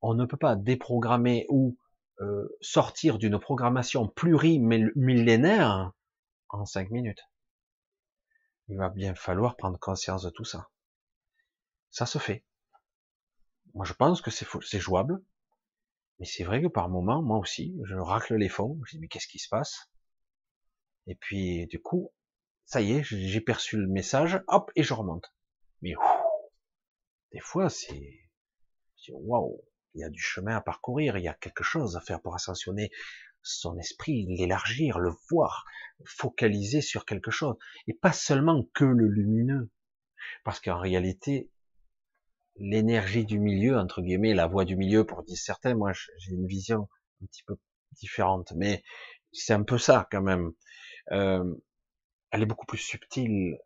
On ne peut pas déprogrammer ou euh, sortir d'une programmation plurimillénaire en cinq minutes. Il va bien falloir prendre conscience de tout ça. Ça se fait. Moi, je pense que c'est jouable. Mais c'est vrai que par moment, moi aussi, je racle les fonds. Je dis, mais qu'est-ce qui se passe? Et puis, du coup, ça y est, j'ai perçu le message, hop, et je remonte. Mais des fois, c'est, waouh, il y a du chemin à parcourir, il y a quelque chose à faire pour ascensionner son esprit, l'élargir, le voir, focaliser sur quelque chose, et pas seulement que le lumineux, parce qu'en réalité, l'énergie du milieu, entre guillemets, la voix du milieu pour dire certains, moi j'ai une vision un petit peu différente, mais c'est un peu ça quand même euh, elle est beaucoup plus subtile.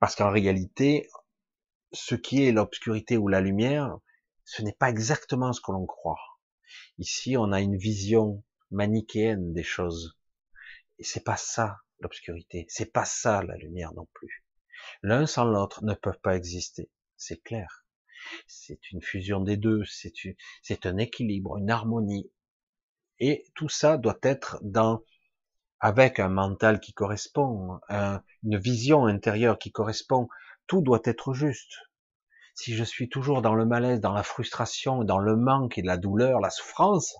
Parce qu'en réalité, ce qui est l'obscurité ou la lumière, ce n'est pas exactement ce que l'on croit. Ici, on a une vision manichéenne des choses. Et c'est pas ça, l'obscurité. C'est pas ça, la lumière non plus. L'un sans l'autre ne peuvent pas exister. C'est clair. C'est une fusion des deux. C'est un équilibre, une harmonie. Et tout ça doit être dans avec un mental qui correspond, une vision intérieure qui correspond, tout doit être juste. Si je suis toujours dans le malaise, dans la frustration, dans le manque et la douleur, la souffrance,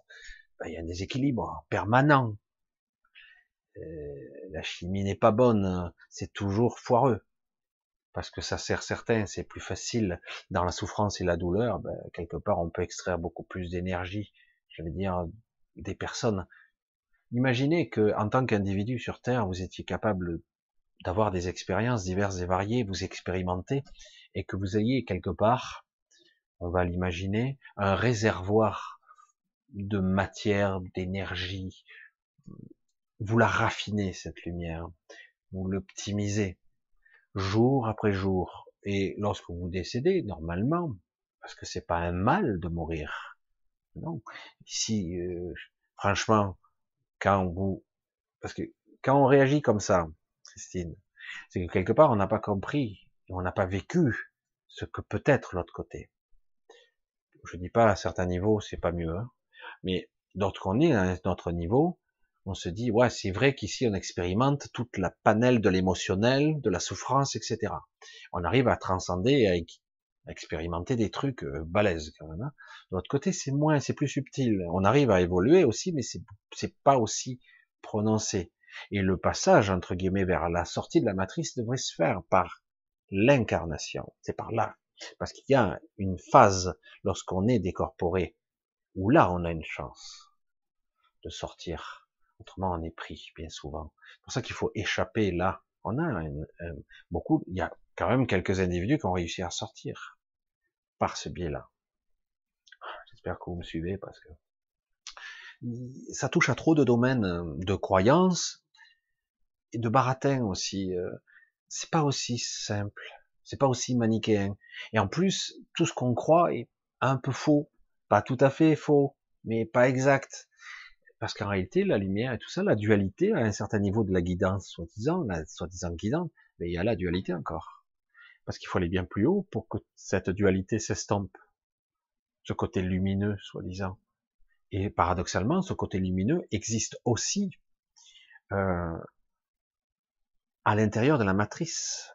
ben, il y a un déséquilibre permanent. Euh, la chimie n'est pas bonne, c'est toujours foireux. Parce que ça sert certains, c'est plus facile. Dans la souffrance et la douleur, ben, quelque part, on peut extraire beaucoup plus d'énergie, je dire, des personnes Imaginez que, en tant qu'individu sur Terre, vous étiez capable d'avoir des expériences diverses et variées, vous expérimentez, et que vous ayez quelque part, on va l'imaginer, un réservoir de matière, d'énergie. Vous la raffinez, cette lumière. Vous l'optimisez. Jour après jour. Et lorsque vous décédez, normalement, parce que c'est pas un mal de mourir. Non. Ici, euh, franchement, quand vous, parce que quand on réagit comme ça, Christine, c'est que quelque part on n'a pas compris, on n'a pas vécu ce que peut être l'autre côté. Je dis pas à certains niveaux c'est pas mieux, hein, mais d'autres qu'on est à un autre niveau, on se dit ouais c'est vrai qu'ici on expérimente toute la panel de l'émotionnel, de la souffrance, etc. On arrive à transcender, à expérimenter des trucs euh, balèzes quand même. Hein. De l'autre côté, c'est moins, c'est plus subtil. On arrive à évoluer aussi, mais c'est pas aussi prononcé. Et le passage entre guillemets vers la sortie de la matrice devrait se faire par l'incarnation. C'est par là, parce qu'il y a une phase lorsqu'on est décorporé où là on a une chance de sortir. Autrement, on est pris bien souvent. C'est pour ça qu'il faut échapper là. On a beaucoup, il y a quand même quelques individus qui ont réussi à sortir par ce biais-là. J'espère que vous me suivez parce que ça touche à trop de domaines euh, de croyances et de baratin aussi. Euh, c'est pas aussi simple, c'est pas aussi manichéen. Et en plus, tout ce qu'on croit est un peu faux, pas tout à fait faux, mais pas exact. Parce qu'en réalité, la lumière et tout ça, la dualité, à un certain niveau de la guidance, soi-disant, la soi-disant guidance, mais il y a la dualité encore parce qu'il faut aller bien plus haut pour que cette dualité s'estompe. Ce côté lumineux, soi-disant. Et paradoxalement, ce côté lumineux existe aussi euh, à l'intérieur de la matrice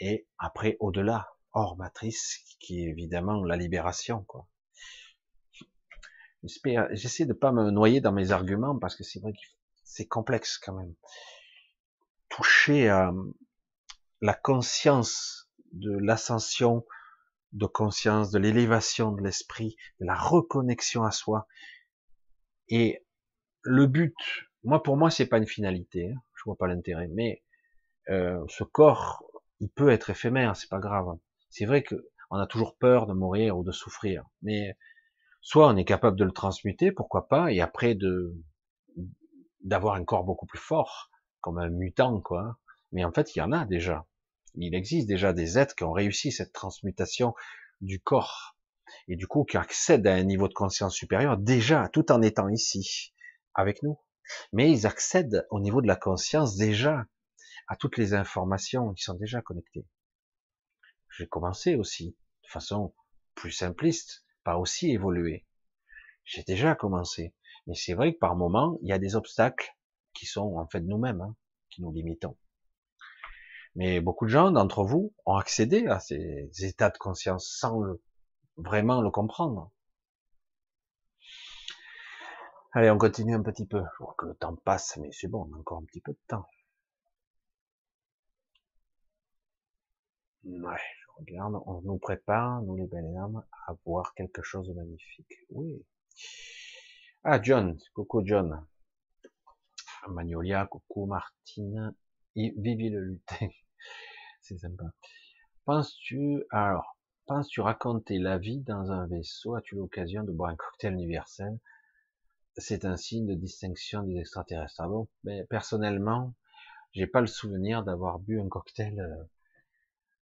et après au-delà. hors matrice, qui est évidemment la libération, quoi. J'essaie de pas me noyer dans mes arguments parce que c'est vrai que c'est complexe quand même. Toucher à la conscience de l'ascension de conscience, de l'élévation de l'esprit, de la reconnexion à soi. Et le but, moi pour moi c'est pas une finalité, hein, je vois pas l'intérêt, mais euh, ce corps, il peut être éphémère, c'est pas grave. C'est vrai que on a toujours peur de mourir ou de souffrir, mais soit on est capable de le transmuter, pourquoi pas, et après de d'avoir un corps beaucoup plus fort, comme un mutant, quoi. Mais en fait, il y en a déjà. Il existe déjà des êtres qui ont réussi cette transmutation du corps, et du coup qui accèdent à un niveau de conscience supérieur déjà, tout en étant ici, avec nous. Mais ils accèdent au niveau de la conscience déjà à toutes les informations qui sont déjà connectées. J'ai commencé aussi, de façon plus simpliste, pas aussi évolué. J'ai déjà commencé. Mais c'est vrai que par moment, il y a des obstacles qui sont en fait nous-mêmes, hein, qui nous limitons. Mais beaucoup de gens d'entre vous ont accédé à ces états de conscience sans vraiment le comprendre. Allez, on continue un petit peu. Je vois que le temps passe, mais c'est bon, on a encore un petit peu de temps. Ouais, je regarde, on nous prépare, nous les belles âmes, à voir quelque chose de magnifique. Oui. Ah, John, coucou John. Magnolia, coucou Martine, Vivi le lutin. C'est sympa. Penses-tu, alors, penses-tu raconter la vie dans un vaisseau? As-tu l'occasion de boire un cocktail universel? C'est un signe de distinction des extraterrestres. Ah bon? Mais personnellement, j'ai pas le souvenir d'avoir bu un cocktail,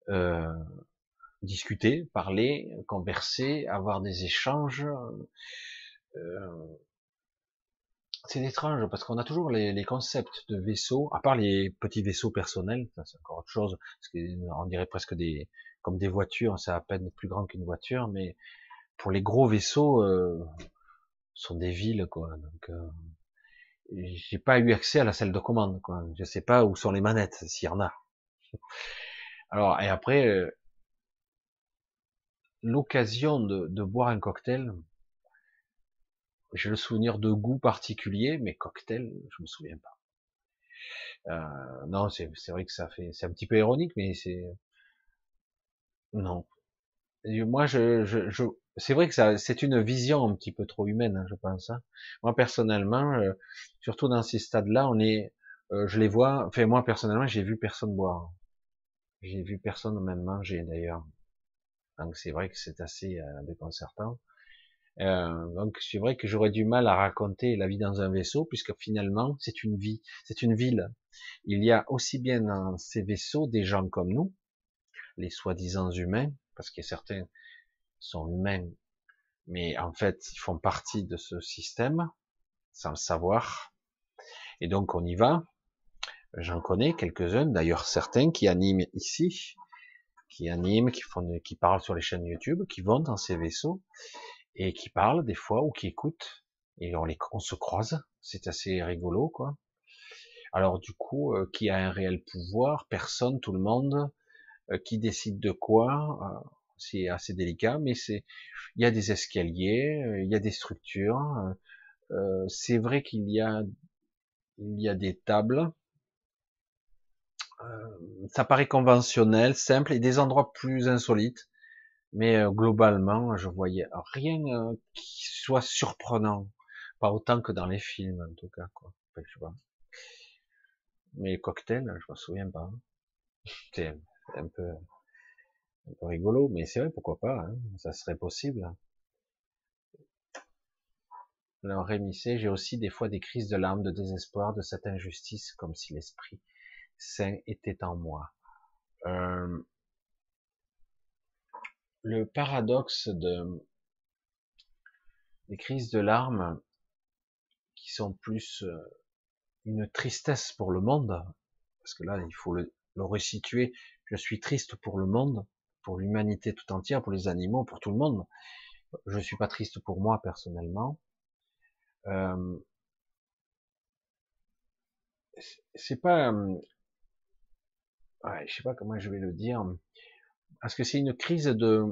euh, euh discuter, parler, converser, avoir des échanges. Euh, c'est étrange parce qu'on a toujours les, concepts de vaisseaux, à part les petits vaisseaux personnels, c'est encore autre chose, parce dirait presque des comme des voitures, c'est à peine plus grand qu'une voiture, mais pour les gros vaisseaux, euh, sont des villes quoi. Donc euh, j'ai pas eu accès à la salle de commande quoi. Je sais pas où sont les manettes s'il y en a. Alors et après euh, l'occasion de, de boire un cocktail, j'ai le souvenir de goût particulier, mais cocktail, je me souviens pas. Euh, non, c'est vrai que ça fait, c'est un petit peu ironique, mais c'est non. moi, je, je, je c'est vrai que ça, c'est une vision un petit peu trop humaine, hein, je pense. Hein. Moi, personnellement, euh, surtout dans ces stades-là, on est, euh, je les vois. Enfin, moi, personnellement, j'ai vu personne boire. J'ai vu personne même manger, d'ailleurs. Donc, c'est vrai que c'est assez euh, déconcertant. Euh, donc c'est vrai que j'aurais du mal à raconter la vie dans un vaisseau, puisque finalement c'est une vie, c'est une ville. Il y a aussi bien dans ces vaisseaux des gens comme nous, les soi-disant humains, parce que certains sont humains, mais en fait ils font partie de ce système sans le savoir. Et donc on y va. J'en connais quelques-uns, d'ailleurs certains qui animent ici, qui animent, qui font, qui parlent sur les chaînes YouTube, qui vont dans ces vaisseaux et qui parlent des fois ou qui écoutent et on les on se croise, c'est assez rigolo quoi. Alors du coup, euh, qui a un réel pouvoir? Personne, tout le monde. Euh, qui décide de quoi? Euh, C'est assez délicat, mais c'est il y a des escaliers, il y a des structures. c'est vrai qu'il y a il y a des tables. ça paraît conventionnel, simple, et des endroits plus insolites. Mais euh, globalement, je voyais rien euh, qui soit surprenant, pas autant que dans les films en tout cas. Quoi. je vois. Mais les cocktails, je me souviens pas. C'est un peu, un peu rigolo, mais c'est vrai, pourquoi pas, hein, ça serait possible. Alors Rémissé, j'ai aussi des fois des crises de larmes, de désespoir, de cette injustice, comme si l'esprit saint était en moi. Euh, le paradoxe de des crises de larmes qui sont plus euh, une tristesse pour le monde, parce que là il faut le, le resituer, je suis triste pour le monde, pour l'humanité tout entière, pour les animaux, pour tout le monde. Je suis pas triste pour moi personnellement. Euh, c'est pas, euh, ouais, je sais pas comment je vais le dire parce que c'est une crise de,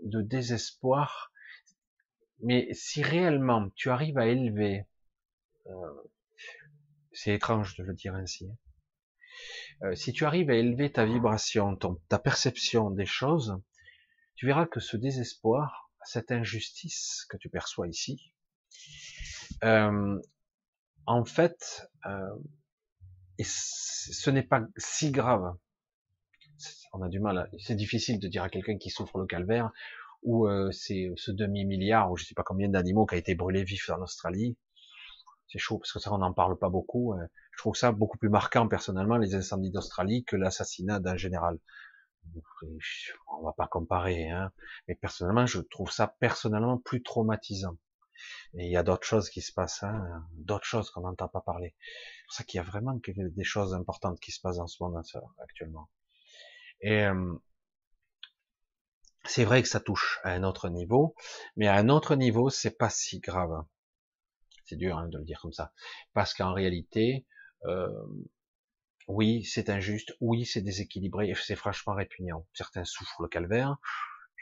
de désespoir. Mais si réellement tu arrives à élever, euh, c'est étrange de le dire ainsi, hein. euh, si tu arrives à élever ta vibration, ta perception des choses, tu verras que ce désespoir, cette injustice que tu perçois ici, euh, en fait, ce n'est pas si grave. On a du mal, c'est difficile de dire à quelqu'un qui souffre le calvaire, ou euh, c'est ce demi-milliard, ou je sais pas combien d'animaux qui a été brûlé vif en Australie. C'est chaud, parce que ça, on n'en parle pas beaucoup. Hein. Je trouve ça beaucoup plus marquant, personnellement, les incendies d'Australie, que l'assassinat d'un général. On va pas comparer, hein. mais personnellement, je trouve ça personnellement plus traumatisant. Et il y a d'autres choses qui se passent, hein, d'autres choses qu'on n'entend pas parler. C'est pour ça qu'il y a vraiment des choses importantes qui se passent en ce moment actuellement. Et c'est vrai que ça touche à un autre niveau, mais à un autre niveau, c'est pas si grave. C'est dur hein, de le dire comme ça, parce qu'en réalité, euh, oui, c'est injuste, oui, c'est déséquilibré, c'est franchement répugnant. Certains souffrent le calvaire,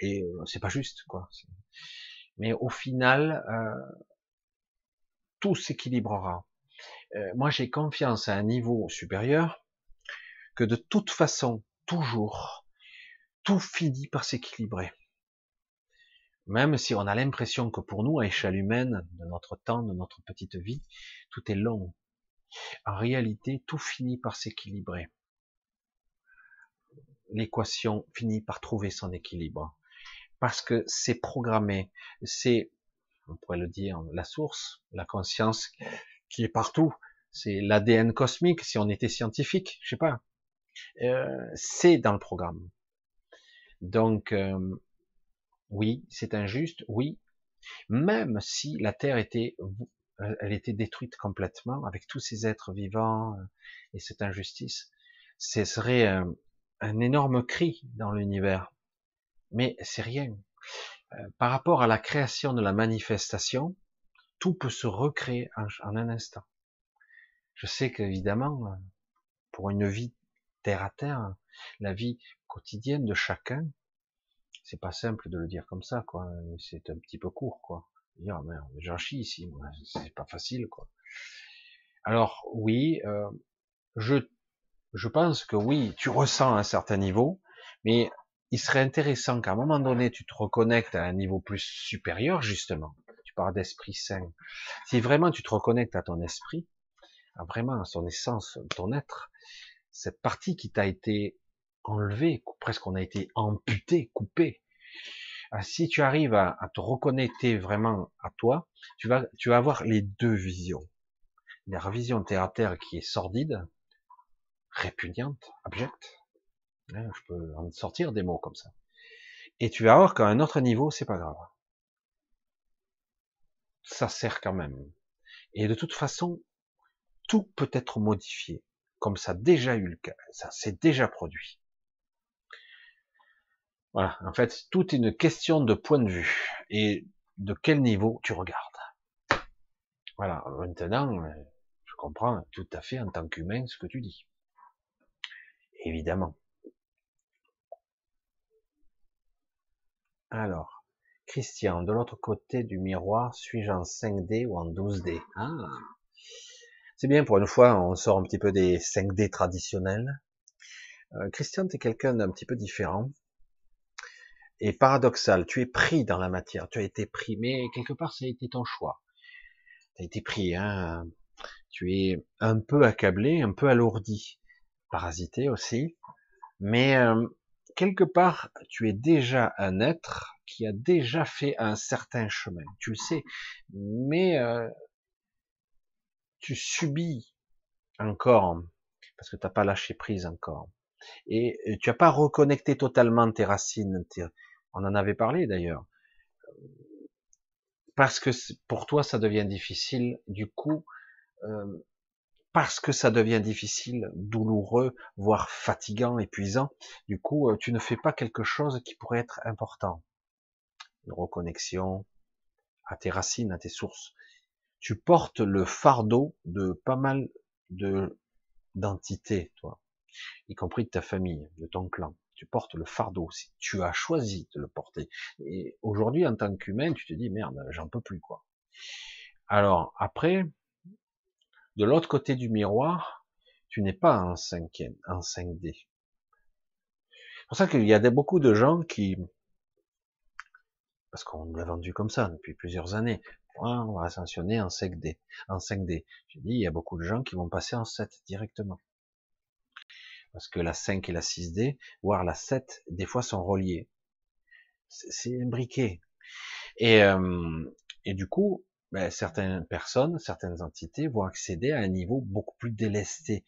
et euh, c'est pas juste, quoi. Mais au final, euh, tout s'équilibrera. Euh, moi, j'ai confiance à un niveau supérieur que de toute façon, toujours, tout finit par s'équilibrer. Même si on a l'impression que pour nous, à échelle humaine, de notre temps, de notre petite vie, tout est long. En réalité, tout finit par s'équilibrer. L'équation finit par trouver son équilibre parce que c'est programmé, c'est, on pourrait le dire, la source, la conscience qui est partout, c'est l'ADN cosmique, si on était scientifique, je sais pas, euh, c'est dans le programme. Donc, euh, oui, c'est injuste, oui, même si la Terre était, elle était détruite complètement, avec tous ces êtres vivants euh, et cette injustice, ce serait un énorme cri dans l'univers mais c'est rien. Euh, par rapport à la création de la manifestation, tout peut se recréer en, un instant. Je sais qu'évidemment, pour une vie terre à terre, la vie quotidienne de chacun, c'est pas simple de le dire comme ça, quoi. C'est un petit peu court, quoi. Dire, oh j'en chie ici, c'est pas facile, quoi. Alors oui, euh, je je pense que oui, tu ressens un certain niveau, mais il serait intéressant qu'à un moment donné, tu te reconnectes à un niveau plus supérieur, justement. Tu parles d'esprit sain. Si vraiment tu te reconnectes à ton esprit, à vraiment à son essence, ton être, cette partie qui t'a été enlevée, presque on a été amputé, coupé. Ah, si tu arrives à, te reconnecter vraiment à toi, tu vas, tu vas avoir les deux visions. La vision terre à terre qui est sordide, répugnante, abjecte, Hein, je peux en sortir des mots comme ça. Et tu vas voir qu'à un autre niveau, c'est pas grave. Ça sert quand même. Et de toute façon, tout peut être modifié, comme ça a déjà eu le cas, ça s'est déjà produit. Voilà, en fait, tout est une question de point de vue et de quel niveau tu regardes. Voilà, maintenant, je comprends tout à fait en tant qu'humain ce que tu dis. Évidemment. Alors, Christian, de l'autre côté du miroir, suis-je en 5D ou en 12D Ah, c'est bien pour une fois, on sort un petit peu des 5D traditionnels. Euh, Christian, tu es quelqu'un d'un petit peu différent et paradoxal. Tu es pris dans la matière, tu as été pris, mais quelque part, ça a été ton choix. Tu as été pris, hein. Tu es un peu accablé, un peu alourdi, parasité aussi, mais euh, quelque part, tu es déjà un être qui a déjà fait un certain chemin. Tu le sais, mais euh, tu subis encore parce que tu n'as pas lâché prise encore. Et tu n'as pas reconnecté totalement tes racines. On en avait parlé d'ailleurs. Parce que pour toi, ça devient difficile. Du coup, euh, parce que ça devient difficile, douloureux, voire fatigant, épuisant, du coup, euh, tu ne fais pas quelque chose qui pourrait être important. Une reconnexion à tes racines, à tes sources. Tu portes le fardeau de pas mal de d'entités, toi, y compris de ta famille, de ton clan. Tu portes le fardeau. Tu as choisi de le porter. Et aujourd'hui, en tant qu'humain, tu te dis merde, j'en peux plus quoi. Alors après, de l'autre côté du miroir, tu n'es pas en 5 en 5D. C'est pour ça qu'il y a beaucoup de gens qui, parce qu'on l'a vendu comme ça depuis plusieurs années, on va ascensionner en 5D. En 5D. J'ai dit, il y a beaucoup de gens qui vont passer en 7 directement. Parce que la 5 et la 6D, voire la 7, des fois sont reliées. C'est imbriqué. Et, euh, et du coup, ben, certaines personnes, certaines entités vont accéder à un niveau beaucoup plus délesté.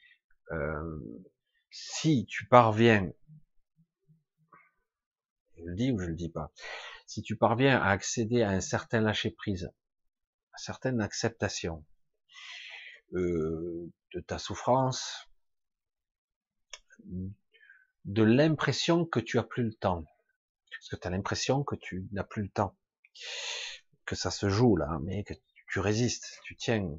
Euh, si tu parviens, je le dis ou je le dis pas, si tu parviens à accéder à un certain lâcher prise, certaine acceptation euh, de ta souffrance, de l'impression que tu as plus le temps, parce que tu as l'impression que tu n'as plus le temps que ça se joue là, mais que tu résistes, tu tiens,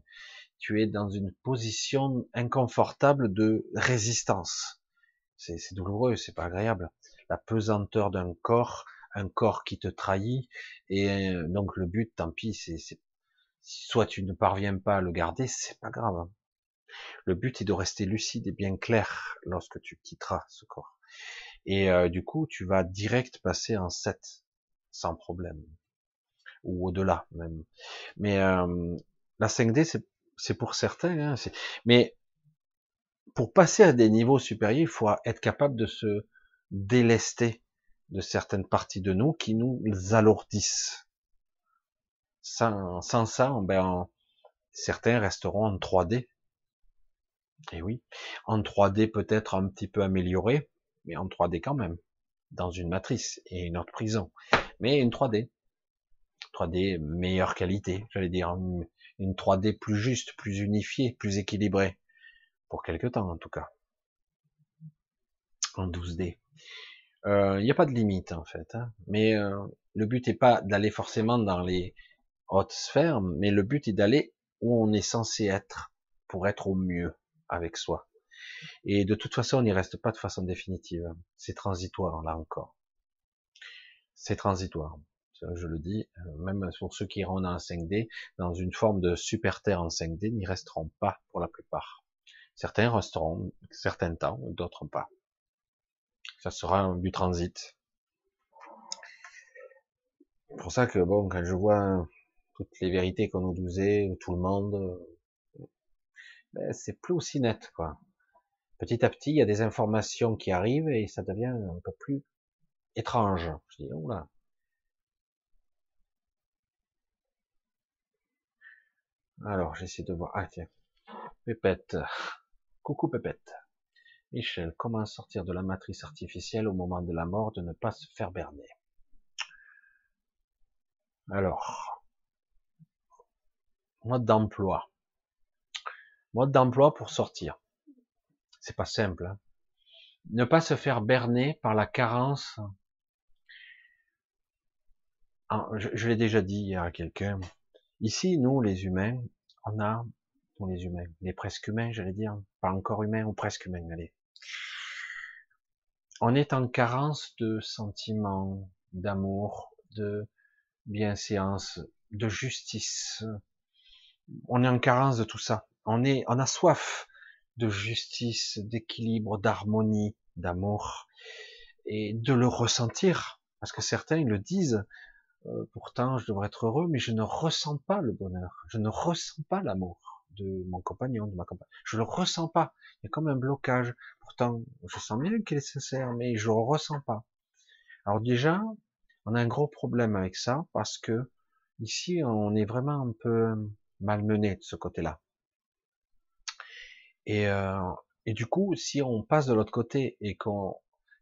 tu es dans une position inconfortable de résistance. C'est douloureux, c'est pas agréable. La pesanteur d'un corps, un corps qui te trahit, et euh, donc le but, tant pis, c'est soit tu ne parviens pas à le garder, c'est pas grave. Le but est de rester lucide et bien clair lorsque tu quitteras ce corps. Et euh, du coup, tu vas direct passer en 7 sans problème ou au-delà même. Mais euh, la 5D, c'est pour certains. Hein, mais pour passer à des niveaux supérieurs, il faut être capable de se délester de certaines parties de nous qui nous alourdissent. Sans, sans ça, ben, certains resteront en 3D. Et oui, en 3D peut-être un petit peu amélioré, mais en 3D quand même, dans une matrice et une autre prison, mais une 3D. 3D meilleure qualité, j'allais dire, une 3D plus juste, plus unifiée, plus équilibrée, pour quelque temps en tout cas, en 12D. Il euh, n'y a pas de limite en fait, hein. mais euh, le but n'est pas d'aller forcément dans les hautes sphères, mais le but est d'aller où on est censé être pour être au mieux avec soi. Et de toute façon, on n'y reste pas de façon définitive. C'est transitoire là encore. C'est transitoire je le dis, euh, même pour ceux qui iront en 5D, dans une forme de super terre en 5D, n'y resteront pas pour la plupart. Certains resteront certains temps, d'autres pas. Ça sera du transit. C'est pour ça que bon, quand je vois toutes les vérités qu'on nous disait, tout le monde, ben, c'est plus aussi net, quoi. Petit à petit, il y a des informations qui arrivent et ça devient un peu plus étrange. Je dis, là, Alors, j'essaie de voir. Ah, tiens. Pépette. Coucou Pépette. Michel, comment sortir de la matrice artificielle au moment de la mort de ne pas se faire berner? Alors, mode d'emploi. Mode d'emploi pour sortir. C'est pas simple. Hein. ne pas se faire berner par la carence. Ah, je, je l'ai déjà dit à quelqu'un. Ici, nous, les humains, on a, nous les humains, les presque humains, j'allais dire, pas encore humains ou presque humains, allez. On est en carence de sentiments, d'amour, de bienséance, de justice. On est en carence de tout ça. On est, on a soif de justice, d'équilibre, d'harmonie, d'amour, et de le ressentir. Parce que certains le disent, euh, pourtant, je devrais être heureux, mais je ne ressens pas le bonheur. Je ne ressens pas l'amour de mon compagnon, de ma compagne. Je le ressens pas. Il y a comme un blocage. Pourtant, je sens bien qu'il est sincère, mais je le ressens pas. Alors déjà, on a un gros problème avec ça parce que ici, on est vraiment un peu malmené de ce côté-là. Et, euh, et du coup, si on passe de l'autre côté et qu'on,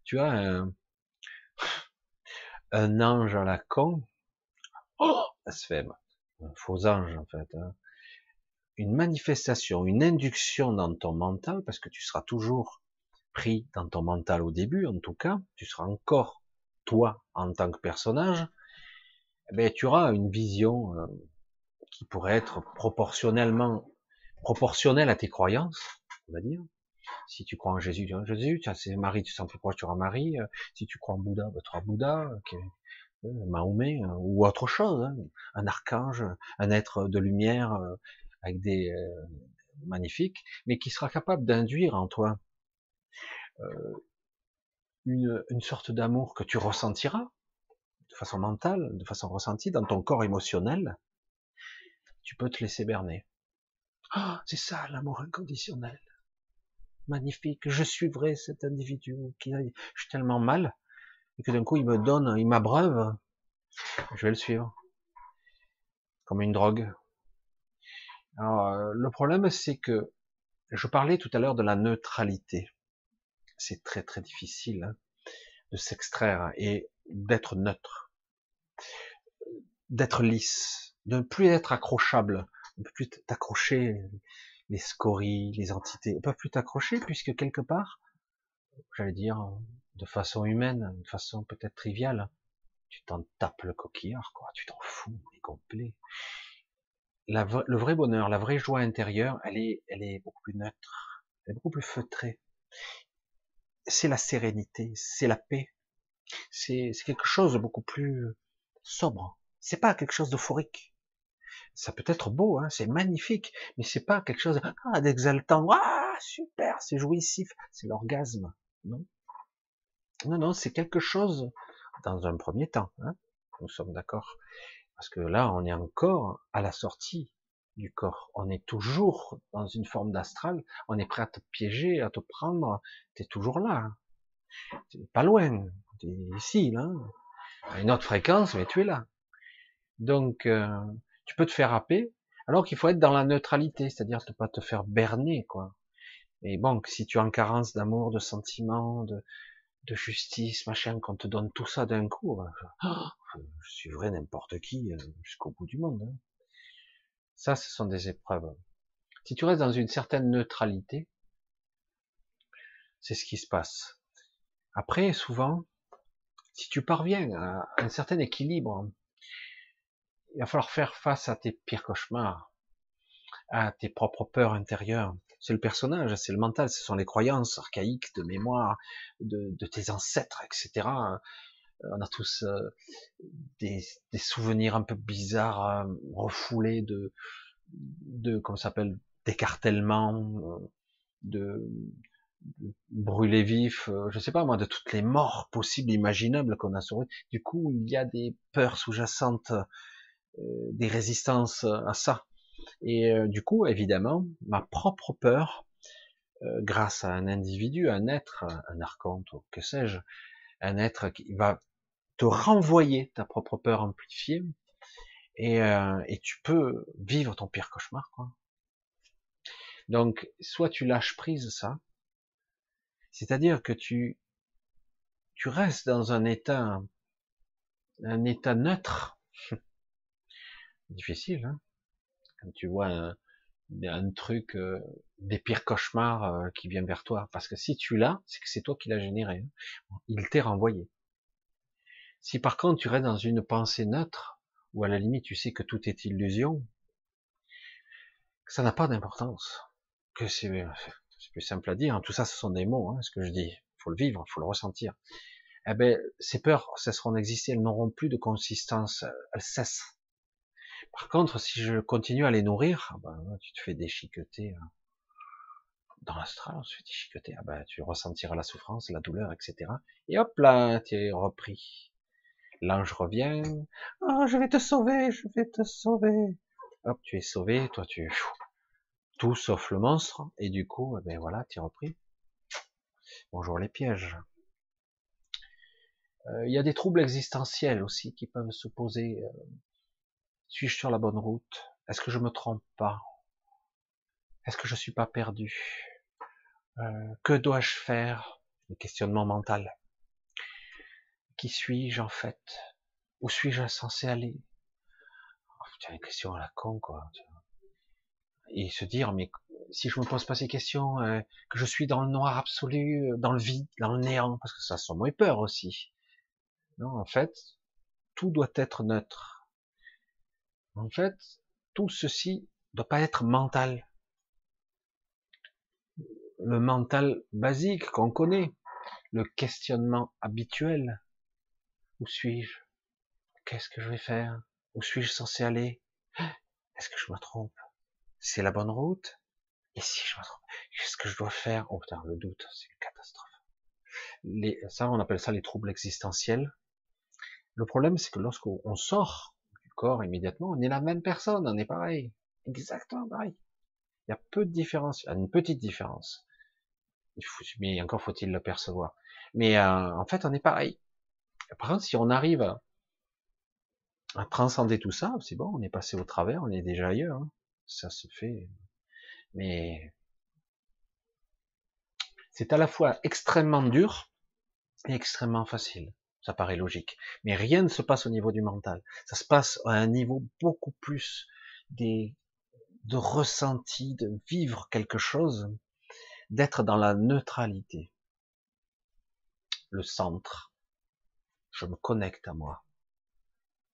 tu as un, un ange à la con, oh, blasphème, un faux ange en fait, hein. une manifestation, une induction dans ton mental, parce que tu seras toujours pris dans ton mental au début, en tout cas, tu seras encore toi en tant que personnage, eh ben, tu auras une vision euh, qui pourrait être proportionnellement proportionnelle à tes croyances, on va dire, Si tu crois en Jésus, tu Jésus. C'est Marie, tu sens plus proche, tu auras Marie. Si tu crois en Bouddha, bah, tu auras Bouddha. Mahomet ou autre chose, hein. un archange, un être de lumière avec des magnifiques, mais qui sera capable d'induire en toi une, une sorte d'amour que tu ressentiras de façon mentale, de façon ressentie dans ton corps émotionnel, tu peux te laisser berner. Ah, c'est ça l'amour inconditionnel. Magnifique. Je suivrai cet individu qui je suis tellement mal et que d'un coup il me donne, il m'abreuve. Je vais le suivre. Comme une drogue. Alors, euh, le problème c'est que je parlais tout à l'heure de la neutralité c'est très très difficile hein, de s'extraire et d'être neutre, d'être lisse, de ne plus être accrochable, de ne plus t'accrocher les scories, les entités, ne peuvent plus t'accrocher puisque quelque part, j'allais dire de façon humaine, de façon peut-être triviale, tu t'en tapes le coquillard, quoi, tu t'en fous, est complet. le vrai bonheur, la vraie joie intérieure, elle est, elle est beaucoup plus neutre, elle est beaucoup plus feutrée c'est la sérénité, c'est la paix, c'est quelque chose de beaucoup plus sobre. C'est pas quelque chose d'euphorique. Ça peut être beau, hein, c'est magnifique, mais c'est pas quelque chose ah, d'exaltant. Ah, super, c'est jouissif, c'est l'orgasme. Non, non, non, c'est quelque chose dans un premier temps. Hein, nous sommes d'accord, parce que là, on est encore à la sortie du corps. On est toujours dans une forme d'astral. On est prêt à te piéger, à te prendre. Tu es toujours là. Tu pas loin. Tu es ici, là. À une autre fréquence, mais tu es là. Donc, euh, tu peux te faire happer, alors qu'il faut être dans la neutralité, c'est-à-dire ne pas te faire berner, quoi. Et bon, si tu es en carence d'amour, de sentiments, de, de justice, machin, qu'on te donne tout ça d'un coup, ben, je, suis vrai n'importe qui euh, jusqu'au bout du monde. Hein. Ça, ce sont des épreuves. Si tu restes dans une certaine neutralité, c'est ce qui se passe. Après, souvent, si tu parviens à un certain équilibre, il va falloir faire face à tes pires cauchemars, à tes propres peurs intérieures. C'est le personnage, c'est le mental, ce sont les croyances archaïques de mémoire de, tes ancêtres, etc on a tous euh, des, souvenirs un peu bizarres, euh, refoulés de, de comment s'appelle, d'écartèlement, euh, de, de brûler vif, je sais pas moi, de toutes les morts possibles, imaginables qu'on a sur Du coup, il y a des peurs sous-jacentes, des résistances à ça. Et du coup, évidemment, ma propre peur, grâce à un individu, un être, un archonte, ou que sais-je, un être qui va te renvoyer ta propre peur amplifiée et, euh, et tu peux vivre ton pire cauchemar. Quoi. Donc, soit tu lâches prise ça, c'est-à-dire que tu tu restes dans un état un état neutre. Difficile, hein quand tu vois un, un truc euh, des pires cauchemars euh, qui vient vers toi, parce que si tu l'as, c'est que c'est toi qui l'as généré. Hein. Il t'est renvoyé. Si par contre tu restes dans une pensée neutre, ou à la limite tu sais que tout est illusion, ça n'a pas d'importance. Que c'est plus simple à dire. Hein. Tout ça, ce sont des mots, hein, ce que je dis. Faut le vivre, faut le ressentir. Eh ben, ces peurs cesseront d'exister, elles n'auront plus de consistance, elles cessent. Par contre, si je continue à les nourrir, ah ben, tu te fais déchiqueter hein. dans l'astral, on se fait déchiqueter. Ah ben, tu ressentiras la souffrance, la douleur, etc. Et hop là, tu es repris. L'ange revient. Oh, je vais te sauver, je vais te sauver. Hop, tu es sauvé, toi tu tout sauf le monstre. Et du coup, eh ben voilà, tu es repris. Bonjour les pièges. Euh, il y a des troubles existentiels aussi qui peuvent se poser. Euh, suis-je sur la bonne route? Est-ce que je me trompe pas? Est-ce que je suis pas perdu? Euh, Que dois-je faire? Le questionnement mental. Qui suis-je en fait? Où suis-je censé aller? Oh, une question à la con, quoi. Et se dire, mais si je me pose pas ces questions, euh, que je suis dans le noir absolu, euh, dans le vide, dans le néant, parce que ça sent moins peur aussi. Non, en fait, tout doit être neutre. En fait, tout ceci doit pas être mental. le mental basique qu'on connaît, le questionnement habituel. Où suis-je? Qu'est-ce que je vais faire? Où suis-je censé aller? Est-ce que je me trompe? C'est la bonne route? Et si je me trompe Qu'est-ce que je dois faire? Oh putain, le doute, c'est une catastrophe. Les, ça, on appelle ça les troubles existentiels. Le problème, c'est que lorsqu'on sort immédiatement, on est la même personne, on est pareil. Exactement pareil. Il y a peu de différence, une petite différence. Il faut, mais encore faut-il le percevoir. Mais euh, en fait, on est pareil. Par contre, si on arrive à, transcender tout ça, c'est bon, on est passé au travers, on est déjà ailleurs. Hein. Ça se fait. Mais c'est à la fois extrêmement dur et extrêmement facile. Ça paraît logique. Mais rien ne se passe au niveau du mental. Ça se passe à un niveau beaucoup plus des, de ressenti, de vivre quelque chose, d'être dans la neutralité. Le centre. Je me connecte à moi.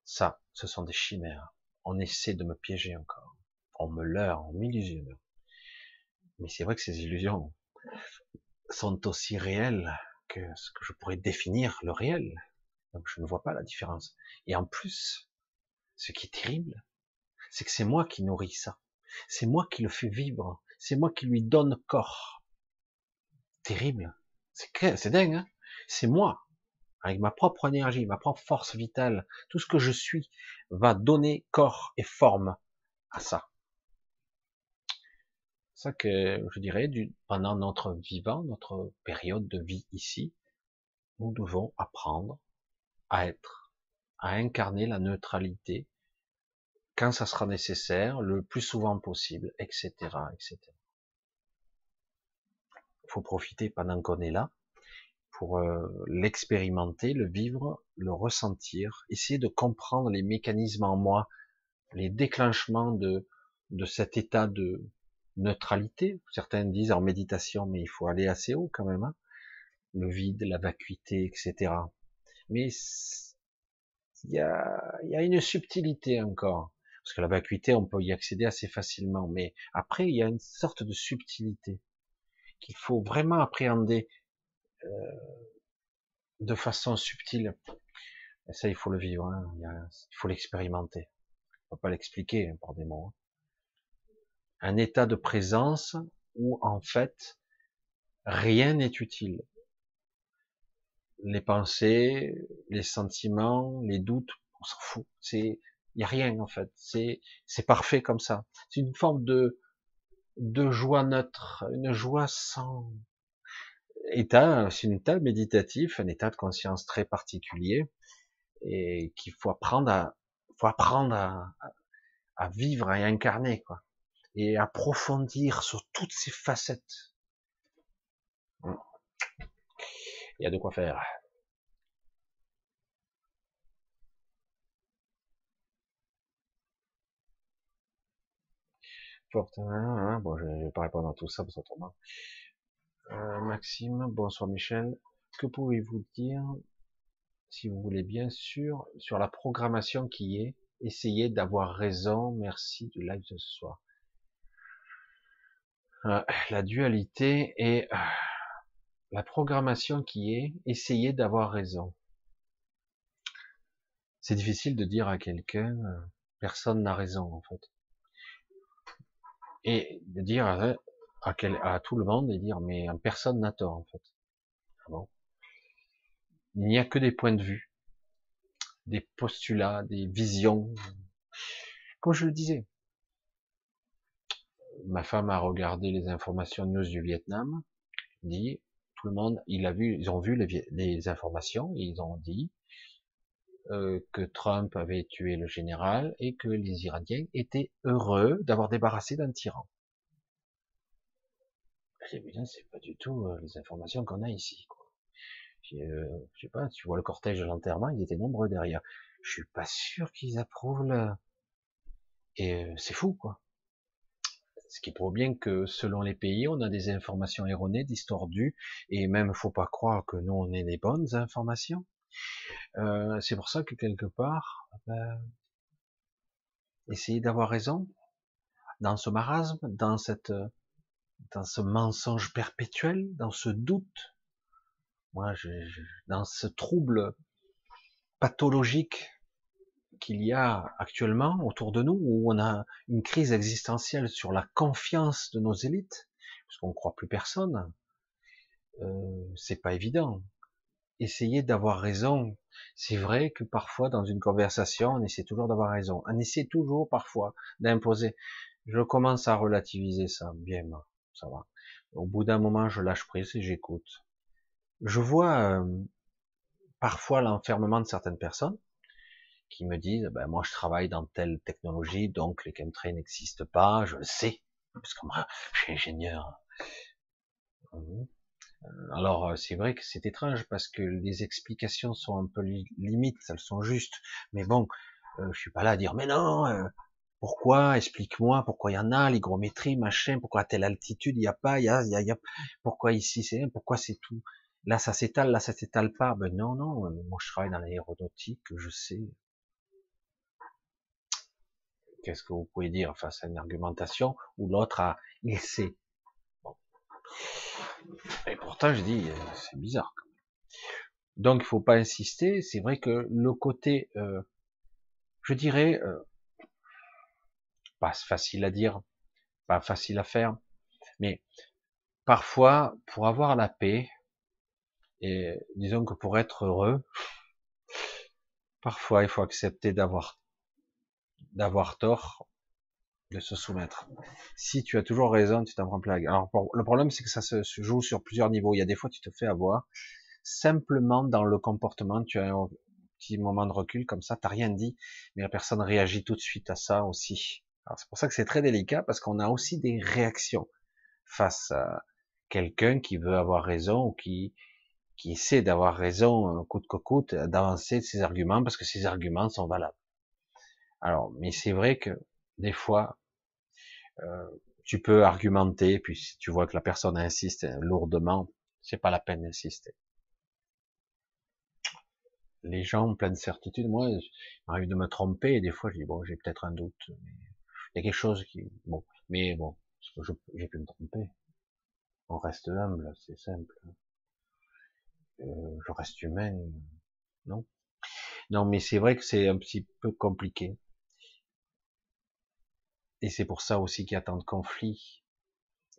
Ça, ce sont des chimères. On essaie de me piéger encore. On me leurre, on m'illusionne. Mais c'est vrai que ces illusions sont aussi réelles que ce que je pourrais définir le réel. Donc je ne vois pas la différence. Et en plus, ce qui est terrible, c'est que c'est moi qui nourris ça. C'est moi qui le fais vivre. C'est moi qui lui donne corps. Terrible. C'est dingue, hein C'est moi. Avec ma propre énergie, ma propre force vitale, tout ce que je suis va donner corps et forme à ça ça que je dirais, pendant notre vivant, notre période de vie ici, nous devons apprendre à être, à incarner la neutralité quand ça sera nécessaire, le plus souvent possible, etc., etc. Il faut profiter pendant qu'on est là pour euh, l'expérimenter, le vivre, le ressentir, essayer de comprendre les mécanismes en moi, les déclenchements de, de cet état de, neutralité. Certains disent en méditation, mais il faut aller assez haut quand même. Hein. le vide, la vacuité, etc. Mais il y a, y a une subtilité encore. Parce que la vacuité, on peut y accéder assez facilement. Mais après, il y a une sorte de subtilité qu'il faut vraiment appréhender euh, de façon subtile. Et ça, il faut le vivre. Hein. Il, faut l'expérimenter. On peut pas l'expliquer par des mots. Hein un état de présence où en fait rien n'est utile. Les pensées, les sentiments, les doutes, on s'en fout. C'est, il y a rien en fait. C'est, c'est parfait comme ça. C'est une forme de de joie neutre, une joie sans état. C'est un état méditatif, un état de conscience très particulier et qu'il faut apprendre à, faut apprendre à, à vivre, à incarner quoi et approfondir sur toutes ces facettes. Il y a de quoi faire. Fortement, hein, bon, je ne vais pas répondre à tout ça, parce euh, Maxime, bonsoir Michel. Que pouvez-vous dire, si vous voulez bien sûr, sur la programmation qui est? Essayez d'avoir raison. Merci du live de ce soir. Euh, la dualité et euh, la programmation qui est essayer d'avoir raison. C'est difficile de dire à quelqu'un euh, personne n'a raison en fait. Et de dire à, tout le monde et dire mais personne n'a tort en fait. Ah Il n'y a que des points de vue, des postulats, des visions. Comme je le disais, ma femme a regardé les informations news du Vietnam, dit tout le monde, vu, ils ont vu les, informations, et ils ont dit euh, que Trump avait tué le général et que les Iraniens étaient heureux d'avoir débarrassé d'un tyran. C'est pas du tout euh, les informations qu'on a ici. Quoi. Euh, je sais pas, tu vois le cortège de l'enterrement, ils étaient nombreux derrière. Je suis pas sûr qu'ils approuvent le... Et c'est fou, quoi. Ce qui prouve bien que selon les pays, on a des informations erronées, distordues, et même faut pas croire que nous on ait des bonnes informations. Euh, c'est pour ça que quelque part, ben, essayer d'avoir raison dans ce marasme, dans cette dans ce mensonge perpétuel, dans ce doute, moi, je, dans ce trouble pathologique qu'il y a actuellement autour de nous, où on a une crise existentielle sur la confiance de nos élites, parce qu'on ne croit plus personne, euh, c'est pas évident. Essayez d'avoir raison. C'est vrai que parfois, dans une conversation, on essaie toujours d'avoir raison. On essaie toujours, parfois, d'imposer. Je commence à relativiser ça. Bien, ça va. Au bout d'un moment, je lâche prise et j'écoute. Je vois euh, parfois l'enfermement de certaines personnes qui me disent, ben, moi je travaille dans telle technologie, donc les chemtrails n'existent pas, je le sais, parce que moi je suis ingénieur. Mmh. Alors euh, c'est vrai que c'est étrange parce que les explications sont un peu limites, elles sont justes, mais bon, euh, je suis pas là à dire mais non, euh, pourquoi, explique-moi pourquoi il y en a l'hygrométrie, machin, pourquoi à telle altitude il n'y a pas, il y a, il y a, pourquoi ici c'est, pourquoi c'est tout, là ça s'étale, là ça s'étale pas, ben non non, moi je travaille dans l'aéronautique, je sais, Qu'est-ce que vous pouvez dire? Face à une argumentation où l'autre a, il sait. Et pourtant, je dis, euh, c'est bizarre. Donc, il faut pas insister. C'est vrai que le côté, euh, je dirais, euh, pas facile à dire, pas facile à faire, mais parfois, pour avoir la paix, et disons que pour être heureux, parfois il faut accepter d'avoir d'avoir tort, de se soumettre. Si tu as toujours raison, tu t'en prends plein Alors le problème, c'est que ça se joue sur plusieurs niveaux. Il y a des fois, tu te fais avoir. Simplement dans le comportement, tu as un petit moment de recul comme ça, t'as rien dit, mais la personne réagit tout de suite à ça aussi. C'est pour ça que c'est très délicat parce qu'on a aussi des réactions face à quelqu'un qui veut avoir raison ou qui qui essaie d'avoir raison coûte que coûte, d'avancer ses arguments parce que ses arguments sont valables. Alors, mais c'est vrai que des fois, euh, tu peux argumenter, puis si tu vois que la personne insiste lourdement, c'est pas la peine d'insister. Les gens en pleine certitude, moi, m'arrive de me tromper, et des fois, je dis, bon, j'ai peut-être un doute, mais il y a quelque chose qui, bon, mais bon, j'ai pu me tromper. On reste humble, c'est simple. Euh, je reste humaine, non? Non, mais c'est vrai que c'est un petit peu compliqué. Et c'est pour ça aussi qu'il y a tant de conflits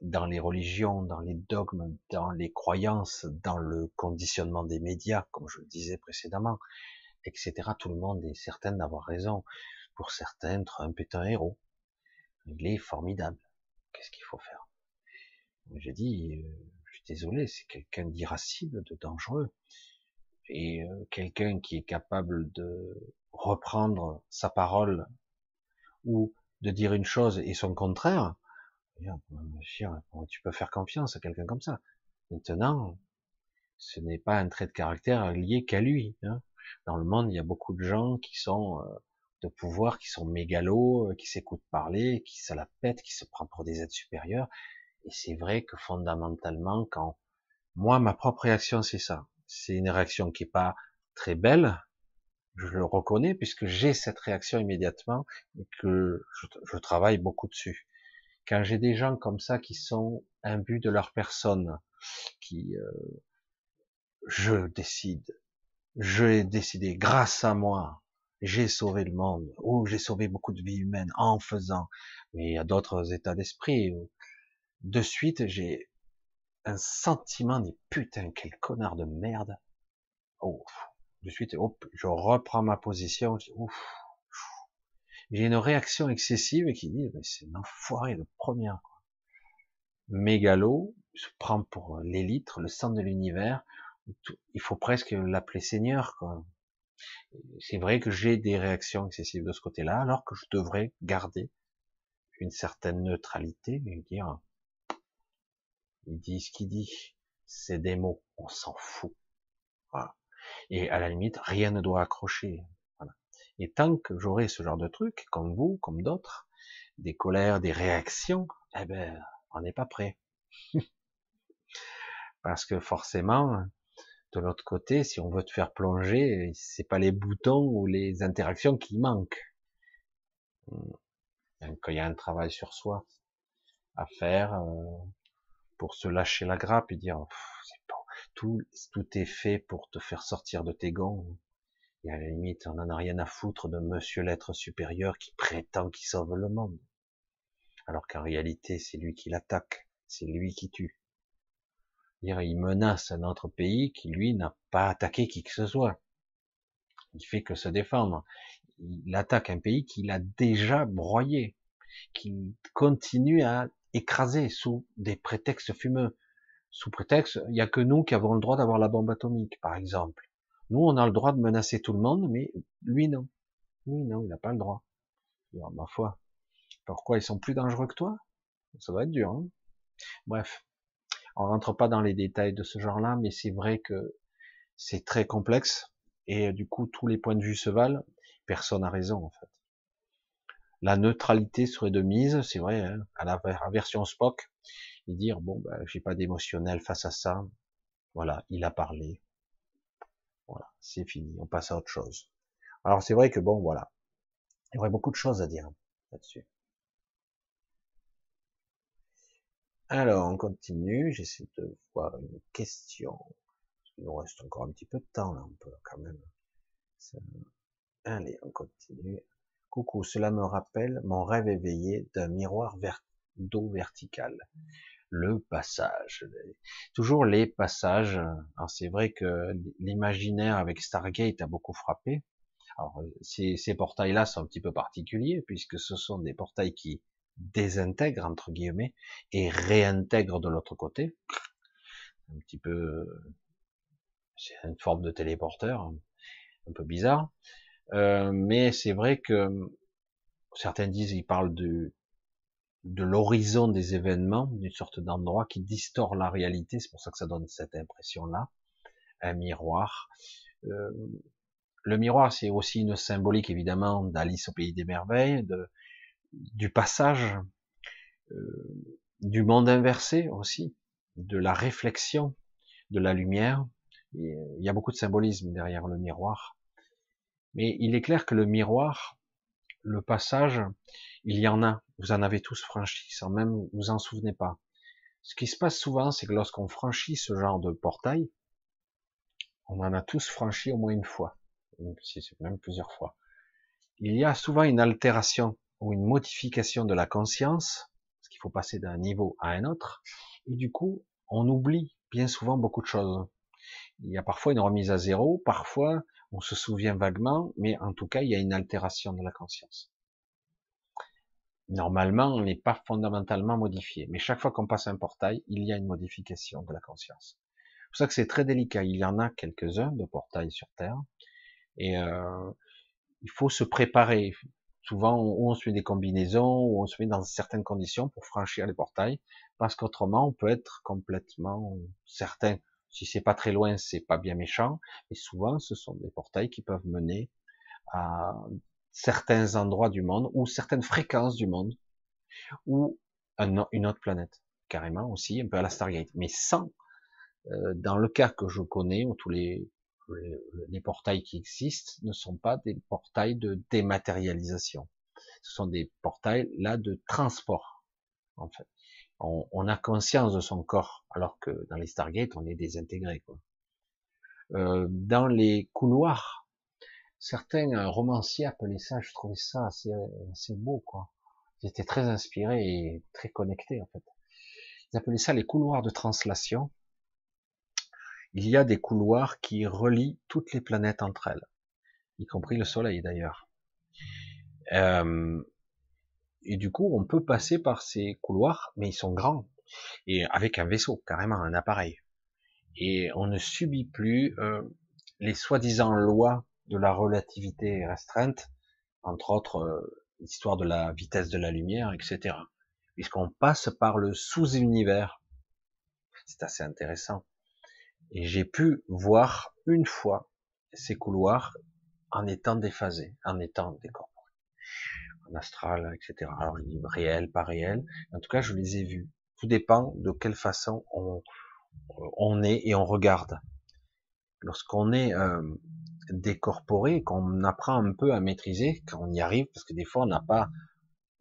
dans les religions, dans les dogmes, dans les croyances, dans le conditionnement des médias, comme je le disais précédemment, etc. Tout le monde est certain d'avoir raison. Pour certains, Trump est un héros. Il est formidable. Qu'est-ce qu'il faut faire? J'ai dit, euh, je suis désolé, c'est quelqu'un d'irascible, de dangereux. Et euh, quelqu'un qui est capable de reprendre sa parole ou de dire une chose et son contraire, tu peux faire confiance à quelqu'un comme ça? Maintenant, ce n'est pas un trait de caractère lié qu'à lui. Hein. Dans le monde, il y a beaucoup de gens qui sont euh, de pouvoir, qui sont mégalos, euh, qui s'écoutent parler, qui se la pètent, qui se prennent pour des êtres supérieurs. Et c'est vrai que fondamentalement, quand moi, ma propre réaction, c'est ça. C'est une réaction qui est pas très belle, je le reconnais puisque j'ai cette réaction immédiatement et que je, travaille beaucoup dessus. Quand j'ai des gens comme ça qui sont imbus de leur personne, qui euh, je décide, j'ai décidé grâce à moi, j'ai sauvé le monde, ou j'ai sauvé beaucoup de vies humaines en faisant, mais il y a d'autres états d'esprit. De suite, j'ai un sentiment de putain, quel connard de merde. Oh, de suite, je reprends ma position, j'ai une réaction excessive qui dit, c'est un enfoiré le premier, quoi. Mégalo, se prend pour l'élite, le centre de l'univers, il faut presque l'appeler seigneur, quoi. C'est vrai que j'ai des réactions excessives de ce côté-là, alors que je devrais garder une certaine neutralité et dire, il dit ce qu'il dit, c'est des mots, on s'en fout. Voilà. Et à la limite, rien ne doit accrocher. Et tant que j'aurai ce genre de truc, comme vous, comme d'autres, des colères, des réactions, eh ben, on n'est pas prêt. Parce que forcément, de l'autre côté, si on veut te faire plonger, c'est pas les boutons ou les interactions qui manquent. Quand il y a un travail sur soi à faire, euh, pour se lâcher la grappe et dire tout, est fait pour te faire sortir de tes gonds. Et à la limite, on n'en a rien à foutre de monsieur l'être supérieur qui prétend qu'il sauve le monde. Alors qu'en réalité, c'est lui qui l'attaque, c'est lui qui tue. Il menace un autre pays qui, lui, n'a pas attaqué qui que ce soit. Il fait que se défendre. Il attaque un pays qu'il a déjà broyé, qui continue à écraser sous des prétextes fumeux. Sous prétexte, il n'y a que nous qui avons le droit d'avoir la bombe atomique, par exemple. Nous, on a le droit de menacer tout le monde, mais lui, non. Lui, non, il n'a pas le droit. Ma foi. Pourquoi ils sont plus dangereux que toi? Ça va être dur. Hein Bref, on rentre pas dans les détails de ce genre-là, mais c'est vrai que c'est très complexe et du coup tous les points de vue se valent. Personne n'a raison en fait. La neutralité serait de mise, c'est vrai, hein, à la version Spock, et dire bon ben j'ai pas d'émotionnel face à ça. Voilà, il a parlé. Voilà, c'est fini, on passe à autre chose. Alors c'est vrai que bon voilà, il y aurait beaucoup de choses à dire là-dessus. Alors, on continue. J'essaie de voir une question. Il nous reste encore un petit peu de temps, là, on peut quand même. Allez, on continue. Coucou, cela me rappelle mon rêve éveillé d'un miroir d'eau vertical. Le passage. Toujours les passages. c'est vrai que l'imaginaire avec Stargate a beaucoup frappé. Alors, ces, ces portails-là sont un petit peu particuliers puisque ce sont des portails qui désintègre entre guillemets et réintègre de l'autre côté. Un petit peu, c'est une forme de téléporteur, un peu bizarre. Euh, mais c'est vrai que certains disent, ils parlent de de l'horizon des événements, d'une sorte d'endroit qui distord la réalité. C'est pour ça que ça donne cette impression-là, un miroir. Euh, le miroir, c'est aussi une symbolique évidemment d'Alice au pays des merveilles, de, du passage, euh, du monde inversé aussi, de la réflexion, de la lumière. il y a beaucoup de symbolisme derrière le miroir. Mais il est clair que le miroir, le passage, il y en a. Vous en avez tous franchi, sans même vous en souvenez pas. Ce qui se passe souvent, c'est que lorsqu'on franchit ce genre de portail, on en a tous franchi au moins une fois, même plusieurs fois. Il y a souvent une altération ou une modification de la conscience, parce qu'il faut passer d'un niveau à un autre, et du coup, on oublie bien souvent beaucoup de choses. Il y a parfois une remise à zéro, parfois on se souvient vaguement, mais en tout cas, il y a une altération de la conscience. Normalement, on n'est pas fondamentalement modifié, mais chaque fois qu'on passe un portail, il y a une modification de la conscience. C'est pour ça que c'est très délicat. Il y en a quelques-uns de portails sur Terre, et euh, il faut se préparer souvent on se met des combinaisons, ou on se met dans certaines conditions pour franchir les portails, parce qu'autrement on peut être complètement certain. Si c'est pas très loin, c'est pas bien méchant, mais souvent ce sont des portails qui peuvent mener à certains endroits du monde ou certaines fréquences du monde ou une autre planète carrément aussi, un peu à la Stargate, mais sans, euh, dans le cas que je connais, où tous les les portails qui existent ne sont pas des portails de dématérialisation. Ce sont des portails là de transport. En fait, on, a conscience de son corps, alors que dans les Stargate, on est désintégré. Quoi. Euh, dans les couloirs, certains euh, romanciers appelaient ça, je trouvais ça assez, assez beau, quoi. Étaient très inspirés et très connectés, en fait. Ils appelaient ça les couloirs de translation il y a des couloirs qui relient toutes les planètes entre elles, y compris le Soleil d'ailleurs. Euh, et du coup, on peut passer par ces couloirs, mais ils sont grands, et avec un vaisseau, carrément, un appareil. Et on ne subit plus euh, les soi-disant lois de la relativité restreinte, entre autres euh, l'histoire de la vitesse de la lumière, etc. Puisqu'on passe par le sous-univers. C'est assez intéressant. Et j'ai pu voir une fois ces couloirs en étant déphasés, en étant décorporés, en astral, etc. Alors, réel, pas réel. En tout cas, je les ai vus. Tout dépend de quelle façon on, on est et on regarde. Lorsqu'on est euh, décorporé, qu'on apprend un peu à maîtriser, quand on y arrive, parce que des fois on n'a pas,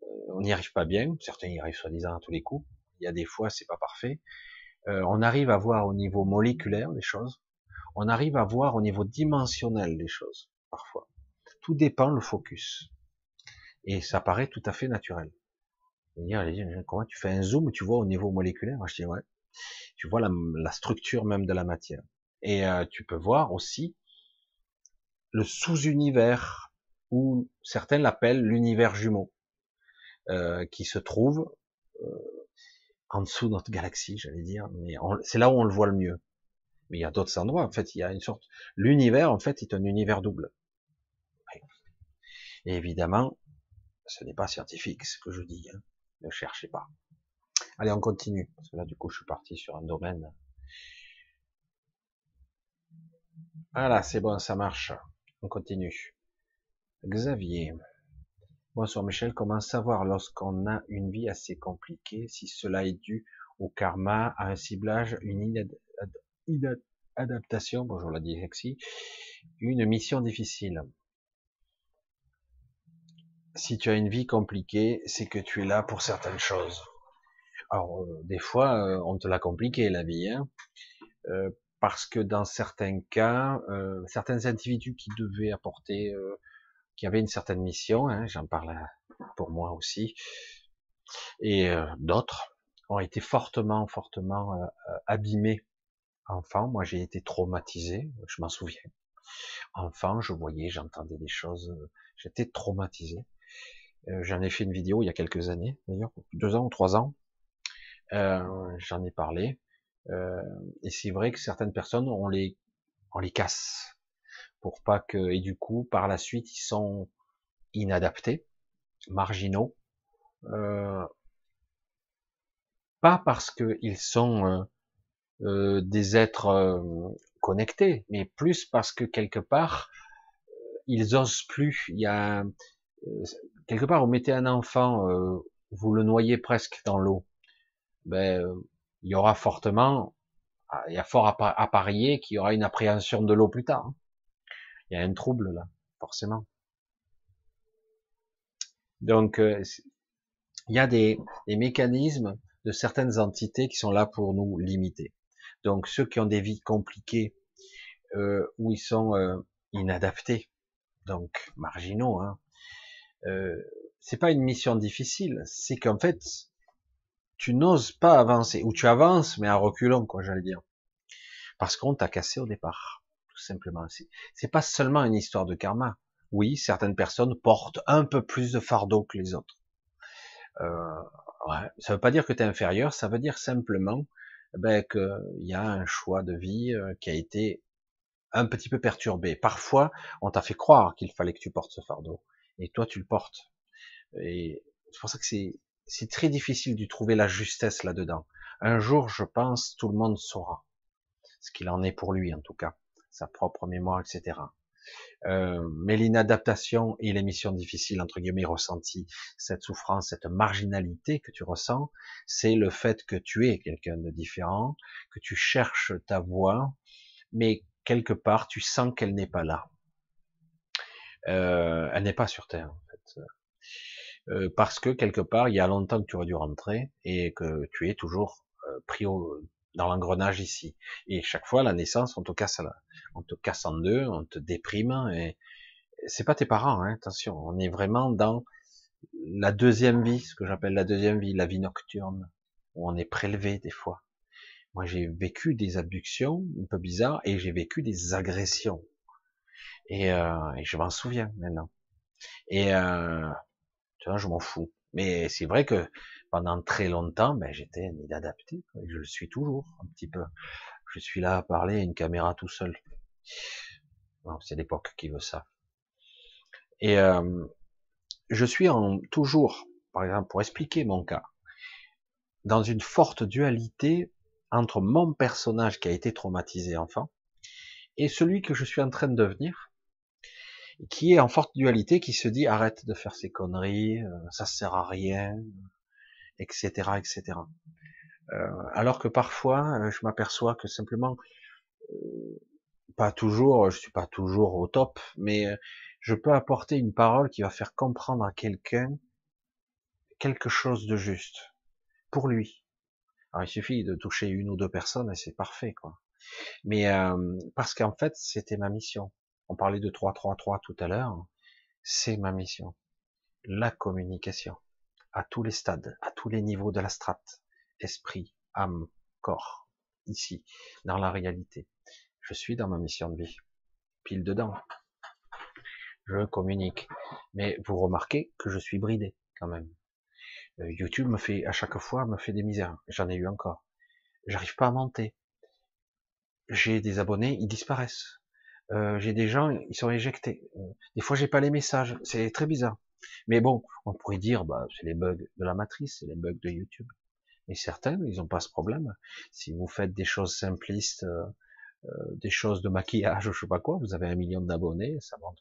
euh, on n'y arrive pas bien. Certains y arrivent soi-disant à tous les coups. il y a des fois c'est pas parfait. Euh, on arrive à voir au niveau moléculaire des choses, on arrive à voir au niveau dimensionnel des choses parfois. Tout dépend le focus. Et ça paraît tout à fait naturel. Dire, comment tu fais un zoom, tu vois au niveau moléculaire? Je dis ouais. Tu vois la, structure même de la matière. Et euh, tu peux voir aussi le sous-univers, ou certains l'appellent l'univers jumeau, euh, qui se trouve euh, en dessous de notre galaxie, j'allais dire. Mais c'est là où on le voit le mieux. Mais il y a d'autres endroits. En fait, il y a une sorte. L'univers, en fait, est un univers double. Et évidemment, ce n'est pas scientifique ce que je dis. Hein. Ne cherchez pas. Allez, on continue. Parce que là, du coup, je suis parti sur un domaine. Voilà, c'est bon, ça marche. On continue. Xavier. Bonsoir Michel, comment savoir lorsqu'on a une vie assez compliquée si cela est dû au karma, à un ciblage, une adaptation, bonjour la dyslexie, une mission difficile? Si tu as une vie compliquée, c'est que tu es là pour certaines choses. Alors, euh, des fois, euh, on te l'a compliqué la vie, hein, euh, parce que dans certains cas, certains individus qui devaient apporter, qui avaient une certaine mission, hein, j'en parle pour moi aussi, et d'autres ont été fortement, fortement abîmés. Enfant, moi j'ai été traumatisé, je m'en souviens. Enfant, je voyais, j'entendais des choses, j'étais traumatisé. Euh, j'en ai fait une vidéo il y a quelques années, d'ailleurs, deux ans ou trois ans. Euh, j'en ai parlé. Euh, et c'est vrai que certaines personnes, on les, on les casse pour pas que, et du coup, par la suite, ils sont inadaptés, marginaux, euh, pas parce qu'ils sont euh, des êtres connectés, mais plus parce que quelque part, ils osent plus. Il y a quelque part, vous mettez un enfant, euh, vous le noyez presque dans l'eau, ben, il y aura fortement, ah, il y a fort à, parier qu'il y aura une appréhension de l'eau plus tard. Hein. Il y a un trouble là, forcément. Donc, euh, il y a des, mécanismes de certaines entités qui sont là pour nous limiter. Donc, ceux qui ont des vies compliquées, euh, où ils sont inadaptés, donc marginaux, hein, euh, c'est pas une mission difficile, c'est qu'en fait, tu n'oses pas avancer, ou tu avances, mais à reculons, quoi, j'allais dire. Parce qu'on t'a cassé au départ, tout simplement. C'est pas seulement une histoire de karma. Oui, certaines personnes portent un peu plus de fardeau que les autres. Euh, ouais. Ça veut pas dire que tu es inférieur, ça veut dire simplement ben, qu'il y a un choix de vie euh, qui a été un petit peu perturbé. Parfois, on t'a fait croire qu'il fallait que tu portes ce fardeau et toi tu le portes. Et c'est pour ça que c'est c'est très difficile de trouver la justesse là-dedans. Un jour, je pense, tout le monde saura ce qu'il en est pour lui, en tout cas, sa propre mémoire, etc. Euh, mais l'inadaptation et les missions difficiles, entre guillemets, ressenties, cette souffrance, cette marginalité que tu ressens, c'est le fait que tu es quelqu'un de différent, que tu cherches ta voie, mais quelque part, tu sens qu'elle n'est pas là. Euh, elle n'est pas sur Terre, en fait. Euh, parce que quelque part, il y a longtemps que tu aurais dû rentrer et que tu es toujours euh, pris au, dans l'engrenage ici. Et chaque fois, la naissance, on te casse, la, on te casse en deux, on te déprime. Et c'est pas tes parents, hein, attention. On est vraiment dans la deuxième vie, ce que j'appelle la deuxième vie, la vie nocturne, où on est prélevé des fois. Moi, j'ai vécu des abductions un peu bizarres et j'ai vécu des agressions et, euh, et je m'en souviens maintenant. Et euh, tu vois, je m'en fous. Mais c'est vrai que pendant très longtemps, ben, j'étais inadapté. Et je le suis toujours, un petit peu. Je suis là à parler à une caméra tout seul. c'est l'époque qui veut ça. Et euh, je suis en, toujours, par exemple, pour expliquer mon cas, dans une forte dualité entre mon personnage qui a été traumatisé enfant et celui que je suis en train de devenir, qui est en forte dualité, qui se dit arrête de faire ces conneries, euh, ça sert à rien, etc., etc. Euh, alors que parfois, euh, je m'aperçois que simplement, pas toujours, je suis pas toujours au top, mais je peux apporter une parole qui va faire comprendre à quelqu'un quelque chose de juste pour lui. Alors, il suffit de toucher une ou deux personnes et c'est parfait, quoi. Mais euh, parce qu'en fait, c'était ma mission. On parlait de 3-3-3 tout à l'heure. C'est ma mission. La communication. À tous les stades, à tous les niveaux de la strate. Esprit, âme, corps. Ici, dans la réalité. Je suis dans ma mission de vie. Pile dedans. Je communique. Mais vous remarquez que je suis bridé, quand même. Euh, YouTube me fait, à chaque fois, me fait des misères. J'en ai eu encore. J'arrive pas à monter j'ai des abonnés, ils disparaissent. Euh, j'ai des gens, ils sont éjectés. Euh, des fois, j'ai pas les messages. C'est très bizarre. Mais bon, on pourrait dire, bah, c'est les bugs de la matrice, c'est les bugs de YouTube. Et certains, ils ont pas ce problème. Si vous faites des choses simplistes, euh, des choses de maquillage, je sais pas quoi, vous avez un million d'abonnés, ça monte.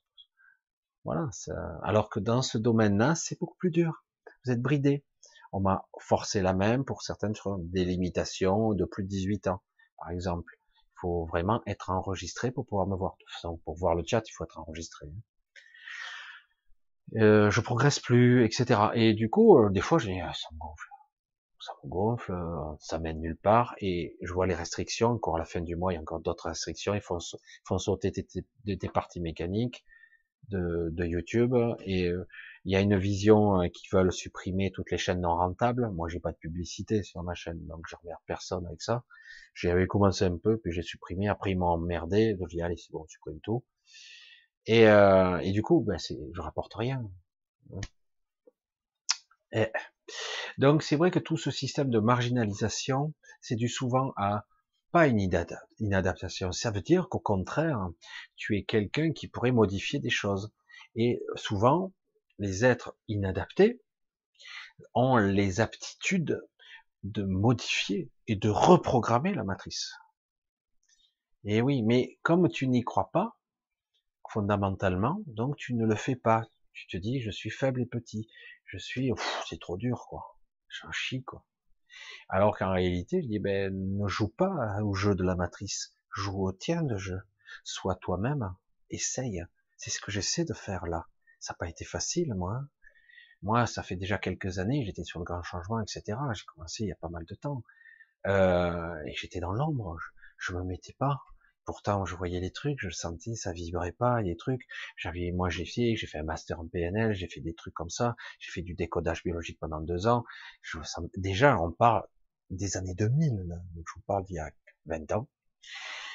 Voilà. Ça... Alors que dans ce domaine-là, c'est beaucoup plus dur. Vous êtes bridé. On m'a forcé la même pour certaines des limitations de plus de 18 ans, par exemple faut vraiment être enregistré pour pouvoir me voir. De toute façon, pour voir le chat, il faut être enregistré. Euh, je progresse plus, etc. Et du coup, euh, des fois, je dis, ah, ça me gonfle, ça me gonfle, euh, ça mène nulle part. Et je vois les restrictions. Encore à la fin du mois, il y a encore d'autres restrictions. Ils font, font sauter des, parties mécaniques de, de YouTube. Et euh, il y a une vision qui veulent supprimer toutes les chaînes non rentables. Moi, j'ai pas de publicité sur ma chaîne, donc je remercie personne avec ça. J'avais commencé un peu, puis j'ai supprimé. Après, ils m'ont emmerdé. Donc, j'ai dit, allez, c'est bon, tu supprime tout. Et, euh, et du coup, ben, c'est, je rapporte rien. Donc, c'est vrai que tout ce système de marginalisation, c'est dû souvent à pas une inadaptation. Ça veut dire qu'au contraire, tu es quelqu'un qui pourrait modifier des choses. Et souvent, les êtres inadaptés ont les aptitudes de modifier et de reprogrammer la matrice. Et oui, mais comme tu n'y crois pas, fondamentalement, donc tu ne le fais pas. Tu te dis, je suis faible et petit. Je suis, c'est trop dur, quoi. Je chie, quoi. Alors qu'en réalité, je dis, ben, ne joue pas au jeu de la matrice. Joue au tien de jeu. Sois toi-même. Essaye. C'est ce que j'essaie de faire là. Ça n'a pas été facile, moi. Moi, ça fait déjà quelques années, j'étais sur le grand changement, etc. J'ai commencé il y a pas mal de temps. Euh, et j'étais dans l'ombre, je, me mettais pas. Pourtant, je voyais les trucs, je sentais, ça vibrait pas, les trucs. J'avais, moi, j'ai fait, j'ai fait un master en PNL, j'ai fait des trucs comme ça. J'ai fait du décodage biologique pendant deux ans. Je sens, déjà, on parle des années 2000, là. Donc, je vous parle d'il y a 20 ans.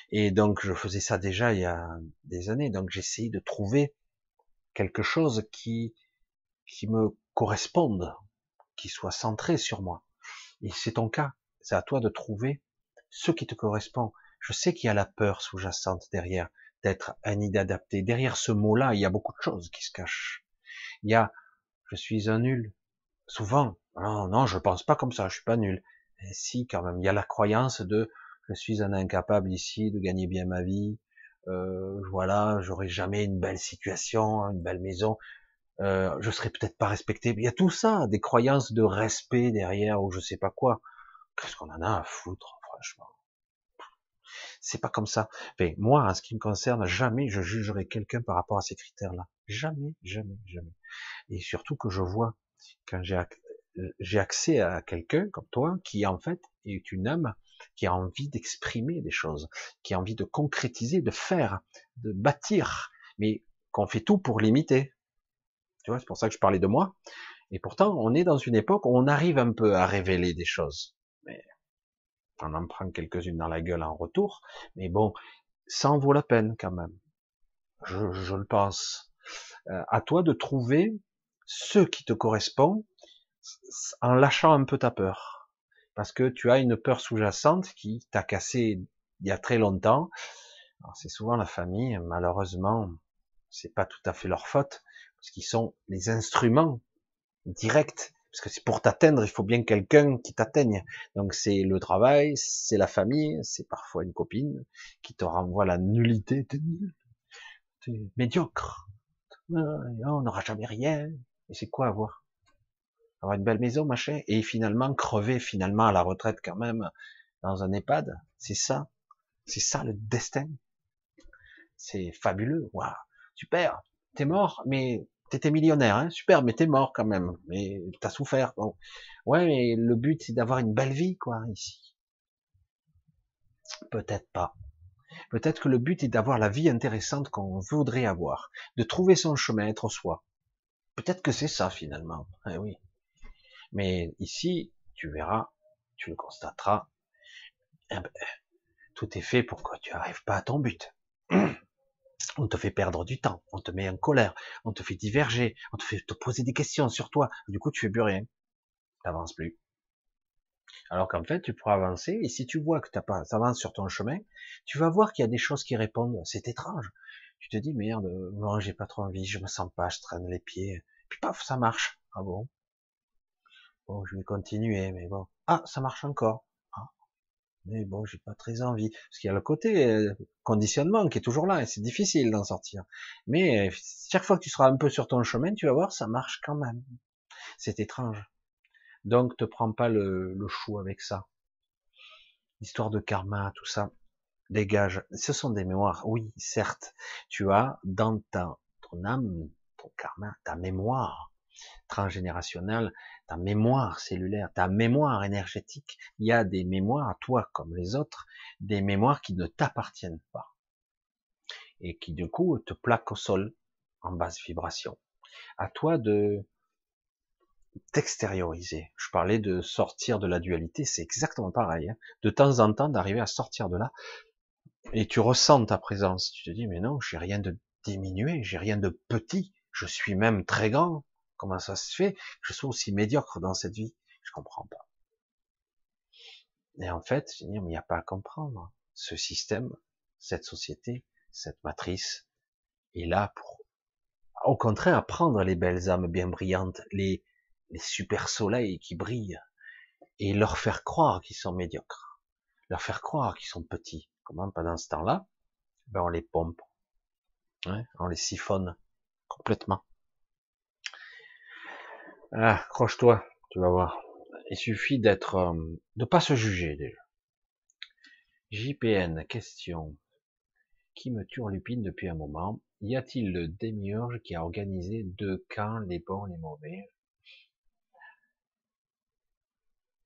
Et donc, je faisais ça déjà il y a des années. Donc, j'essayais de trouver quelque chose qui, qui me corresponde, qui soit centré sur moi. Et c'est ton cas. C'est à toi de trouver ce qui te correspond. Je sais qu'il y a la peur sous-jacente derrière, d'être un inadapté. Derrière ce mot-là, il y a beaucoup de choses qui se cachent. Il y a, je suis un nul. Souvent, non, non, je pense pas comme ça, je suis pas nul. Et si, quand même, il y a la croyance de, je suis un incapable ici de gagner bien ma vie. Euh, voilà, j'aurai jamais une belle situation, une belle maison. Euh, je serai peut-être pas respecté. Il y a tout ça, des croyances de respect derrière ou je sais pas quoi. Qu'est-ce qu'on en a à foutre, franchement? C'est pas comme ça. Mais moi, en ce qui me concerne, jamais je jugerai quelqu'un par rapport à ces critères-là. Jamais, jamais, jamais. Et surtout que je vois quand j'ai j'ai accès à quelqu'un comme toi qui en fait est une âme qui a envie d'exprimer des choses, qui a envie de concrétiser, de faire, de bâtir, mais qu'on fait tout pour limiter. Tu vois, c'est pour ça que je parlais de moi. Et pourtant, on est dans une époque où on arrive un peu à révéler des choses. Mais on en prend quelques-unes dans la gueule en retour. Mais bon, ça en vaut la peine quand même. Je, le pense. Euh, à toi de trouver ce qui te correspond en lâchant un peu ta peur. Parce que tu as une peur sous-jacente qui t'a cassé il y a très longtemps. C'est souvent la famille, malheureusement, c'est pas tout à fait leur faute, parce qu'ils sont les instruments directs. Parce que c'est pour t'atteindre, il faut bien quelqu'un qui t'atteigne. Donc c'est le travail, c'est la famille, c'est parfois une copine qui te renvoie la nullité. T'es nul, t'es médiocre, on n'aura jamais rien. Et c'est quoi avoir Avoir une belle maison, machin, et finalement crever finalement à la retraite quand même dans un EHPAD. C'est ça, c'est ça le destin. C'est fabuleux. Waouh, super t'es mort, mais T'étais millionnaire, hein super, mais t'es mort quand même. Mais t'as souffert. Bon. Ouais, mais le but c'est d'avoir une belle vie, quoi, ici. Peut-être pas. Peut-être que le but est d'avoir la vie intéressante qu'on voudrait avoir, de trouver son chemin, être soi. Peut-être que c'est ça finalement. Eh oui. Mais ici, tu verras, tu le constateras, eh ben, tout est fait pour que tu n'arrives pas à ton but. On te fait perdre du temps, on te met en colère, on te fait diverger, on te fait te poser des questions sur toi. Du coup, tu fais plus rien. T'avances plus. Alors qu'en fait, tu pourras avancer, et si tu vois que tu pas, avances sur ton chemin, tu vas voir qu'il y a des choses qui répondent. C'est étrange. Tu te dis, merde, moi, j'ai pas trop envie, je me sens pas, je traîne les pieds. Puis paf, ça marche. Ah bon? Bon, je vais continuer, mais bon. Ah, ça marche encore. Ah. Mais bon, j'ai pas très envie. Parce qu'il y a le côté euh, conditionnement qui est toujours là, et c'est difficile d'en sortir. Mais euh, chaque fois que tu seras un peu sur ton chemin, tu vas voir, ça marche quand même. C'est étrange. Donc, te prends pas le, chou avec ça. L'histoire de karma, tout ça, dégage. Ce sont des mémoires, oui, certes. Tu as dans ta, ton âme, ton karma, ta mémoire transgénérationnelle, ta mémoire cellulaire, ta mémoire énergétique. Il y a des mémoires, toi comme les autres, des mémoires qui ne t'appartiennent pas. Et qui du coup te plaquent au sol en basse vibration. À toi de t'extérioriser. Je parlais de sortir de la dualité, c'est exactement pareil. Hein. De temps en temps, d'arriver à sortir de là, et tu ressens ta présence. Tu te dis, mais non, j'ai rien de diminué, j'ai rien de petit, je suis même très grand. Comment ça se fait que je sois aussi médiocre dans cette vie? Je comprends pas. Et en fait, il n'y a pas à comprendre. Ce système, cette société, cette matrice est là pour, au contraire, apprendre les belles âmes bien brillantes, les, les super soleils qui brillent, et leur faire croire qu'ils sont médiocres, leur faire croire qu'ils sont petits. Comment? Pendant ce temps-là, ben on les pompe, on les siphonne complètement. Ah, accroche-toi, tu vas voir. Il suffit d'être, euh, de pas se juger déjà. JPN, question. Qui me turlupine depuis un moment? Y a-t-il le démiurge qui a organisé deux camps, les bons, les mauvais?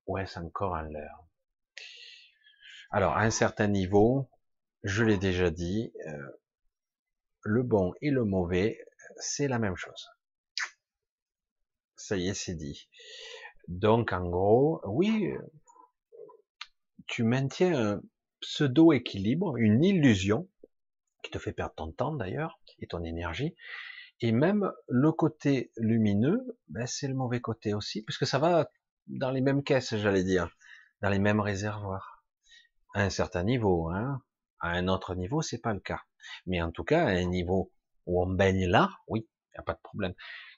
Ou est-ce encore un leurre Alors, à un certain niveau, je l'ai déjà dit, euh, le bon et le mauvais, c'est la même chose. Ça y est, c'est dit. Donc, en gros, oui, tu maintiens un pseudo-équilibre, une illusion, qui te fait perdre ton temps d'ailleurs, et ton énergie, et même le côté lumineux, ben, c'est le mauvais côté aussi, puisque ça va dans les mêmes caisses, j'allais dire, dans les mêmes réservoirs. À un certain niveau, hein. À un autre niveau, c'est pas le cas. Mais en tout cas, à un niveau où on baigne là, oui, y a pas de problème.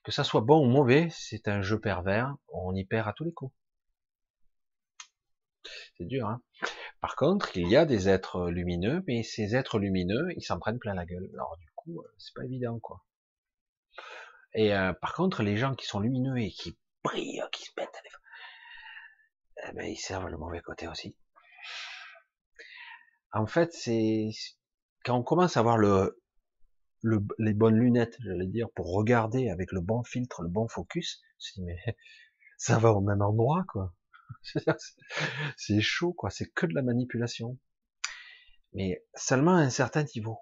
Que ça soit bon ou mauvais, c'est un jeu pervers, on y perd à tous les coups. C'est dur, hein. Par contre, il y a des êtres lumineux, mais ces êtres lumineux, ils s'en prennent plein la gueule. Alors du coup, euh, c'est pas évident, quoi. Et euh, par contre, les gens qui sont lumineux et qui brillent, qui se mettent eh ben, ils servent le mauvais côté aussi. En fait, c'est quand on commence à avoir le, les bonnes lunettes, j'allais dire, pour regarder avec le bon filtre, le bon focus, je mais ça va au même endroit, quoi. c'est chaud, quoi. C'est que de la manipulation. Mais seulement à un certain niveau.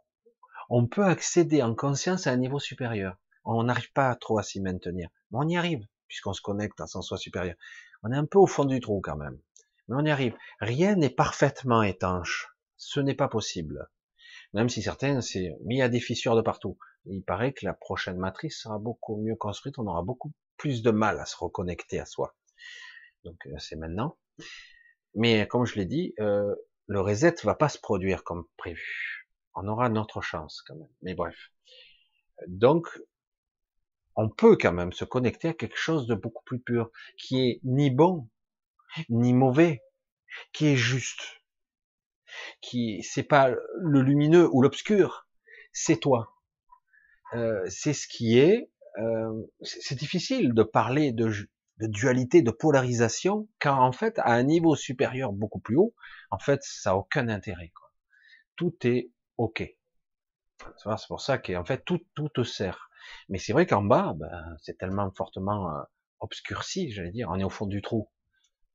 On peut accéder en conscience à un niveau supérieur. On n'arrive pas trop à s'y maintenir. Mais on y arrive, puisqu'on se connecte à son soi supérieur. On est un peu au fond du trou quand même. Mais on y arrive. Rien n'est parfaitement étanche. Ce n'est pas possible. Même si certains, c'est mis à des fissures de partout. Il paraît que la prochaine matrice sera beaucoup mieux construite. On aura beaucoup plus de mal à se reconnecter à soi. Donc euh, c'est maintenant. Mais comme je l'ai dit, euh, le reset va pas se produire comme prévu. On aura notre chance quand même. Mais bref. Donc on peut quand même se connecter à quelque chose de beaucoup plus pur, qui est ni bon, ni mauvais, qui est juste, qui c'est pas le lumineux ou l'obscur, c'est toi. Euh, c'est ce qui est. Euh, c'est difficile de parler de, dualité, de polarisation, car en fait, à un niveau supérieur beaucoup plus haut, en fait, ça a aucun intérêt. Tout est ok. C'est pour ça qu'en fait, tout, tout te sert Mais c'est vrai qu'en bas, ben, c'est tellement fortement euh, obscurci, j'allais dire, on est au fond du trou.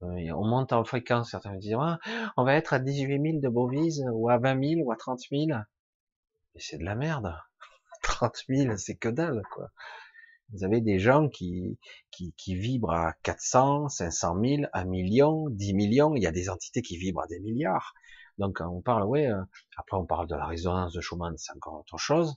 Euh, on monte en fréquence, certains disent, ah, on va être à 18 000 de Bovise, ou à 20 000, ou à 30 000. Mais c'est de la merde. 30 000, c'est que dalle, quoi. Vous avez des gens qui, qui, qui vibrent à 400, 500 000, 1 million, 10 millions. Il y a des entités qui vibrent à des milliards. Donc on parle, ouais. Euh, après on parle de la résonance de Schumann, c'est encore autre chose.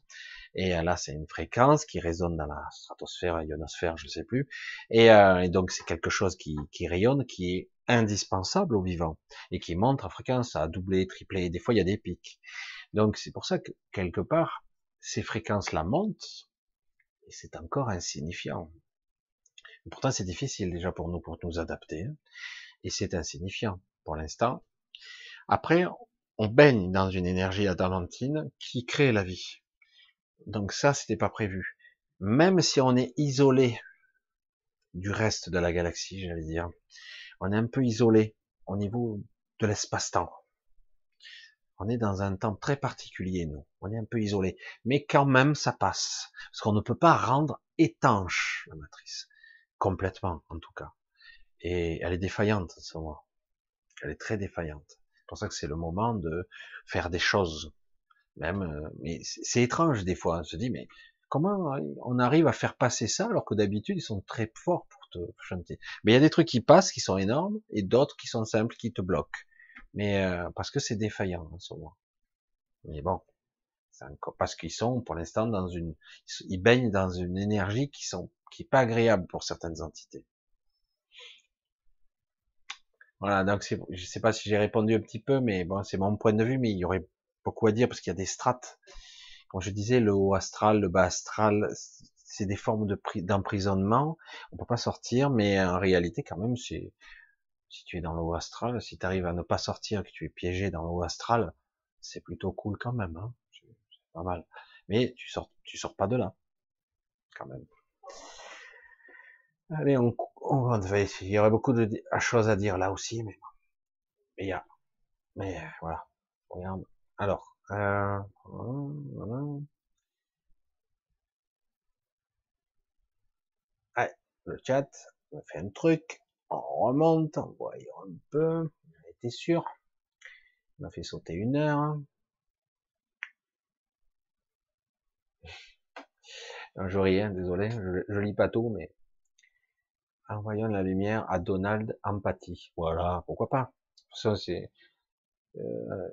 Et euh, là c'est une fréquence qui résonne dans la stratosphère, ionosphère, je sais plus. Et, euh, et donc c'est quelque chose qui, rayonne, qui est indispensable au vivant et qui monte en fréquence à doubler, tripler. Des fois il y a des pics. Donc c'est pour ça que quelque part ces fréquences-là montent et c'est encore insignifiant. pourtant, c'est difficile déjà pour nous, pour nous adapter. Hein. Et c'est insignifiant pour l'instant. Après, on baigne dans une énergie adamantine qui crée la vie. Donc ça, c'était pas prévu. Même si on est isolé du reste de la galaxie, j'allais dire, on est un peu isolé au niveau de l'espace-temps. On est dans un temps très particulier, nous. On est un peu isolé. Mais quand même, ça passe. Parce qu'on ne peut pas rendre étanche la matrice. Complètement, en tout cas. Et elle est défaillante, en ce moment. Elle est très défaillante. C'est pour ça que c'est le moment de faire des choses. Même, euh, mais c'est étrange des fois. On se dit, mais comment on arrive à faire passer ça alors que d'habitude ils sont très forts pour te chanter? Mais il y a des trucs qui passent qui sont énormes et d'autres qui sont simples qui te bloquent mais euh, parce que c'est défaillant en ce moment. Mais bon, encore, parce qu'ils sont pour l'instant dans une, ils baignent dans une énergie qui sont, qui est pas agréable pour certaines entités. Voilà, donc je sais pas si j'ai répondu un petit peu, mais bon, c'est mon point de vue, mais il y aurait à dire parce qu'il y a des strates. Comme je disais, le haut astral, le bas astral, c'est des formes de d'emprisonnement. On peut pas sortir, mais en réalité, quand même, si tu es dans l'eau astral, si tu arrives à ne pas sortir, que tu es piégé dans l'eau astral, c'est plutôt cool quand même, hein c'est pas mal. Mais tu sors, tu sors pas de là, quand même. Allez, on, va essayer. Il y aurait beaucoup de choses à dire là aussi, mais mais il y a, mais voilà. Regarde. Alors, euh, le chat, on fait un truc on remonte, on voyant un peu, on était sûr. On a fait sauter une heure. je rien, désolé, je, lis pas tout, mais envoyant la lumière à Donald empathie. Voilà, pourquoi pas? Ça c'est euh,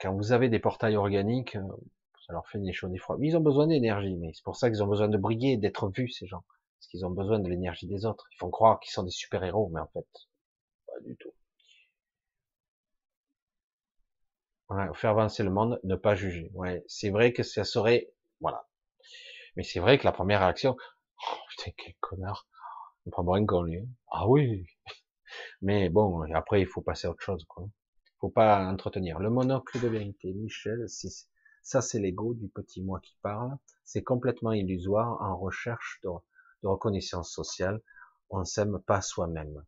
quand vous avez des portails organiques, euh, ça leur fait des choses des fois. Mais ils ont besoin d'énergie, mais c'est pour ça qu'ils ont besoin de briller, d'être vus ces gens parce qu'ils ont besoin de l'énergie des autres. Ils font croire qu'ils sont des super-héros, mais en fait, pas du tout. faire avancer le monde, ne pas juger. Ouais, c'est vrai que ça serait, voilà. Mais c'est vrai que la première réaction, oh, putain, quel connard. On prend moins qu'on lui. Ah oui. Mais bon, après, il faut passer à autre chose, quoi. Faut pas entretenir. Le monocle de vérité, Michel, ça c'est l'ego du petit moi qui parle. C'est complètement illusoire en recherche de, de reconnaissance sociale, on s'aime pas soi-même.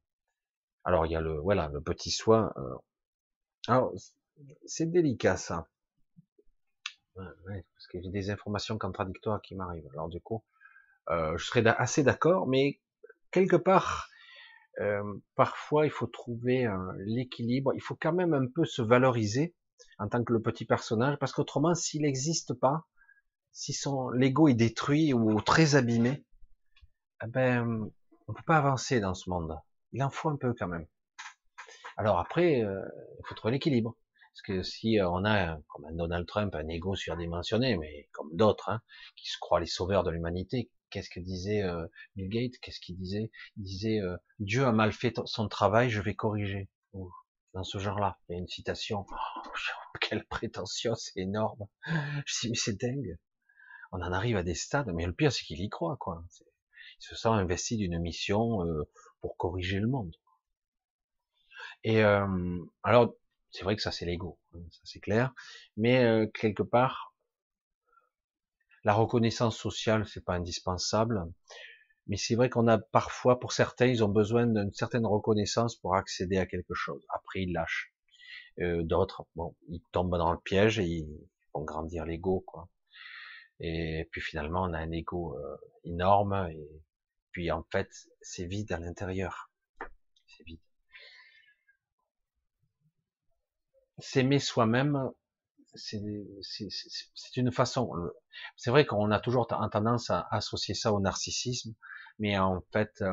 Alors il y a le voilà le petit soi. Euh, alors c'est délicat ça, parce que j'ai des informations contradictoires qui m'arrivent. Alors du coup, euh, je serais assez d'accord, mais quelque part, parfois il faut trouver l'équilibre. Il faut quand même un peu se valoriser en tant que le petit personnage, parce qu'autrement, s'il n'existe pas, si son l'ego est détruit ou très abîmé, eh ben, on peut pas avancer dans ce monde. Il en faut un peu quand même. Alors après, il faut trouver l'équilibre. Parce que si on a, comme un Donald Trump, un ego surdimensionné, mais comme d'autres, hein, qui se croient les sauveurs de l'humanité, qu'est-ce que disait euh, Bill Gates Qu'est-ce qu'il disait? Il disait Dieu a mal fait son travail, je vais corriger. dans ce genre-là, il y a une citation. Oh, quelle prétention, c'est énorme. Je dis c'est dingue. On en arrive à des stades, mais le pire c'est qu'il y croit, quoi se sent investi d'une mission euh, pour corriger le monde. Et euh, alors, c'est vrai que ça c'est l'ego, hein, ça c'est clair, mais euh, quelque part, la reconnaissance sociale c'est pas indispensable, mais c'est vrai qu'on a parfois, pour certains, ils ont besoin d'une certaine reconnaissance pour accéder à quelque chose. Après, ils lâchent. D'autres, bon, ils tombent dans le piège et ils font grandir l'ego, quoi. Et puis finalement, on a un ego euh, énorme. Et puis en fait, c'est vide à l'intérieur. C'est vide. S'aimer soi-même, c'est une façon. C'est vrai qu'on a toujours tendance à associer ça au narcissisme, mais en fait, euh,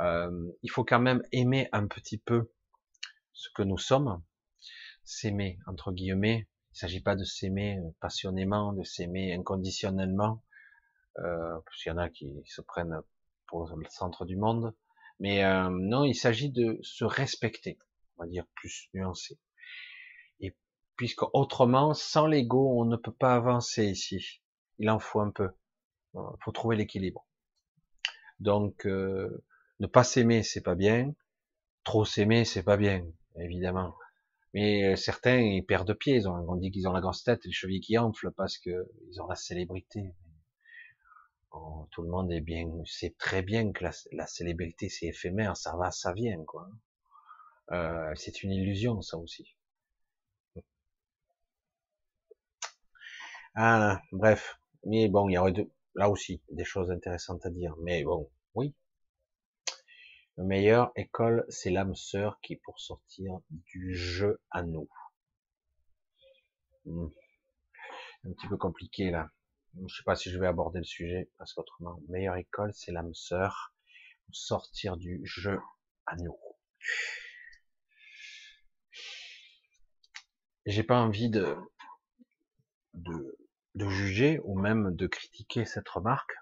euh, il faut quand même aimer un petit peu ce que nous sommes, s'aimer entre guillemets. Il ne s'agit pas de s'aimer passionnément, de s'aimer inconditionnellement, euh, parce qu'il y en a qui se prennent pour le centre du monde. Mais euh, non, il s'agit de se respecter, on va dire plus nuancé. Puisque autrement, sans l'ego, on ne peut pas avancer ici. Il en faut un peu. Il faut trouver l'équilibre. Donc, euh, ne pas s'aimer, c'est pas bien. Trop s'aimer, c'est pas bien, évidemment. Mais euh, certains, ils perdent pied. on dit qu'ils ont la grosse tête, les chevilles qui enflent parce que ils ont la célébrité. Oh, tout le monde est bien, c'est très bien que la, célébrité c'est éphémère, ça va, ça vient, quoi. Euh, c'est une illusion, ça aussi. Ah, bref. Mais bon, il y aurait là aussi des choses intéressantes à dire. Mais bon, oui. Le meilleur école, c'est l'âme sœur qui pour sortir du jeu à nous. Hmm. Un petit peu compliqué là. Je sais pas si je vais aborder le sujet parce qu'autrement, meilleure école, c'est l'âme sœur pour sortir du jeu à nous. J'ai pas envie de, de de juger ou même de critiquer cette remarque.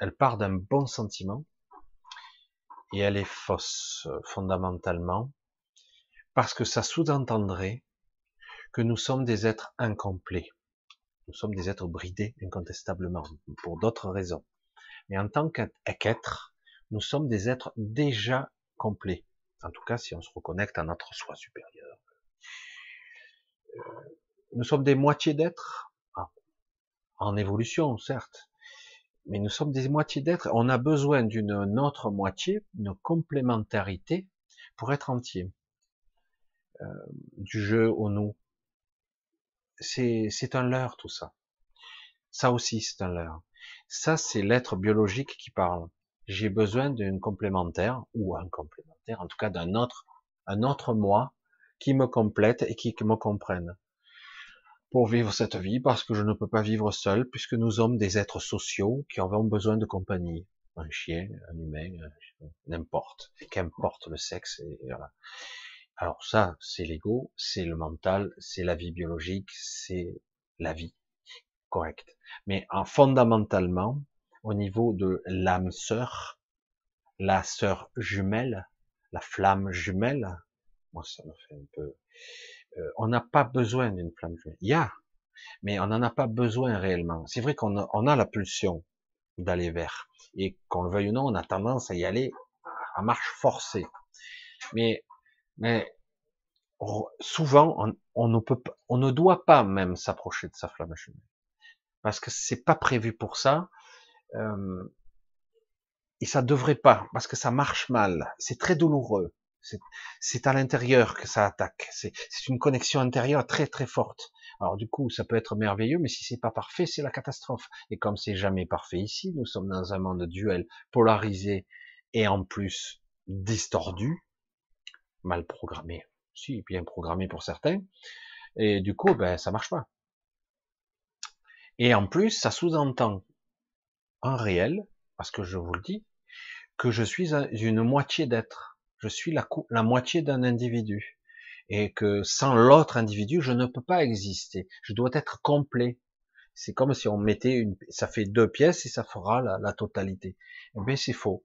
Elle part d'un bon sentiment et elle est fausse fondamentalement parce que ça sous-entendrait que nous sommes des êtres incomplets. Nous sommes des êtres bridés incontestablement pour d'autres raisons. Mais en tant qu'être, nous sommes des êtres déjà complets. En tout cas, si on se reconnecte à notre soi supérieur. Euh, nous sommes des moitiés d'êtres en évolution, certes, mais nous sommes des moitiés d'êtres. On a besoin d'une autre moitié, une complémentarité pour être entier. Euh, du jeu au nous. C'est, un leurre tout ça. Ça aussi c'est un leurre. Ça c'est l'être biologique qui parle. J'ai besoin d'une complémentaire ou un complémentaire, en tout cas d'un autre, un autre moi qui me complète et qui me comprenne pour vivre cette vie, parce que je ne peux pas vivre seul, puisque nous sommes des êtres sociaux qui avons besoin de compagnie. Un chien, un humain, n'importe, qu'importe le sexe. Et voilà. Alors ça, c'est l'ego, c'est le mental, c'est la vie biologique, c'est la vie. Correct. Mais en fondamentalement, au niveau de l'âme sœur, la sœur jumelle, la flamme jumelle, moi ça me fait un peu, on n'a pas besoin d'une flamme jumelle. Il y a, mais on n'en a pas besoin réellement. C'est vrai qu'on a, la pulsion d'aller vers, et qu'on le veuille ou non, on a tendance à y aller à marche forcée. Mais, mais souvent, on, ne peut, on ne doit pas même s'approcher de sa flamme jumelle, parce que c'est pas prévu pour ça. Euh, et ça devrait pas, parce que ça marche mal, c'est très douloureux. C'est à l'intérieur que ça attaque. C'est une connexion intérieure très très forte. Alors du coup, ça peut être merveilleux, mais si c'est pas parfait, c'est la catastrophe. Et comme c'est jamais parfait ici, nous sommes dans un monde duel, polarisé et en plus distordu, mal programmé. Si, bien programmé pour certains. Et du coup, ben, ça marche pas. Et en plus, ça sous-entend en réel, parce que je vous le dis, que je suis une moitié d'être je suis la, moitié d'un individu et que sans l'autre individu, je ne peux pas exister. Je dois être complet. C'est comme si on mettait une, ça fait deux pièces et ça fera la, totalité. Eh bien, c'est faux.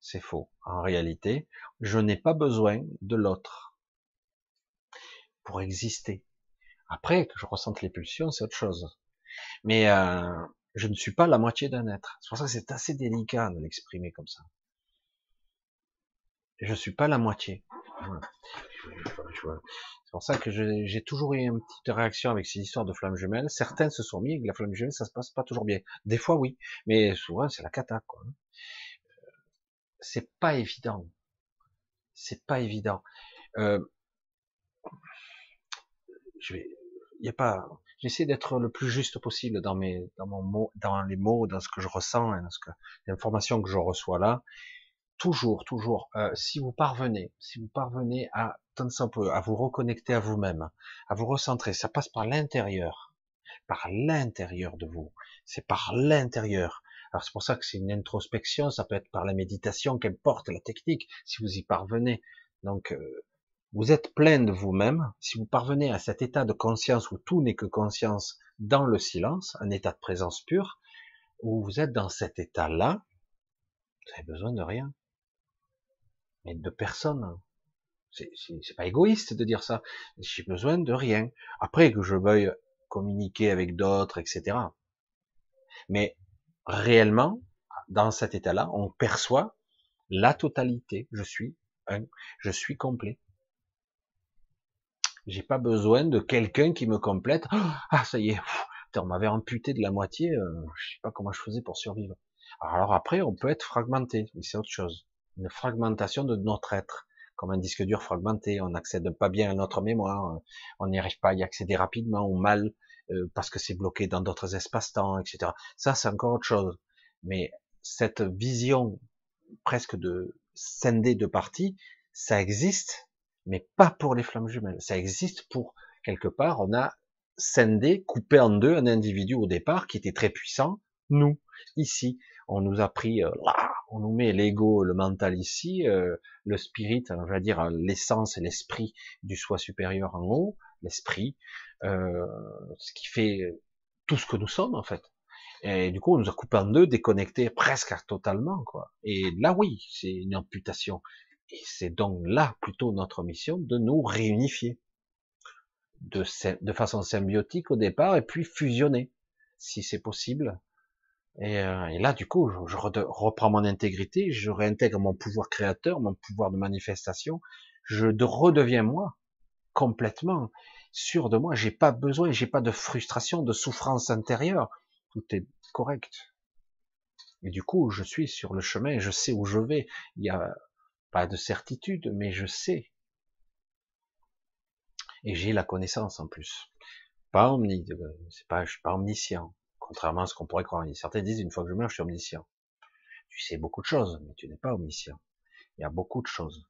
C'est faux. En réalité, je n'ai pas besoin de l'autre pour exister. Après, que je ressente les pulsions, c'est autre chose. Mais euh, je ne suis pas la moitié d'un être. C'est pour ça que c'est assez délicat de l'exprimer comme ça je suis pas la moitié. C'est pour ça que j'ai toujours eu une petite réaction avec ces histoires de flammes jumelles. Certains se sont mis avec la flamme jumelle, ça se passe pas toujours bien. Des fois oui, mais souvent c'est la cata. Quoi. C'est pas évident. C'est pas évident. Euh, je vais, y a pas, j'essaie d'être le plus juste possible dans mes, dans mon mot, dans les mots, dans ce que je ressens, dans ce que l'information que je reçois là. Toujours, toujours, euh, si vous parvenez, si vous parvenez à à vous reconnecter à vous-même, à vous recentrer, ça passe par l'intérieur, par l'intérieur de vous. C'est par l'intérieur. Alors c'est pour ça que c'est une introspection, ça peut être par la méditation, qu'importe la technique, si vous y parvenez. Donc euh, vous êtes plein de vous-même, si vous parvenez à cet état de conscience où tout n'est que conscience dans le silence, un état de présence pure, où vous êtes dans cet état-là, vous avez besoin de rien. Mais de personne. C'est pas égoïste de dire ça. J'ai besoin de rien. Après que je veuille communiquer avec d'autres, etc. Mais réellement, dans cet état-là, on perçoit la totalité. Je suis un, je suis complet. J'ai pas besoin de quelqu'un qui me complète. Ah, ça y est, on m'avait amputé de la moitié. Euh, je sais pas comment je faisais pour survivre. Alors après, on peut être fragmenté, mais c'est autre chose. Une fragmentation de notre être, comme un disque dur fragmenté. On n'accède pas bien à notre mémoire. On n'y arrive pas à y accéder rapidement ou mal euh, parce que c'est bloqué dans d'autres espaces-temps, etc. Ça, c'est encore autre chose. Mais cette vision presque de scindée de parties, ça existe, mais pas pour les flammes jumelles. Ça existe pour, quelque part, on a scindé, coupé en deux un individu au départ qui était très puissant, nous, ici. On nous a pris, euh, là, on nous met l'ego, le mental ici, euh, le spirit, on va dire l'essence et l'esprit du soi supérieur en haut, l'esprit, euh, ce qui fait tout ce que nous sommes en fait. Et du coup, on nous a coupé en deux, déconnecté presque totalement, quoi. Et là, oui, c'est une amputation. Et c'est donc là plutôt notre mission de nous réunifier de façon symbiotique au départ et puis fusionner, si c'est possible. Et, euh, et, là, du coup, je, reprends mon intégrité, je réintègre mon pouvoir créateur, mon pouvoir de manifestation, je redeviens moi complètement sûr de moi. J'ai pas besoin, j'ai pas de frustration, de souffrance intérieure. Tout est correct. Et du coup, je suis sur le chemin, je sais où je vais. Il y a pas de certitude, mais je sais. Et j'ai la connaissance en plus. Pas omni, c'est pas, je suis pas omniscient. Contrairement à ce qu'on pourrait croire. Certains disent, une fois que je meurs, je suis omniscient. Tu sais beaucoup de choses, mais tu n'es pas omniscient. Il y a beaucoup de choses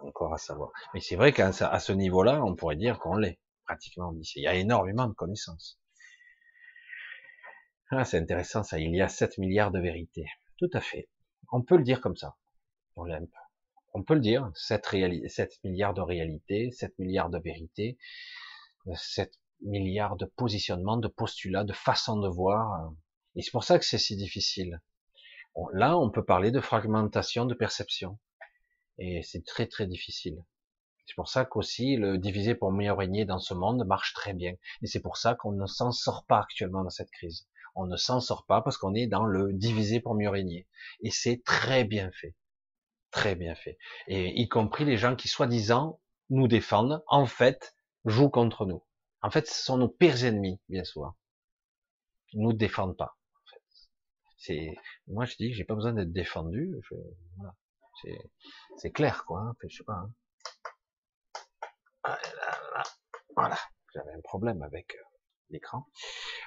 encore à savoir. Mais c'est vrai qu'à ce niveau-là, on pourrait dire qu'on l'est, pratiquement omniscient. Il y a énormément de connaissances. Ah, c'est intéressant ça. Il y a 7 milliards de vérités. Tout à fait. On peut le dire comme ça. On l'aime on peut le dire, 7, 7 milliards de réalités, 7 milliards de vérités, 7 milliards de positionnements, de postulats, de façons de voir. Et c'est pour ça que c'est si difficile. là, on peut parler de fragmentation de perception. Et c'est très très difficile. C'est pour ça qu'aussi le diviser pour mieux régner dans ce monde marche très bien. Et c'est pour ça qu'on ne s'en sort pas actuellement dans cette crise. On ne s'en sort pas parce qu'on est dans le diviser pour mieux régner. Et c'est très bien fait très bien fait. Et y compris les gens qui, soi-disant, nous défendent, en fait, jouent contre nous. En fait, ce sont nos pires ennemis, bien souvent. Ils nous défendent pas. C'est, moi, je dis, j'ai pas besoin d'être défendu. Voilà. C'est, clair, quoi. Hein. je sais pas. Hein. Ah voilà. J'avais un problème avec euh, l'écran.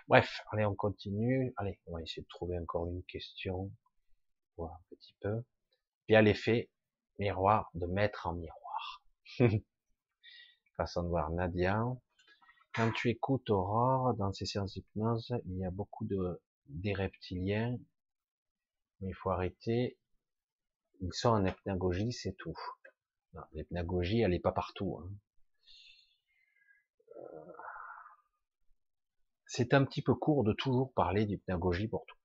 Bref, allez, on continue. Allez, on va essayer de trouver encore une question. Voir un petit peu. Puis l'effet miroir de mettre en miroir. Façon de voir Nadia. Quand tu écoutes Aurore dans ses séances d'hypnose, il y a beaucoup de des reptiliens, mais il faut arrêter. Ils sont en hypnagogie, c'est tout. L'hypnagogie, elle n'est pas partout. Hein. Euh, c'est un petit peu court de toujours parler d'hypnagogie pour tout.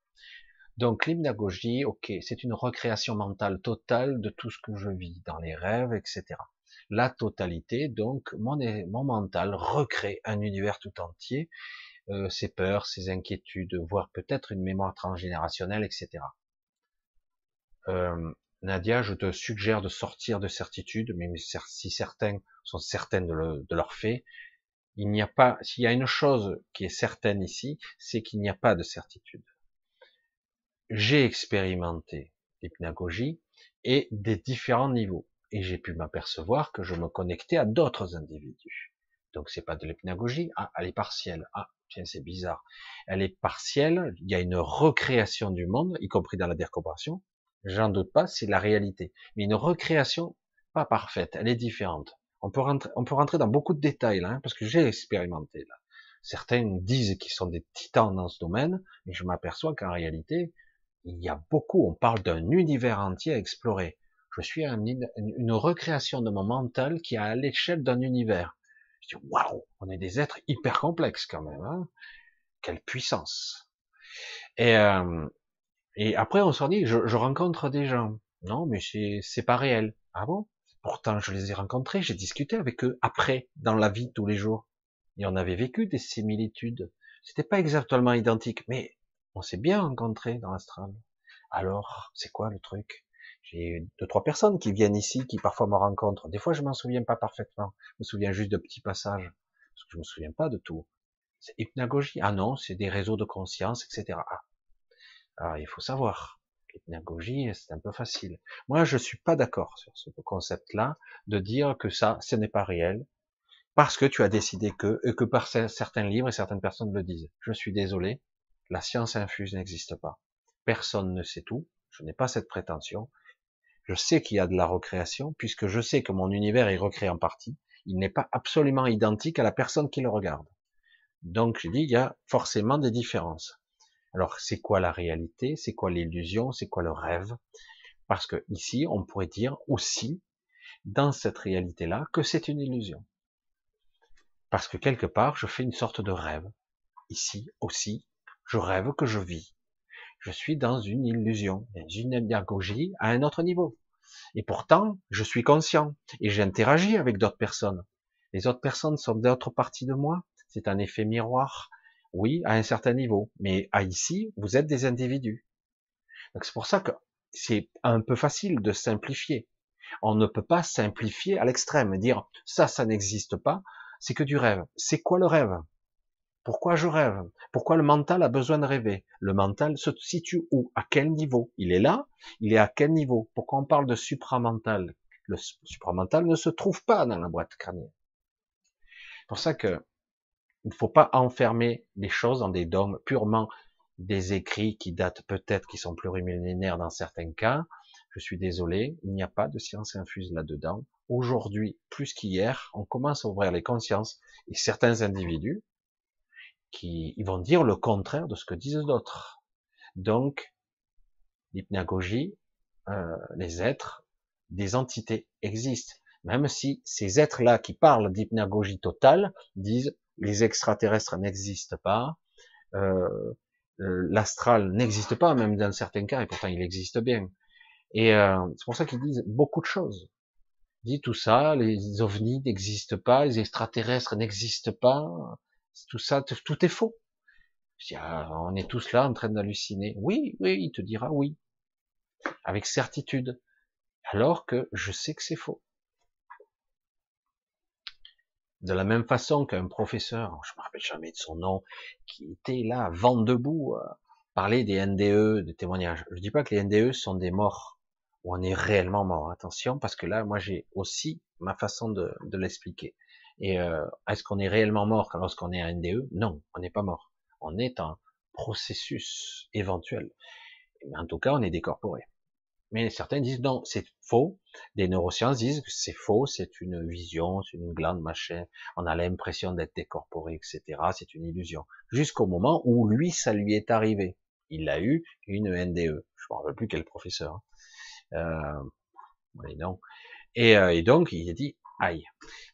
Donc l'hypnagogie, ok, c'est une recréation mentale totale de tout ce que je vis dans les rêves, etc. La totalité, donc mon, mon mental recrée un univers tout entier, euh, ses peurs, ses inquiétudes, voire peut-être une mémoire transgénérationnelle, etc. Euh, Nadia, je te suggère de sortir de certitude, mais si certains sont certains de, de leur fait, il n'y a pas, s'il y a une chose qui est certaine ici, c'est qu'il n'y a pas de certitude j'ai expérimenté l'hypnagogie et des différents niveaux. Et j'ai pu m'apercevoir que je me connectais à d'autres individus. Donc c'est pas de l'hypnagogie. Ah, elle est partielle. Ah, tiens, c'est bizarre. Elle est partielle. Il y a une recréation du monde, y compris dans la décorporation. J'en doute pas, c'est la réalité. Mais une recréation pas parfaite. Elle est différente. On peut rentrer, on peut rentrer dans beaucoup de détails hein, parce que j'ai expérimenté là. Certains disent qu'ils sont des titans dans ce domaine, mais je m'aperçois qu'en réalité, il y a beaucoup. On parle d'un univers entier à explorer. Je suis une recréation de mon mental qui est à l'échelle d'un univers. Je dis waouh, on est des êtres hyper complexes quand même. Hein Quelle puissance. Et, euh, et après on se dit, je, je rencontre des gens. Non, mais c'est c'est pas réel. Ah bon? Pourtant, je les ai rencontrés, j'ai discuté avec eux après, dans la vie tous les jours. Et on avait vécu des similitudes. C'était pas exactement identique, mais on s'est bien rencontrés dans l'astral. Alors, c'est quoi le truc? J'ai deux, trois personnes qui viennent ici, qui parfois me rencontrent. Des fois, je m'en souviens pas parfaitement. Je me souviens juste de petits passages. Parce que je me souviens pas de tout. C'est hypnagogie. Ah non, c'est des réseaux de conscience, etc. Ah. Alors, il faut savoir. L'hypnagogie, c'est un peu facile. Moi, je suis pas d'accord sur ce concept-là, de dire que ça, ce n'est pas réel, parce que tu as décidé que, et que par certains livres et certaines personnes le disent. Je suis désolé, la science infuse n'existe pas. Personne ne sait tout. Je n'ai pas cette prétention. Je sais qu'il y a de la recréation, puisque je sais que mon univers est recréé en partie. Il n'est pas absolument identique à la personne qui le regarde. Donc, je dis, il y a forcément des différences. Alors, c'est quoi la réalité? C'est quoi l'illusion? C'est quoi le rêve? Parce que ici, on pourrait dire aussi, dans cette réalité-là, que c'est une illusion. Parce que quelque part, je fais une sorte de rêve. Ici aussi, je rêve que je vis. Je suis dans une illusion, dans une pédagogie à un autre niveau. Et pourtant, je suis conscient et j'interagis avec d'autres personnes. Les autres personnes sont d'autres parties de moi. C'est un effet miroir. Oui, à un certain niveau. Mais à ici, vous êtes des individus. Donc c'est pour ça que c'est un peu facile de simplifier. On ne peut pas simplifier à l'extrême, dire ça, ça n'existe pas, c'est que du rêve. C'est quoi le rêve? Pourquoi je rêve? Pourquoi le mental a besoin de rêver? Le mental se situe où? À quel niveau? Il est là? Il est à quel niveau? Pourquoi on parle de supramental? Le supramental ne se trouve pas dans la boîte crânienne. C'est pour ça que il ne faut pas enfermer les choses dans des dogmes purement des écrits qui datent peut-être, qui sont plurimillénaires dans certains cas. Je suis désolé, il n'y a pas de science infuse là-dedans. Aujourd'hui, plus qu'hier, on commence à ouvrir les consciences et certains individus, qui ils vont dire le contraire de ce que disent d'autres. Donc, l'hypnagogie, euh, les êtres, des entités existent. Même si ces êtres-là qui parlent d'hypnagogie totale disent les extraterrestres n'existent pas, euh, euh l'astral n'existe pas, même dans certains cas, et pourtant il existe bien. Et euh, c'est pour ça qu'ils disent beaucoup de choses. Ils disent tout ça, les ovnis n'existent pas, les extraterrestres n'existent pas, tout ça, tout est faux. Ah, on est tous là en train d'halluciner. Oui, oui, il te dira oui, avec certitude, alors que je sais que c'est faux. De la même façon qu'un professeur, je me rappelle jamais de son nom, qui était là, vent debout, euh, des NDE, des témoignages. Je dis pas que les NDE sont des morts, ou on est réellement mort. Attention, parce que là, moi, j'ai aussi ma façon de l'expliquer. Et euh, est-ce qu'on est réellement mort lorsqu'on est un NDE Non, on n'est pas mort. On est un processus éventuel. Mais en tout cas, on est décorporé. Mais certains disent non, c'est faux. Des neurosciences disent que c'est faux, c'est une vision, c'est une glande, machin. On a l'impression d'être décorporé, etc. C'est une illusion. Jusqu'au moment où lui, ça lui est arrivé. Il a eu une NDE. Je me rappelle plus quel professeur. Hein. Euh, non. Et, euh, et donc, il a dit, aïe.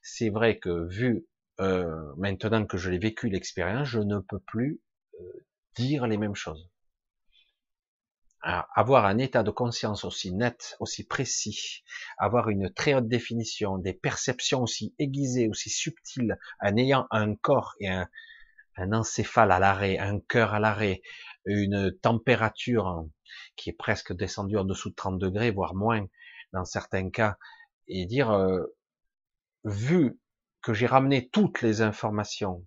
C'est vrai que vu euh, maintenant que je l'ai vécu l'expérience, je ne peux plus euh, dire les mêmes choses. avoir un état de conscience aussi net, aussi précis, avoir une très haute définition, des perceptions aussi aiguisées, aussi subtiles, en ayant un corps et un, un encéphale à l'arrêt, un cœur à l'arrêt, une température qui est presque descendue en dessous de 30 degrés, voire moins dans certains cas, et dire euh, vu que j'ai ramené toutes les informations,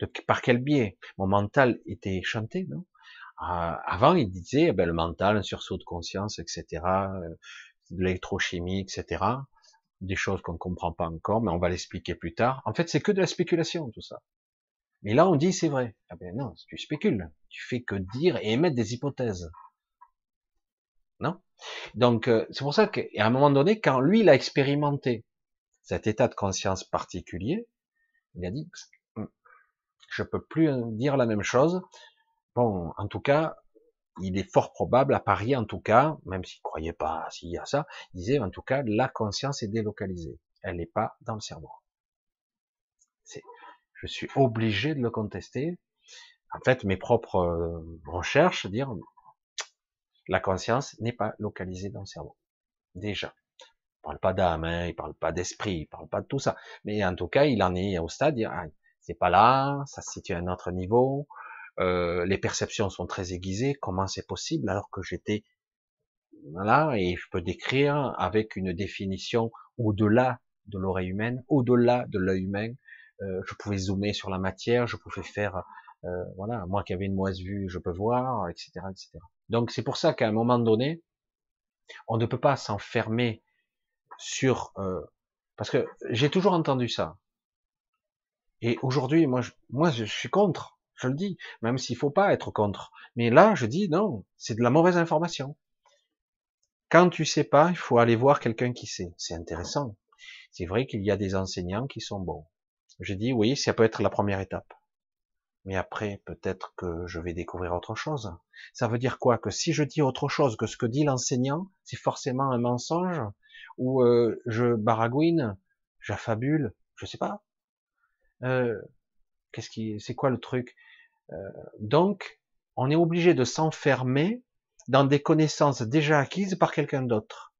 de, par quel biais? Mon mental était chanté, non? Euh, Avant, il disait, eh ben, le mental, un sursaut de conscience, etc., euh, l'électrochimie, etc. des choses qu'on ne comprend pas encore, mais on va l'expliquer plus tard. En fait, c'est que de la spéculation, tout ça. Mais là, on dit c'est vrai. Ah ben non, tu spécules. Tu fais que dire et émettre des hypothèses. Non? Donc, euh, c'est pour ça qu'à un moment donné, quand lui, il a expérimenté cet état de conscience particulier, il a dit, je peux plus dire la même chose. Bon, en tout cas, il est fort probable, à Paris en tout cas, même s'il croyait pas s'il y a ça, il disait en tout cas, la conscience est délocalisée. Elle n'est pas dans le cerveau. Je suis obligé de le contester. En fait, mes propres euh, recherches dire la conscience n'est pas localisée dans le cerveau. Déjà. Il parle pas d'âme, hein, il parle pas d'esprit, il parle pas de tout ça. Mais en tout cas, il en est au stade, ah, c'est pas là, ça se situe à un autre niveau, euh, les perceptions sont très aiguisées, comment c'est possible alors que j'étais là et je peux décrire avec une définition au-delà de l'oreille humaine, au-delà de l'œil humain, euh, je pouvais zoomer sur la matière, je pouvais faire, euh, voilà, moi qui avais une mauvaise vue, je peux voir, etc., etc. Donc c'est pour ça qu'à un moment donné, on ne peut pas s'enfermer sur, euh, parce que j'ai toujours entendu ça. Et aujourd'hui, moi, je, moi, je suis contre. Je le dis, même s'il faut pas être contre. Mais là, je dis non, c'est de la mauvaise information. Quand tu sais pas, il faut aller voir quelqu'un qui sait. C'est intéressant. C'est vrai qu'il y a des enseignants qui sont bons. Je dis oui, ça peut être la première étape. Mais après, peut-être que je vais découvrir autre chose. Ça veut dire quoi? Que si je dis autre chose que ce que dit l'enseignant, c'est forcément un mensonge? Ou euh, je baragouine, j'affabule, je sais pas. Euh, qu'est-ce qui, c'est quoi le truc? Euh, Donc, on est obligé de s'enfermer dans des connaissances déjà acquises par quelqu'un d'autre.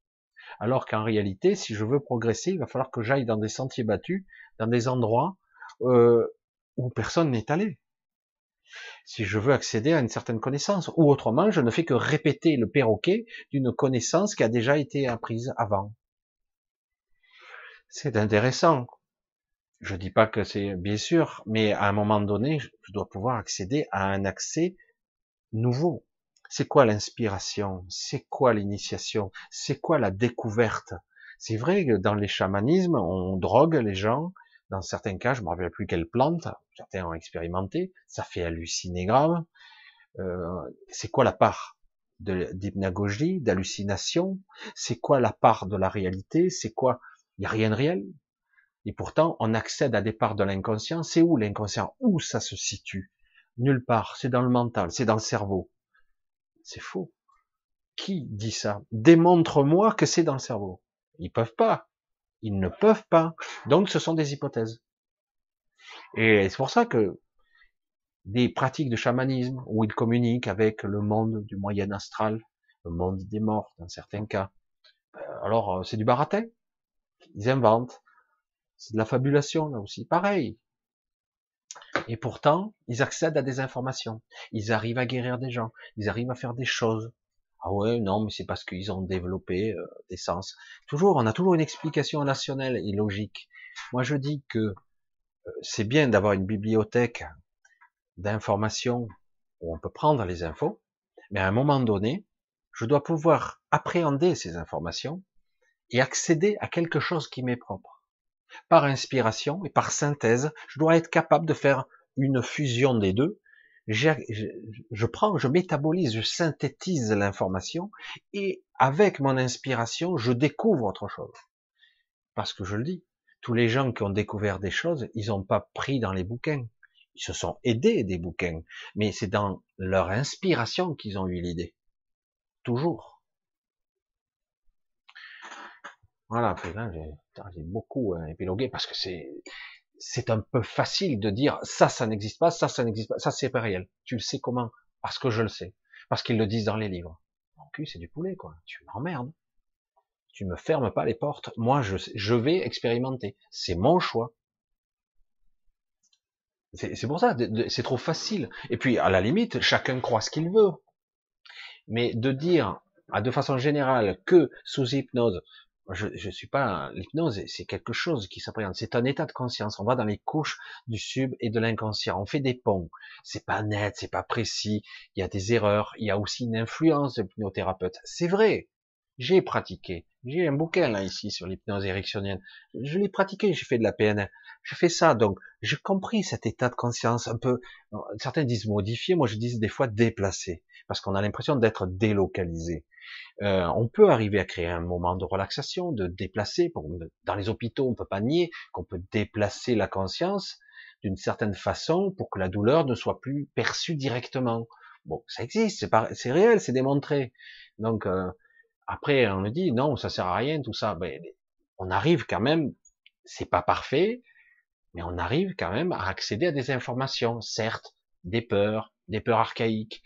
Alors qu'en réalité, si je veux progresser, il va falloir que j'aille dans des sentiers battus, dans des endroits euh, où personne n'est allé. Si je veux accéder à une certaine connaissance, ou autrement, je ne fais que répéter le perroquet d'une connaissance qui a déjà été apprise avant. C'est intéressant. Je dis pas que c'est bien sûr, mais à un moment donné, je dois pouvoir accéder à un accès nouveau. C'est quoi l'inspiration? C'est quoi l'initiation? C'est quoi la découverte? C'est vrai que dans les chamanismes, on drogue les gens. Dans certains cas, je me rappelle plus quelle plante, certains ont expérimenté, ça fait halluciner grave. Euh, c'est quoi la part d'hypnagogie, d'hallucination? C'est quoi la part de la réalité? C'est quoi? Il n'y a rien de réel. Et pourtant, on accède à des parts de l'inconscient. C'est où l'inconscient? Où ça se situe? Nulle part. C'est dans le mental, c'est dans le cerveau. C'est faux. Qui dit ça? Démontre-moi que c'est dans le cerveau. Ils peuvent pas. Ils ne peuvent pas. Donc, ce sont des hypothèses. Et c'est pour ça que des pratiques de chamanisme où ils communiquent avec le monde du moyen astral, le monde des morts dans certains cas. Euh, alors, euh, c'est du baratin. Ils inventent. C'est de la fabulation là aussi, pareil. Et pourtant, ils accèdent à des informations. Ils arrivent à guérir des gens. Ils arrivent à faire des choses. Ah ouais, non, mais c'est parce qu'ils ont développé euh, des sens. Toujours, on a toujours une explication rationnelle et logique. Moi, je dis que euh, c'est bien d'avoir une bibliothèque d'informations où on peut prendre les infos, mais à un moment donné, je dois pouvoir appréhender ces informations et accéder à quelque chose qui m'est propre par inspiration et par synthèse, je dois être capable de faire une fusion des deux. Je, je, prends, je métabolise, je synthétise l'information et avec mon inspiration, je découvre autre chose. Parce que je le dis, tous les gens qui ont découvert des choses, ils n'ont pas pris dans les bouquins. Ils se sont aidés des bouquins, mais c'est dans leur inspiration qu'ils ont eu l'idée. Toujours. Voilà, j'ai beaucoup euh, épilogué parce que c'est c'est un peu facile de dire ça, ça n'existe pas, ça, ça n'existe pas, ça c'est pas réel. Tu le sais comment? Parce que je le sais, parce qu'ils le disent dans les livres. Mon c'est du poulet, quoi. Tu m'emmerdes. Tu me fermes pas les portes. Moi, je, je vais expérimenter. C'est mon choix. C'est pour ça, c'est trop facile. Et puis, à la limite, chacun croit ce qu'il veut. Mais de dire, de façon générale, que sous hypnose, je ne suis pas l'hypnose, c'est quelque chose qui s'appréhende. C'est un état de conscience. On va dans les couches du sub et de l'inconscient. On fait des ponts. C'est pas net, c'est pas précis. Il y a des erreurs. Il y a aussi une influence de l'hypnothérapeute. C'est vrai. J'ai pratiqué. J'ai un bouquin là ici sur l'hypnose érectionnelle. Je l'ai pratiqué, j'ai fait de la PNL. Je fais ça, donc j'ai compris cet état de conscience un peu. Certains disent modifié, moi je dis des fois déplacé, parce qu'on a l'impression d'être délocalisé. Euh, on peut arriver à créer un moment de relaxation, de déplacer. Dans les hôpitaux, on peut pas nier qu'on peut déplacer la conscience d'une certaine façon pour que la douleur ne soit plus perçue directement. Bon, ça existe, c'est réel, c'est démontré. Donc euh, après, on me dit non, ça sert à rien, tout ça. Ben, on arrive quand même, c'est pas parfait, mais on arrive quand même à accéder à des informations, certes, des peurs, des peurs archaïques,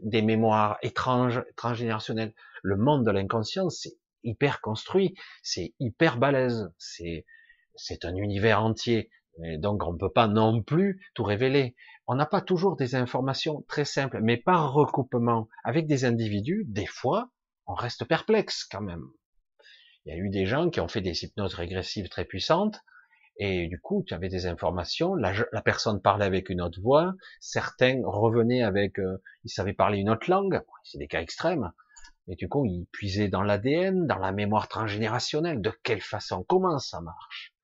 des, mémoires étranges, transgénérationnelles. Le monde de l'inconscient, c'est hyper construit, c'est hyper balèze, c'est c'est un univers entier. Donc on ne peut pas non plus tout révéler. On n'a pas toujours des informations très simples, mais par recoupement avec des individus, des fois, on reste perplexe quand même. Il y a eu des gens qui ont fait des hypnoses régressives très puissantes, et du coup, tu avais des informations, la, personne parlait avec une autre voix, certains revenaient avec, euh, ils savaient parler une autre langue, c'est des cas extrêmes, mais du coup, ils puisaient dans l'ADN, dans la mémoire transgénérationnelle, de quelle façon, comment ça marche?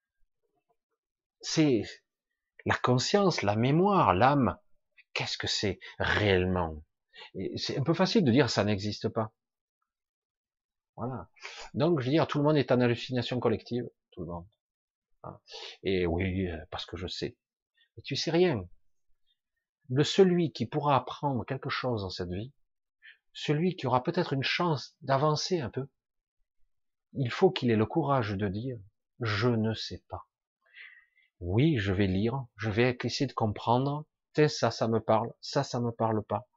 C'est la conscience, la mémoire, l'âme, qu'est-ce que c'est réellement? C'est un peu facile de dire ça n'existe pas. Voilà. Donc, je veux dire, tout le monde est en hallucination collective, tout le monde. Hein. Et oui, euh, parce que je sais. Mais tu sais rien. Le celui qui pourra apprendre quelque chose dans cette vie, celui qui aura peut-être une chance d'avancer un peu, il faut qu'il ait le courage de dire, je ne sais pas. Oui, je vais lire, je vais essayer de comprendre, ça, ça me parle, ça, ça me parle pas.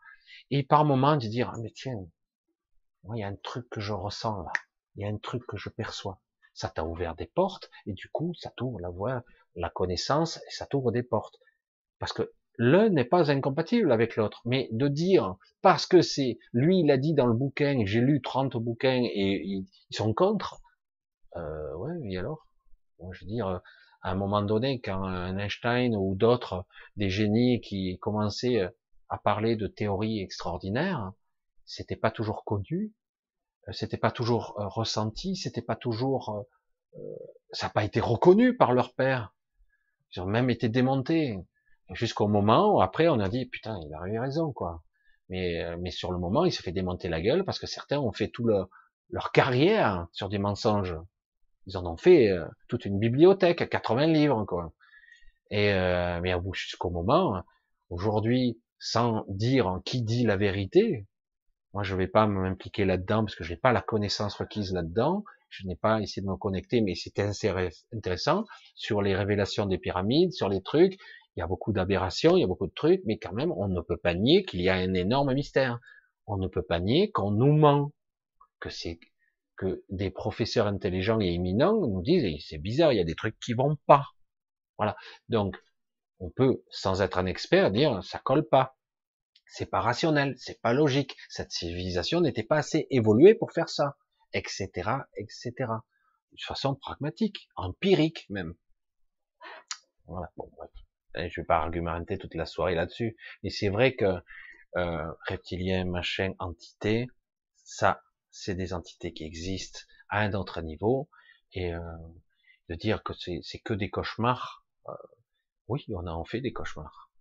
Et par moment de dire, ah, mais tiens, il y a un truc que je ressens là, il y a un truc que je perçois ça t'a ouvert des portes, et du coup, ça t'ouvre la voie, la connaissance, et ça t'ouvre des portes. Parce que l'un n'est pas incompatible avec l'autre, mais de dire, parce que c'est, lui, il a dit dans le bouquin, j'ai lu 30 bouquins, et ils, sont contre, euh, ouais, et alors? Moi, je veux dire, à un moment donné, quand un Einstein ou d'autres, des génies qui commençaient à parler de théories extraordinaires, c'était pas toujours connu, c'était pas toujours euh, ressenti, c'était pas toujours, euh, ça n'a pas été reconnu par leur père. Ils ont même été démontés jusqu'au moment où après on a dit putain il a eu raison quoi. Mais mais sur le moment il s'est fait démonter la gueule parce que certains ont fait tout leur, leur carrière sur des mensonges. Ils en ont fait toute une bibliothèque, 80 livres quoi. Et mais jusqu'au moment aujourd'hui sans dire qui dit la vérité, moi, je ne vais pas m'impliquer là-dedans parce que je n'ai pas la connaissance requise là-dedans. Je n'ai pas essayé de me connecter, mais c'était intéressant sur les révélations des pyramides, sur les trucs. Il y a beaucoup d'aberrations, il y a beaucoup de trucs, mais quand même, on ne peut pas nier qu'il y a un énorme mystère. On ne peut pas nier qu'on nous ment, que c'est que des professeurs intelligents et éminents nous disent c'est bizarre, il y a des trucs qui vont pas. Voilà. Donc, on peut, sans être un expert, dire ça colle pas c'est pas rationnel, c'est pas logique, cette civilisation n'était pas assez évoluée pour faire ça, etc., etc. De façon pragmatique, empirique même. Voilà. Bon, bref. Je vais pas argumenter toute la soirée là-dessus, mais c'est vrai que euh, reptilien, machin, entité, ça, c'est des entités qui existent à un autre niveau, et euh, de dire que c'est que des cauchemars, euh, oui, on a en fait des cauchemars.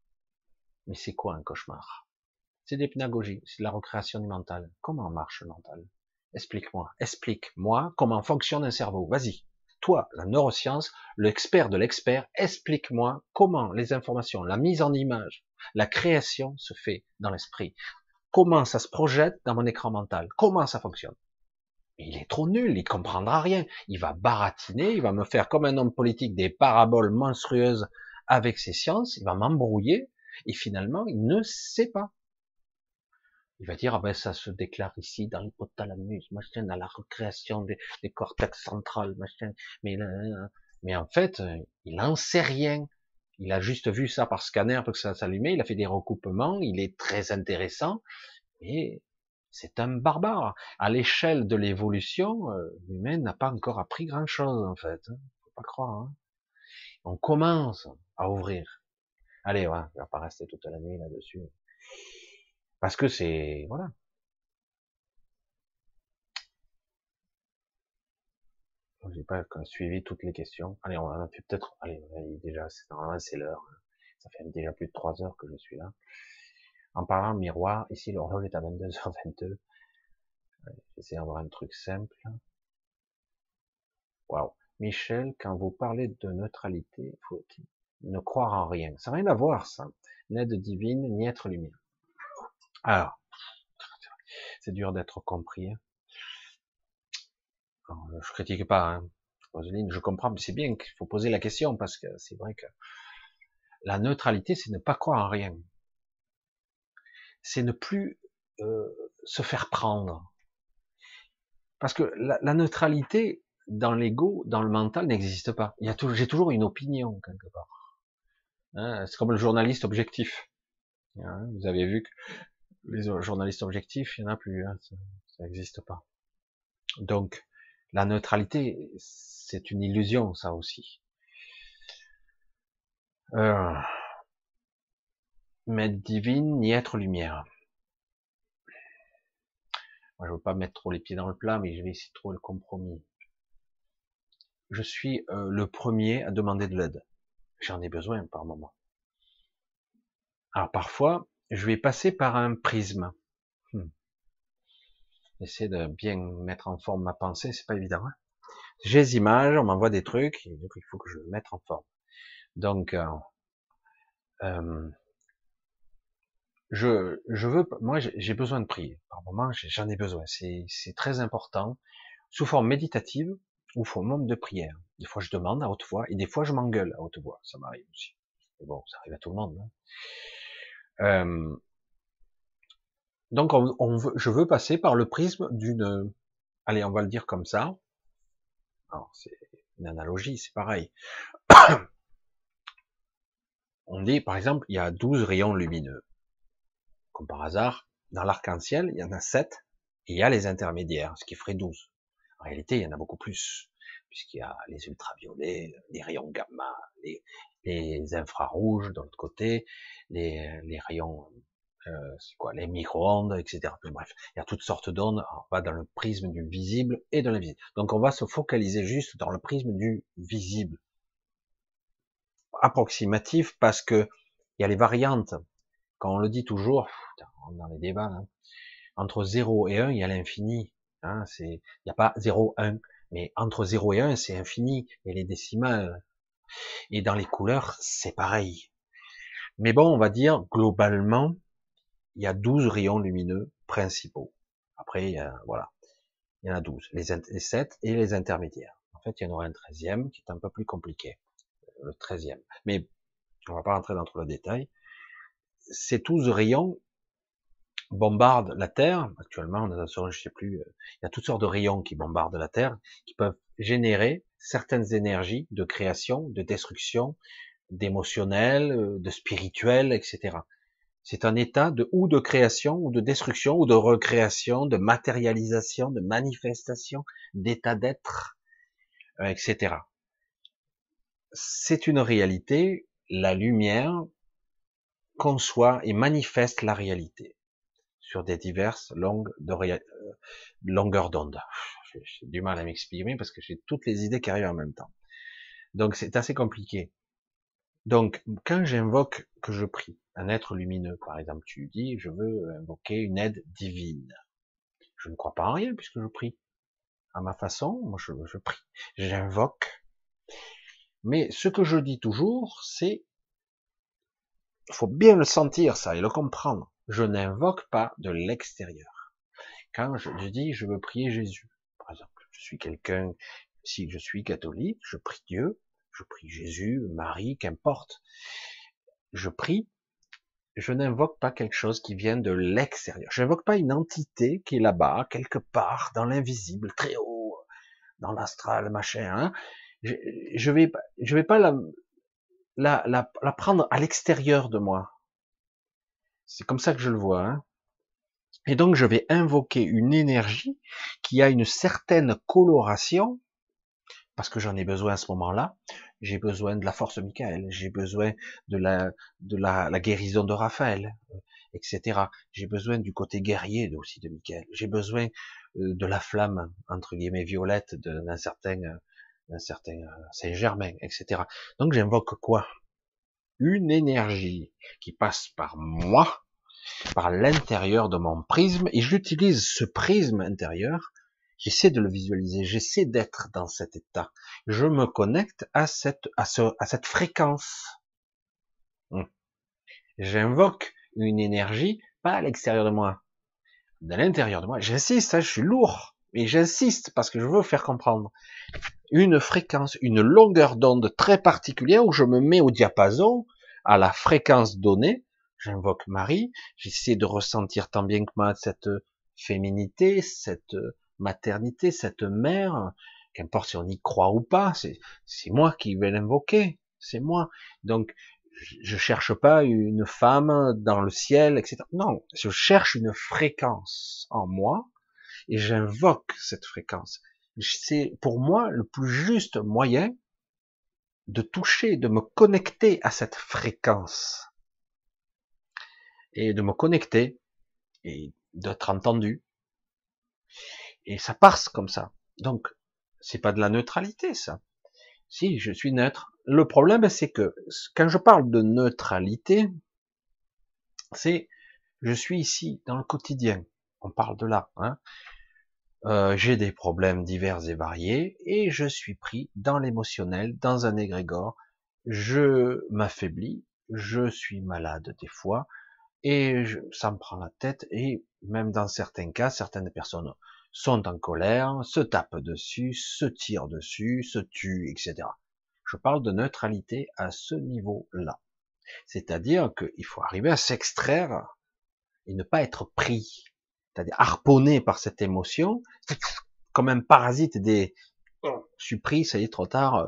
Mais c'est quoi un cauchemar? C'est des pédagogies, c'est de la recréation du mental. Comment marche le mental? Explique-moi, explique-moi comment fonctionne un cerveau. Vas-y, toi, la neuroscience, l'expert de l'expert, explique-moi comment les informations, la mise en image, la création se fait dans l'esprit. Comment ça se projette dans mon écran mental? Comment ça fonctionne? Il est trop nul, il comprendra rien. Il va baratiner, il va me faire comme un homme politique des paraboles monstrueuses avec ses sciences, il va m'embrouiller, et finalement, il ne sait pas. Il va dire, ah ben, ça se déclare ici, dans l'hypothalamus, machin, dans la recréation des, cortex central, machin. Mais, mais en fait, il n'en sait rien. Il a juste vu ça par scanner pour que ça s'allumait, il a fait des recoupements, il est très intéressant, mais c'est un barbare. À l'échelle de l'évolution, euh, l'humain n'a pas encore appris grand chose, en fait. Hein. Faut pas croire. Hein. On commence à ouvrir. Allez, ouais, on va pas rester toute la nuit là-dessus. Parce que c'est, voilà. J'ai pas suivi toutes les questions. Allez, on a fait peut-être, allez, déjà, normalement c'est l'heure. Ça fait déjà plus de trois heures que je suis là. En parlant miroir, ici l'horloge est à 22h22. J'essaie d'avoir un truc simple. Waouh. Michel, quand vous parlez de neutralité, faut ne croire en rien? Ça n'a rien à voir, ça. N'aide divine, ni être lumière. Alors, c'est dur d'être compris. Hein. je critique pas, hein. je comprends, mais c'est bien qu'il faut poser la question parce que c'est vrai que la neutralité, c'est ne pas croire en rien. C'est ne plus euh, se faire prendre. Parce que la, neutralité dans l'ego, dans le mental, n'existe pas. J'ai toujours une opinion quelque part. Hein, c'est comme le journaliste objectif. Hein, vous avez vu que les journalistes objectifs, il n'y en a plus, hein, ça n'existe pas. Donc, la neutralité, c'est une illusion, ça aussi. Euh, divine, ni être lumière. Moi, je veux pas mettre trop les pieds dans le plat, mais je vais essayer de trouver le compromis. Je suis euh, le premier à demander de l'aide. J'en ai besoin par moment. Alors parfois, je vais passer par un prisme. Hmm. Essayer de bien mettre en forme ma pensée, c'est pas évident. Hein J'ai des images, on m'envoie des trucs, et donc il faut que je le mette en forme. Donc, euh, euh, je, je veux, moi, j'ai besoin de prier. Par moment, j'en ai besoin. C'est très important, sous forme méditative ou sous forme de prière. Des fois, je demande à haute voix, et des fois, je m'engueule à haute voix. Ça m'arrive aussi. Mais bon, ça arrive à tout le monde. Hein. Euh, donc, on, veut, je veux passer par le prisme d'une, allez, on va le dire comme ça. Alors, c'est une analogie, c'est pareil. on dit, par exemple, il y a 12 rayons lumineux. Comme par hasard, dans l'arc-en-ciel, il y en a 7, et il y a les intermédiaires, ce qui ferait 12. En réalité, il y en a beaucoup plus, puisqu'il y a les ultraviolets, les rayons gamma, les, les infrarouges de l'autre côté, les, les rayons, euh, quoi, les micro-ondes, etc. bref, il y a toutes sortes d'ondes. On va dans le prisme du visible et de l'invisible. Donc on va se focaliser juste dans le prisme du visible, approximatif, parce que il y a les variantes. Quand on le dit toujours, dans les débats, hein, entre 0 et 1, il y a l'infini. Hein, il n'y a pas 0, 1, mais entre 0 et 1, c'est infini. A les décimales, et dans les couleurs, c'est pareil. Mais bon, on va dire, globalement, il y a 12 rayons lumineux principaux. Après, voilà, il y en a 12, les, les 7 et les intermédiaires. En fait, il y en aura un 13e qui est un peu plus compliqué, le 13e. Mais on va pas rentrer dans trop le détail. Ces 12 rayons bombardent la Terre. Actuellement, on a, je sais plus, euh, il y a toutes sortes de rayons qui bombardent la Terre, qui peuvent générer certaines énergies de création, de destruction, d'émotionnel, euh, de spirituel, etc. C'est un état de ou de création, ou de destruction, ou de recréation, de matérialisation, de manifestation, d'état d'être, euh, etc. C'est une réalité. La lumière conçoit et manifeste la réalité sur des diverses longues euh, longueurs d'onde j'ai du mal à m'exprimer parce que j'ai toutes les idées qui arrivent en même temps. Donc c'est assez compliqué. Donc quand j'invoque, que je prie, un être lumineux, par exemple, tu dis, je veux invoquer une aide divine. Je ne crois pas en rien puisque je prie. À ma façon, moi je, je prie. J'invoque. Mais ce que je dis toujours, c'est, il faut bien le sentir ça et le comprendre. Je n'invoque pas de l'extérieur. Quand je dis, je veux prier Jésus, je suis quelqu'un, si je suis catholique, je prie Dieu, je prie Jésus, Marie, qu'importe. Je prie, je n'invoque pas quelque chose qui vient de l'extérieur. Je n'invoque pas une entité qui est là-bas, quelque part, dans l'invisible, très haut, dans l'astral, machin. Hein. Je, je vais, je vais pas la, la, la, la prendre à l'extérieur de moi. C'est comme ça que je le vois. Hein. Et donc je vais invoquer une énergie qui a une certaine coloration, parce que j'en ai besoin à ce moment-là. J'ai besoin de la force de Michael, j'ai besoin de la de la, la guérison de Raphaël, euh, etc. J'ai besoin du côté guerrier aussi de Michael. J'ai besoin euh, de la flamme entre guillemets violette d'un certain un certain euh, Saint-Germain, etc. Donc j'invoque quoi? Une énergie qui passe par moi, par l'intérieur de mon prisme, et j'utilise ce prisme intérieur, j'essaie de le visualiser, j'essaie d'être dans cet état. Je me connecte à cette, fréquence. Hmm. J'invoque une énergie, pas à l'extérieur de moi, de l'intérieur de moi. J'insiste, hein, je suis lourd, mais j'insiste parce que je veux faire comprendre une fréquence, une longueur d'onde très particulière où je me mets au diapason, à la fréquence donnée. J'invoque Marie, j'essaie de ressentir tant bien que mal cette féminité, cette maternité, cette mère, qu'importe si on y croit ou pas, c'est moi qui vais l'invoquer, c'est moi. Donc, je cherche pas une femme dans le ciel, etc. Non, je cherche une fréquence en moi et j'invoque cette fréquence. C'est pour moi le plus juste moyen de toucher, de me connecter à cette fréquence et de me connecter et d'être entendu. Et ça passe comme ça. Donc, c'est pas de la neutralité, ça. Si, je suis neutre. Le problème, c'est que quand je parle de neutralité, c'est je suis ici dans le quotidien. On parle de là. Hein. Euh, j'ai des problèmes divers et variés et je suis pris dans l'émotionnel, dans un égrégore. Je m'affaiblis, je suis malade des fois et je, ça me prend la tête et même dans certains cas, certaines personnes sont en colère, se tapent dessus, se tirent dessus, se tuent, etc. Je parle de neutralité à ce niveau-là. C'est-à-dire qu'il faut arriver à s'extraire et ne pas être pris, c'est-à-dire harponné par cette émotion, comme un parasite des... Je suis pris, ça y est, trop tard.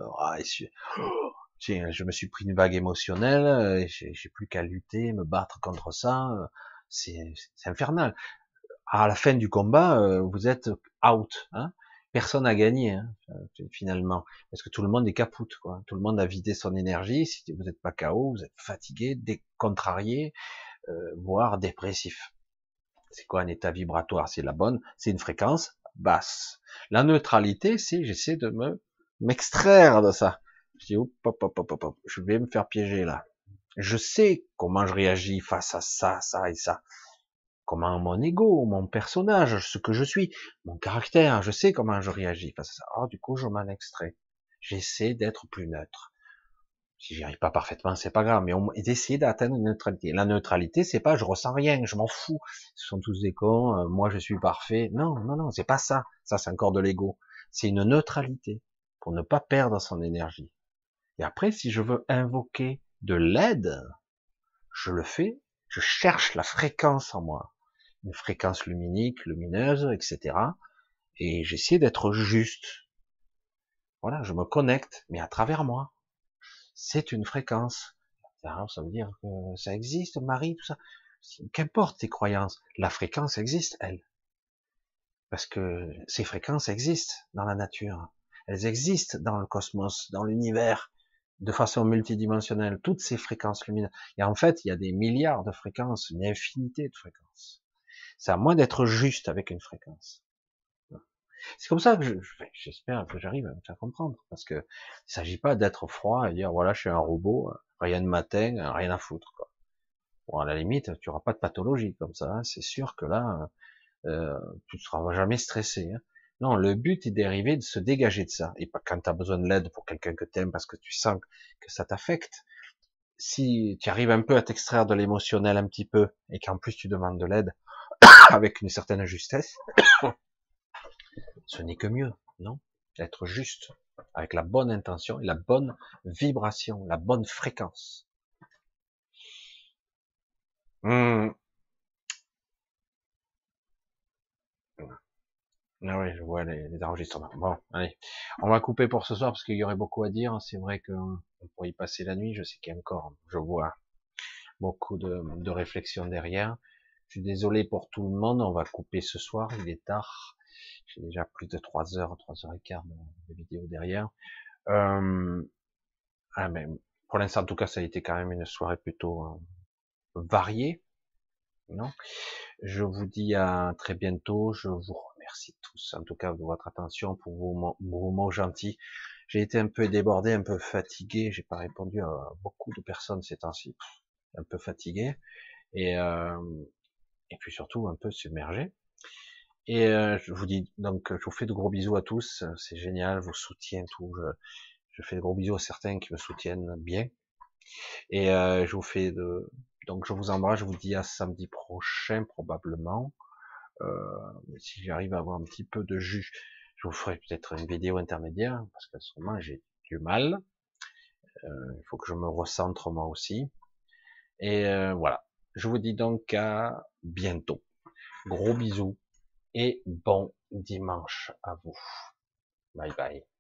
Euh, je me suis pris une vague émotionnelle, euh, j'ai plus qu'à lutter, me battre contre ça. Euh, c'est infernal à la fin du combat, vous êtes out. Hein Personne n'a gagné hein, finalement, parce que tout le monde est capoute. Quoi. Tout le monde a vidé son énergie. Si vous n'êtes pas KO, vous êtes fatigué, décontrarié, voire dépressif. C'est quoi un état vibratoire? C'est la bonne, c'est une fréquence basse. La neutralité, c'est j'essaie de me m'extraire de ça. Je dis, hop, hop, hop, hop, je vais me faire piéger là. Je sais comment je réagis face à ça, ça et ça comment mon ego, mon personnage, ce que je suis, mon caractère, je sais comment je réagis face à ça. Alors, du coup, je m'en extrais. J'essaie d'être plus neutre. Si j'y arrive pas parfaitement, c'est pas grave, mais on d'essayer d'atteindre une neutralité. La neutralité, c'est pas je ressens rien, je m'en fous. Ce sont tous des cons, euh, moi je suis parfait. Non, non, non, c'est pas ça. Ça, c'est encore de l'ego. C'est une neutralité pour ne pas perdre son énergie. Et après, si je veux invoquer de l'aide, je le fais je cherche la fréquence en moi, une fréquence luminique, lumineuse, etc. Et j'essaie d'être juste. Voilà, je me connecte, mais à travers moi. C'est une fréquence. Ça veut dire que ça existe, Marie, tout ça. Qu'importe tes croyances, la fréquence existe, elle. Parce que ces fréquences existent dans la nature. Elles existent dans le cosmos, dans l'univers de façon multidimensionnelle toutes ces fréquences lumineuses. Et en fait, il y a des milliards de fréquences, une infinité de fréquences. C'est à moi d'être juste avec une fréquence. C'est comme ça que j'espère que j'arrive à me faire comprendre, parce que il s'agit pas d'être froid et dire voilà, je suis un robot, rien de matin, rien à foutre. Quoi. Bon, à la limite, tu auras pas de pathologie comme ça. Hein. C'est sûr que là, euh, tu ne seras jamais stressé. Hein. Non, le but est dérivé de se dégager de ça. Et quand tu as besoin de l'aide pour quelqu'un que tu aimes parce que tu sens que ça t'affecte. Si tu arrives un peu à t'extraire de l'émotionnel un petit peu et qu'en plus tu demandes de l'aide avec une certaine justesse, ce n'est que mieux, non? Être juste, avec la bonne intention et la bonne vibration, la bonne fréquence. Hmm. Ah oui, je vois les, enregistrements. Bon, allez, on va couper pour ce soir parce qu'il y aurait beaucoup à dire. C'est vrai qu'on pourrait y passer la nuit. Je sais qu'il y a encore, je vois beaucoup de, de réflexions derrière. Je suis désolé pour tout le monde. On va couper ce soir. Il est tard. J'ai déjà plus de 3 heures, 3 heures et quart de, vidéo derrière. Euh, ah, mais pour l'instant, en tout cas, ça a été quand même une soirée plutôt euh, variée. Non? Je vous dis à très bientôt. Je vous Merci tous, en tout cas, de votre attention, pour vos, mots gentils. J'ai été un peu débordé, un peu fatigué. J'ai pas répondu à beaucoup de personnes ces temps-ci. Un peu fatigué et euh, et puis surtout un peu submergé. Et euh, je vous dis donc, je vous fais de gros bisous à tous. C'est génial, vos soutiens, tout. Je, je, fais de gros bisous à certains qui me soutiennent bien. Et euh, je vous fais de donc je vous embrasse. Je vous dis à samedi prochain probablement. Euh, si j'arrive à avoir un petit peu de jus, je vous ferai peut-être une vidéo intermédiaire parce qu'à ce moment j'ai du mal. Euh, il faut que je me recentre moi aussi. Et euh, voilà. Je vous dis donc à bientôt. Gros bisous et bon dimanche à vous. Bye bye.